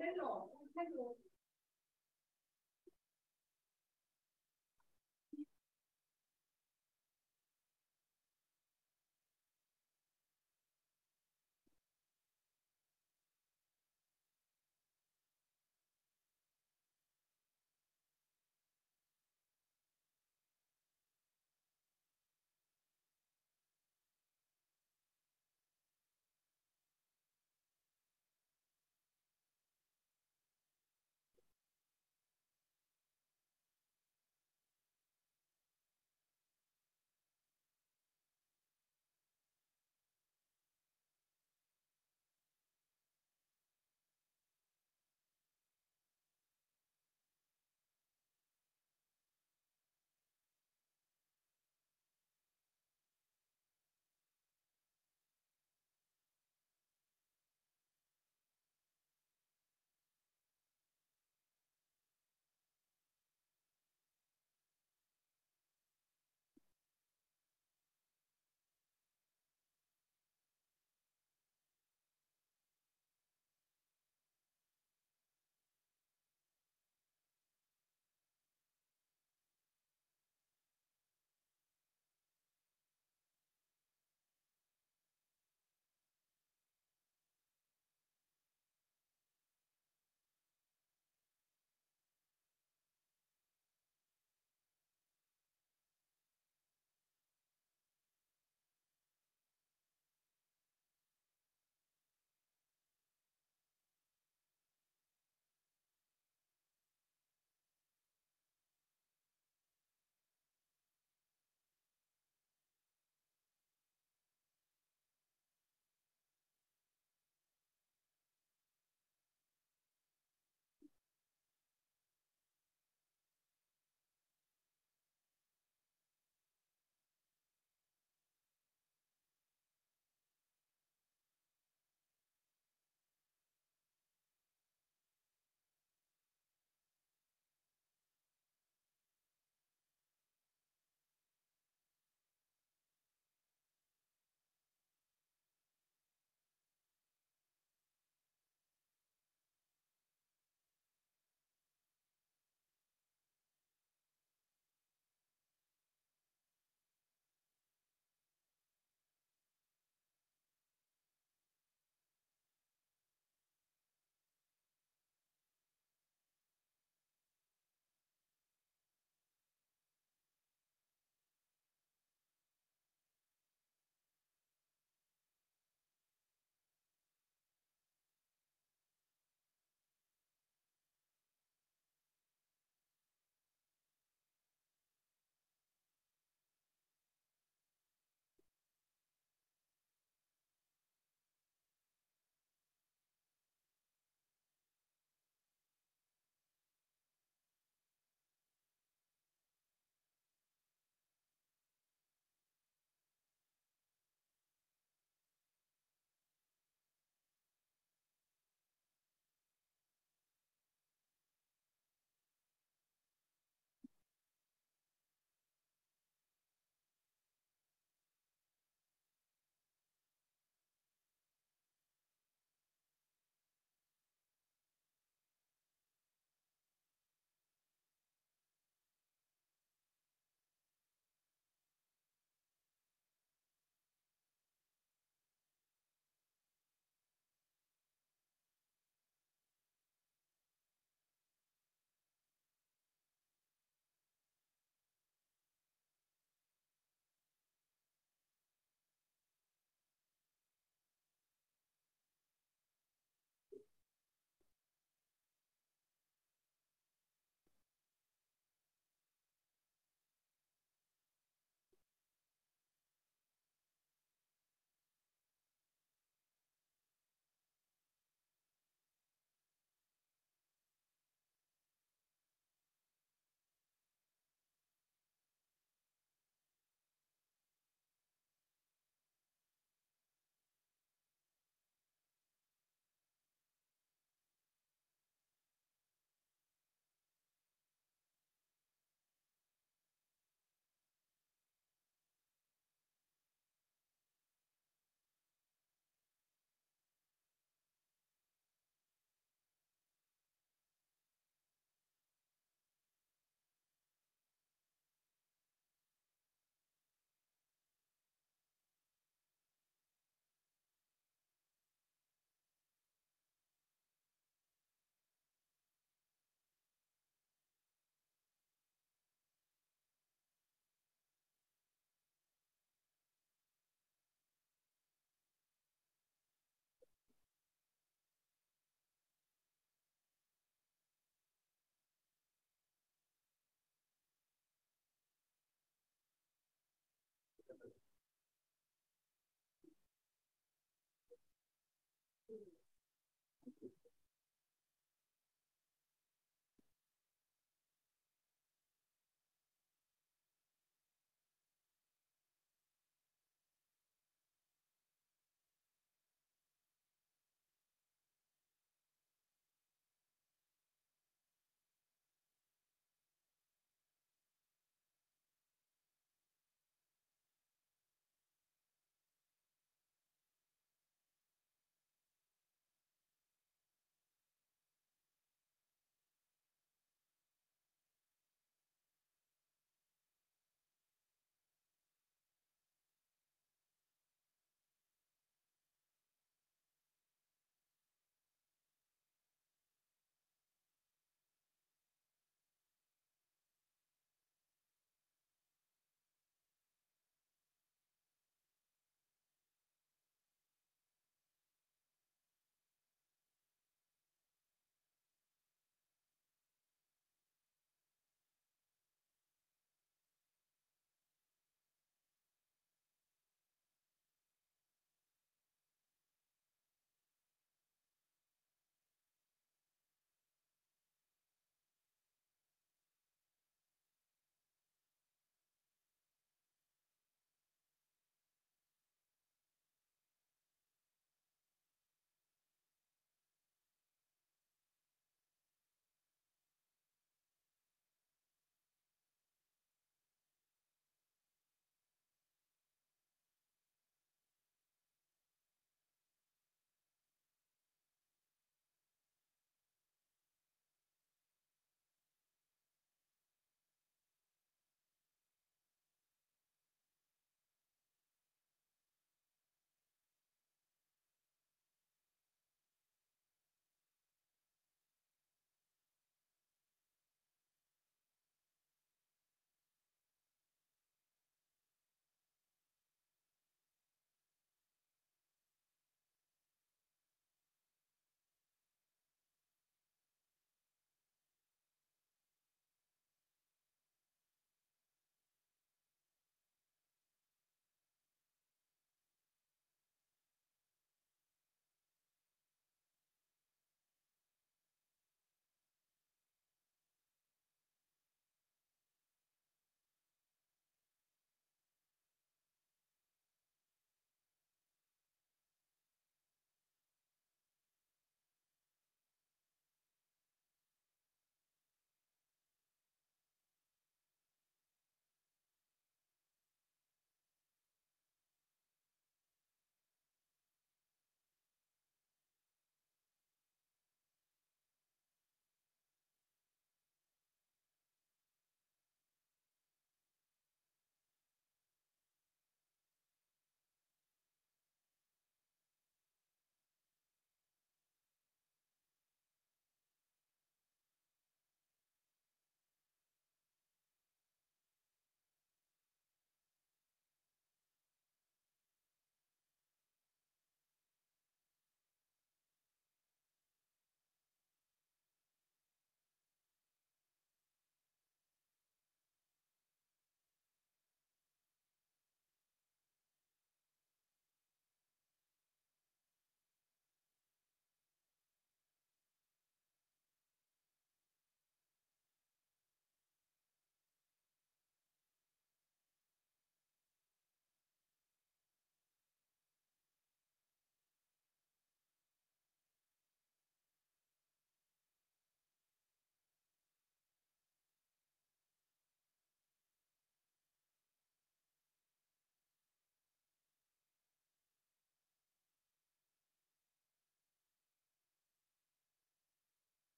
Daniel.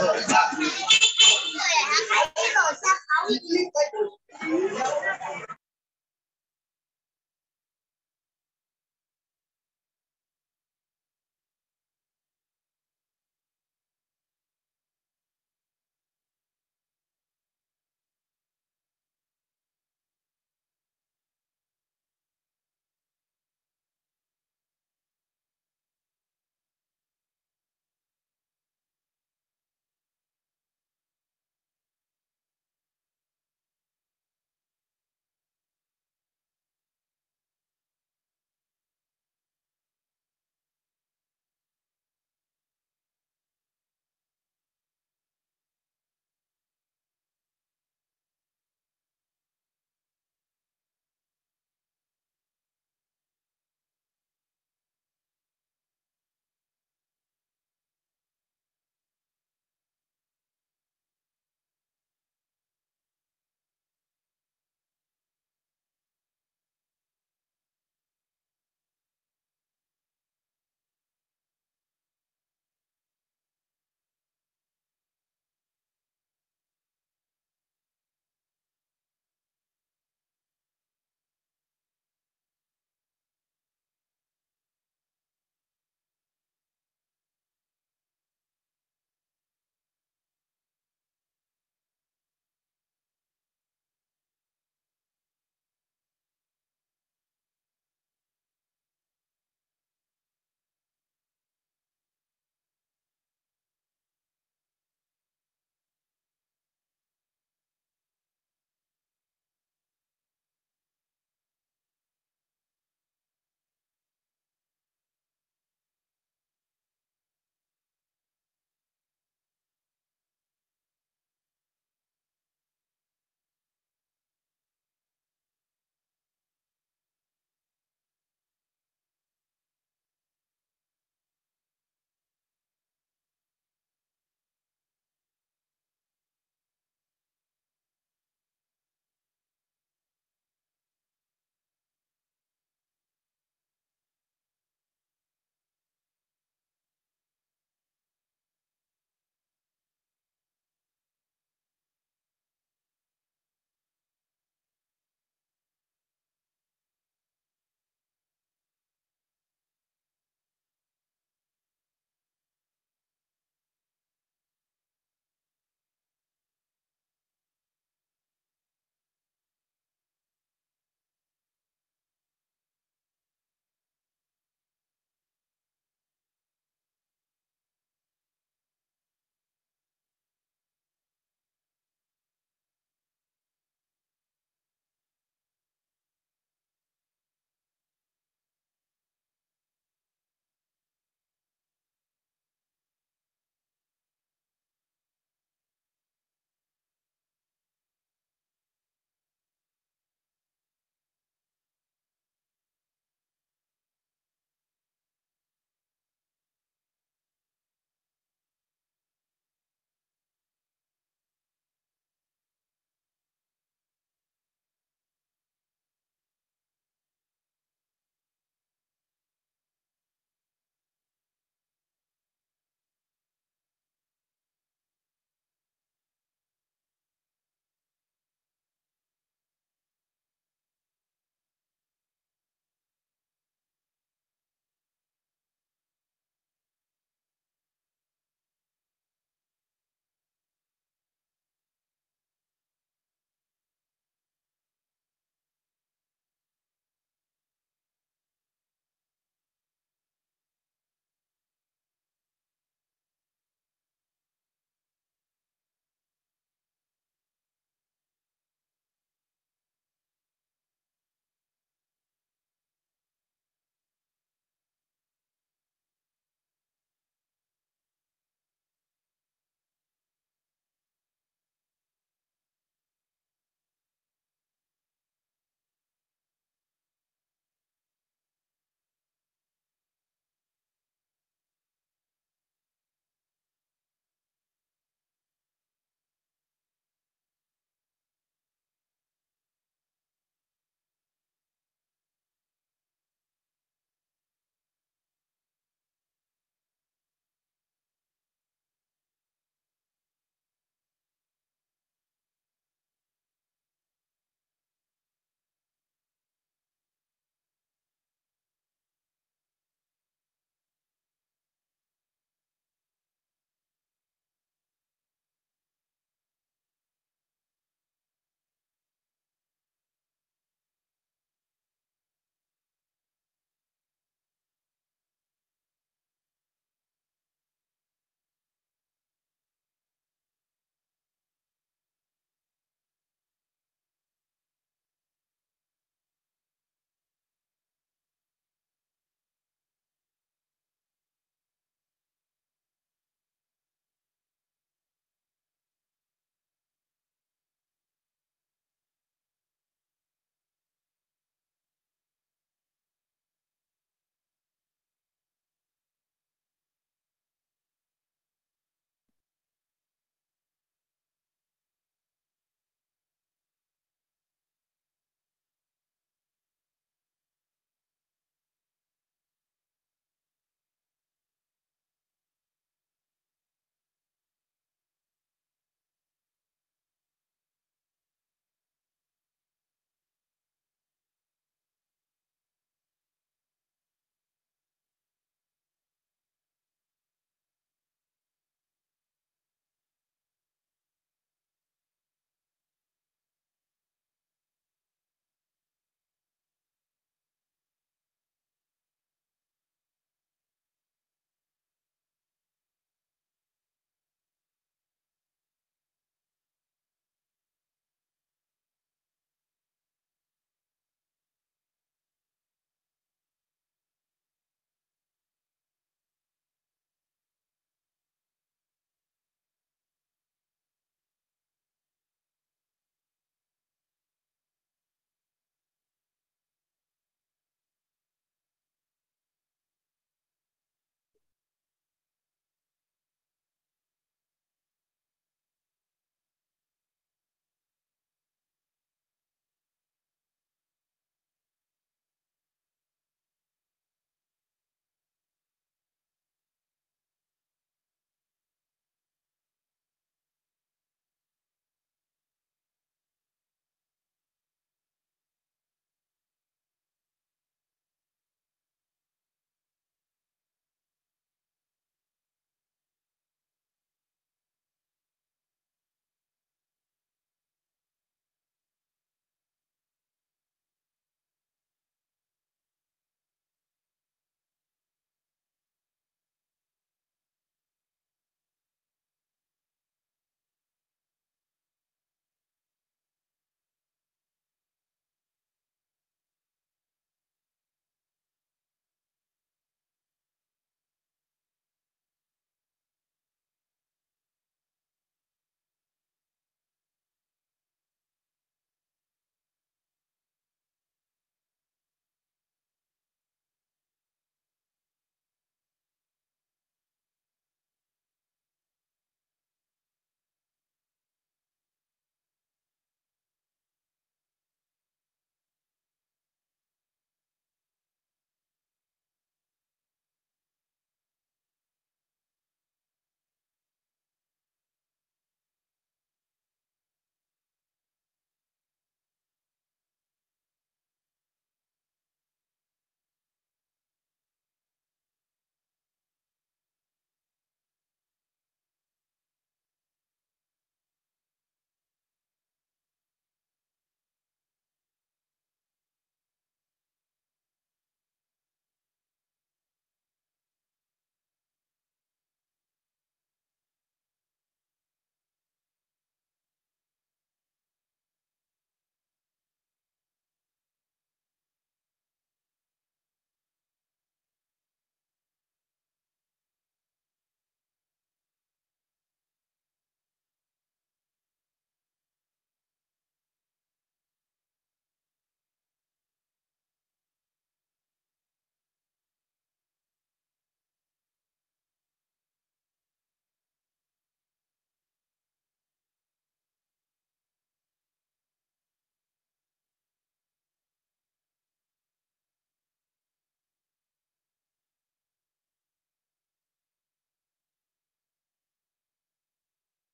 还在开水还在楼下好冷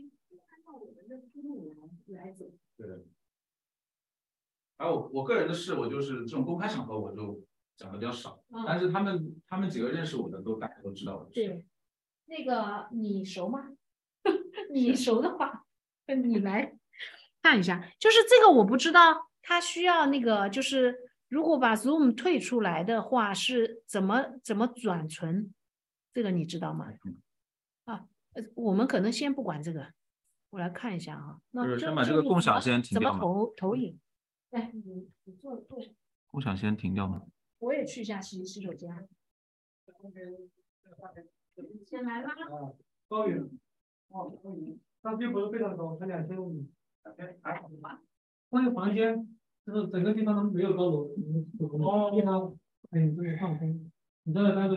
按照我们的思路来来走。对的。然后我个人的事，我就是这种公开场合我就讲的比较少，但是他们他们几个认识我的都大家都知道我的事。对，那个你熟吗？你熟的话，你来看一下。就是这个我不知道，他需要那个就是如果把 Zoom 退出来的话，是怎么怎么转存？这个你知道吗？啊，呃，我们可能先不管这个，我来看一下啊。那就是先把这个共享先停掉怎么。投投影？来，你你坐坐下。共享先停掉吗？我也去一下洗洗手间。先来啦。高远，哦，高远，它并不是非常高，才两千五米，还好吧？关于房间，就是整个地方都没有高楼，哦，非常很这个放松，你这个单子。